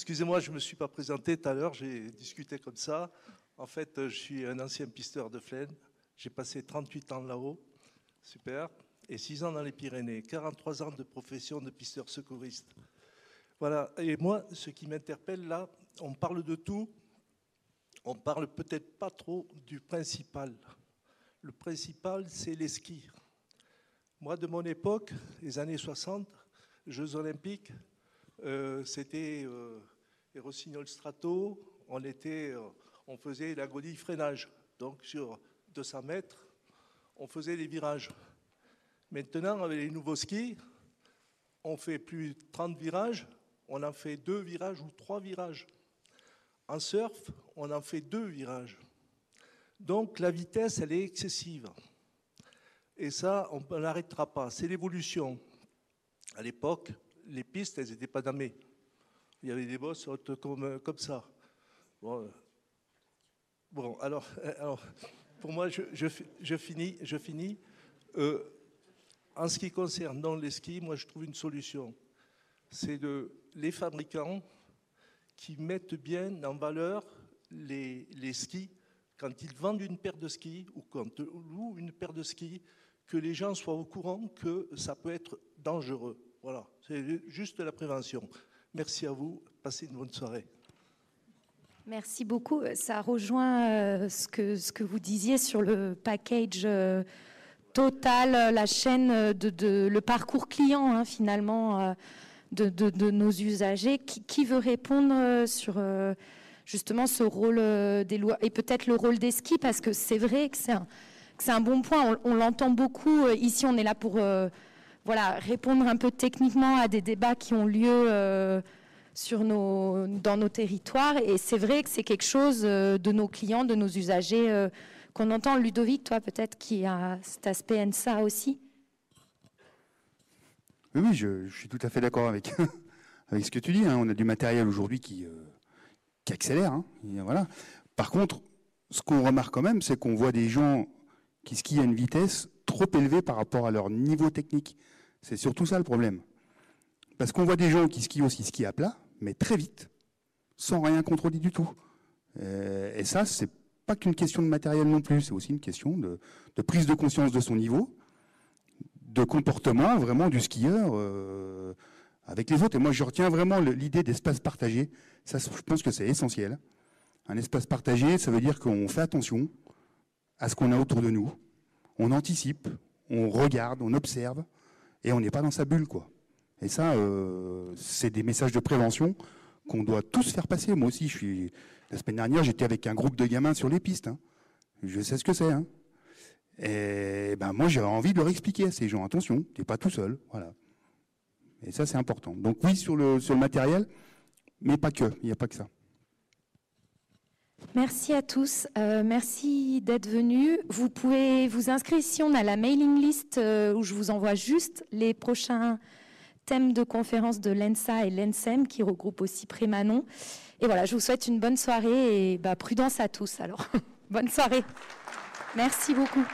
Excusez-moi, je ne me suis pas présenté tout à l'heure, j'ai discuté comme ça. En fait, je suis un ancien pisteur de Flaine. J'ai passé 38 ans là-haut, super, et 6 ans dans les Pyrénées, 43 ans de profession de pisteur secouriste. Voilà, et moi, ce qui m'interpelle là, on parle de tout, on parle peut-être pas trop du principal. Le principal, c'est les skis. Moi, de mon époque, les années 60, Jeux olympiques, c'était euh, Rossignol Strato, on, était, euh, on faisait la godille freinage. Donc sur 200 mètres, on faisait les virages. Maintenant, avec les nouveaux skis, on fait plus de 30 virages, on en fait deux virages ou trois virages. En surf, on en fait deux virages. Donc la vitesse, elle est excessive. Et ça, on n'arrêtera pas. C'est l'évolution. À l'époque, les pistes, elles n'étaient pas damées. Il y avait des bosses comme, comme ça. Bon, bon alors, pour moi, je, je, finis. Je finis. Euh, en ce qui concerne les skis, moi, je trouve une solution. C'est de les fabricants qui mettent bien en valeur les, les skis quand ils vendent une paire de skis ou quand ils louent une paire de skis, que les gens soient au courant que ça peut être dangereux. Voilà, c'est juste la prévention. Merci à vous, passez une bonne soirée. Merci beaucoup. Ça rejoint euh, ce, que, vous disiez sur le package euh, total, la chaîne le parcours client hein, finalement euh, de, nos usagers. Qui, veut répondre sur justement ce rôle des lois et peut-être le rôle des skis parce que c'est vrai que c'est un, bon point. On l'entend beaucoup. Ici, on est là pour voilà, répondre un peu techniquement à des débats qui ont lieu euh, dans nos territoires. Et c'est vrai que c'est quelque chose euh, de nos clients, de nos usagers euh, qu'on entend. Ludovic, toi peut-être qui a cet aspect NSA aussi. Oui, je, suis tout à fait d'accord avec, avec ce que tu dis. Hein. On a du matériel aujourd'hui qui, qui accélère. Hein. voilà. Par contre, ce qu'on remarque quand même, c'est qu'on voit des gens qui skient à une vitesse trop élevée par rapport à leur niveau technique. C'est surtout ça le problème. Parce qu'on voit des gens qui skient aussi skient à plat, mais très vite, sans rien contrôler du tout. Euh, et ça, c'est pas qu'une question de matériel non plus, c'est aussi une question de, prise de conscience de son niveau, de comportement vraiment du skieur euh, avec les autres. Et moi, je retiens vraiment l'idée d'espace partagé. Ça, je pense que c'est essentiel. Un espace partagé, ça veut dire qu'on fait attention à ce qu'on a autour de nous. On anticipe, on regarde, on observe, et on n'est pas dans sa bulle, quoi. Et ça, euh, c'est des messages de prévention qu'on doit tous faire passer. Moi aussi, je suis. La semaine dernière, j'étais avec un groupe de gamins sur les pistes. Hein. Je sais ce que c'est. Hein. Et ben moi, j'avais envie de leur expliquer à ces gens attention, t'es pas tout seul, voilà. Et ça, c'est important. Donc oui, sur le sur le matériel, mais pas que. Il n'y a pas que ça. Merci à tous. Euh, merci d'être venus. Vous pouvez vous inscrire ici. On a la mailing list euh, où je vous envoie juste les prochains thèmes de conférences de l'ENSA et l'ENSEM qui regroupent aussi Prémanon. Et voilà, je vous souhaite une bonne soirée et bah, prudence à tous. Alors, bonne soirée. Merci beaucoup.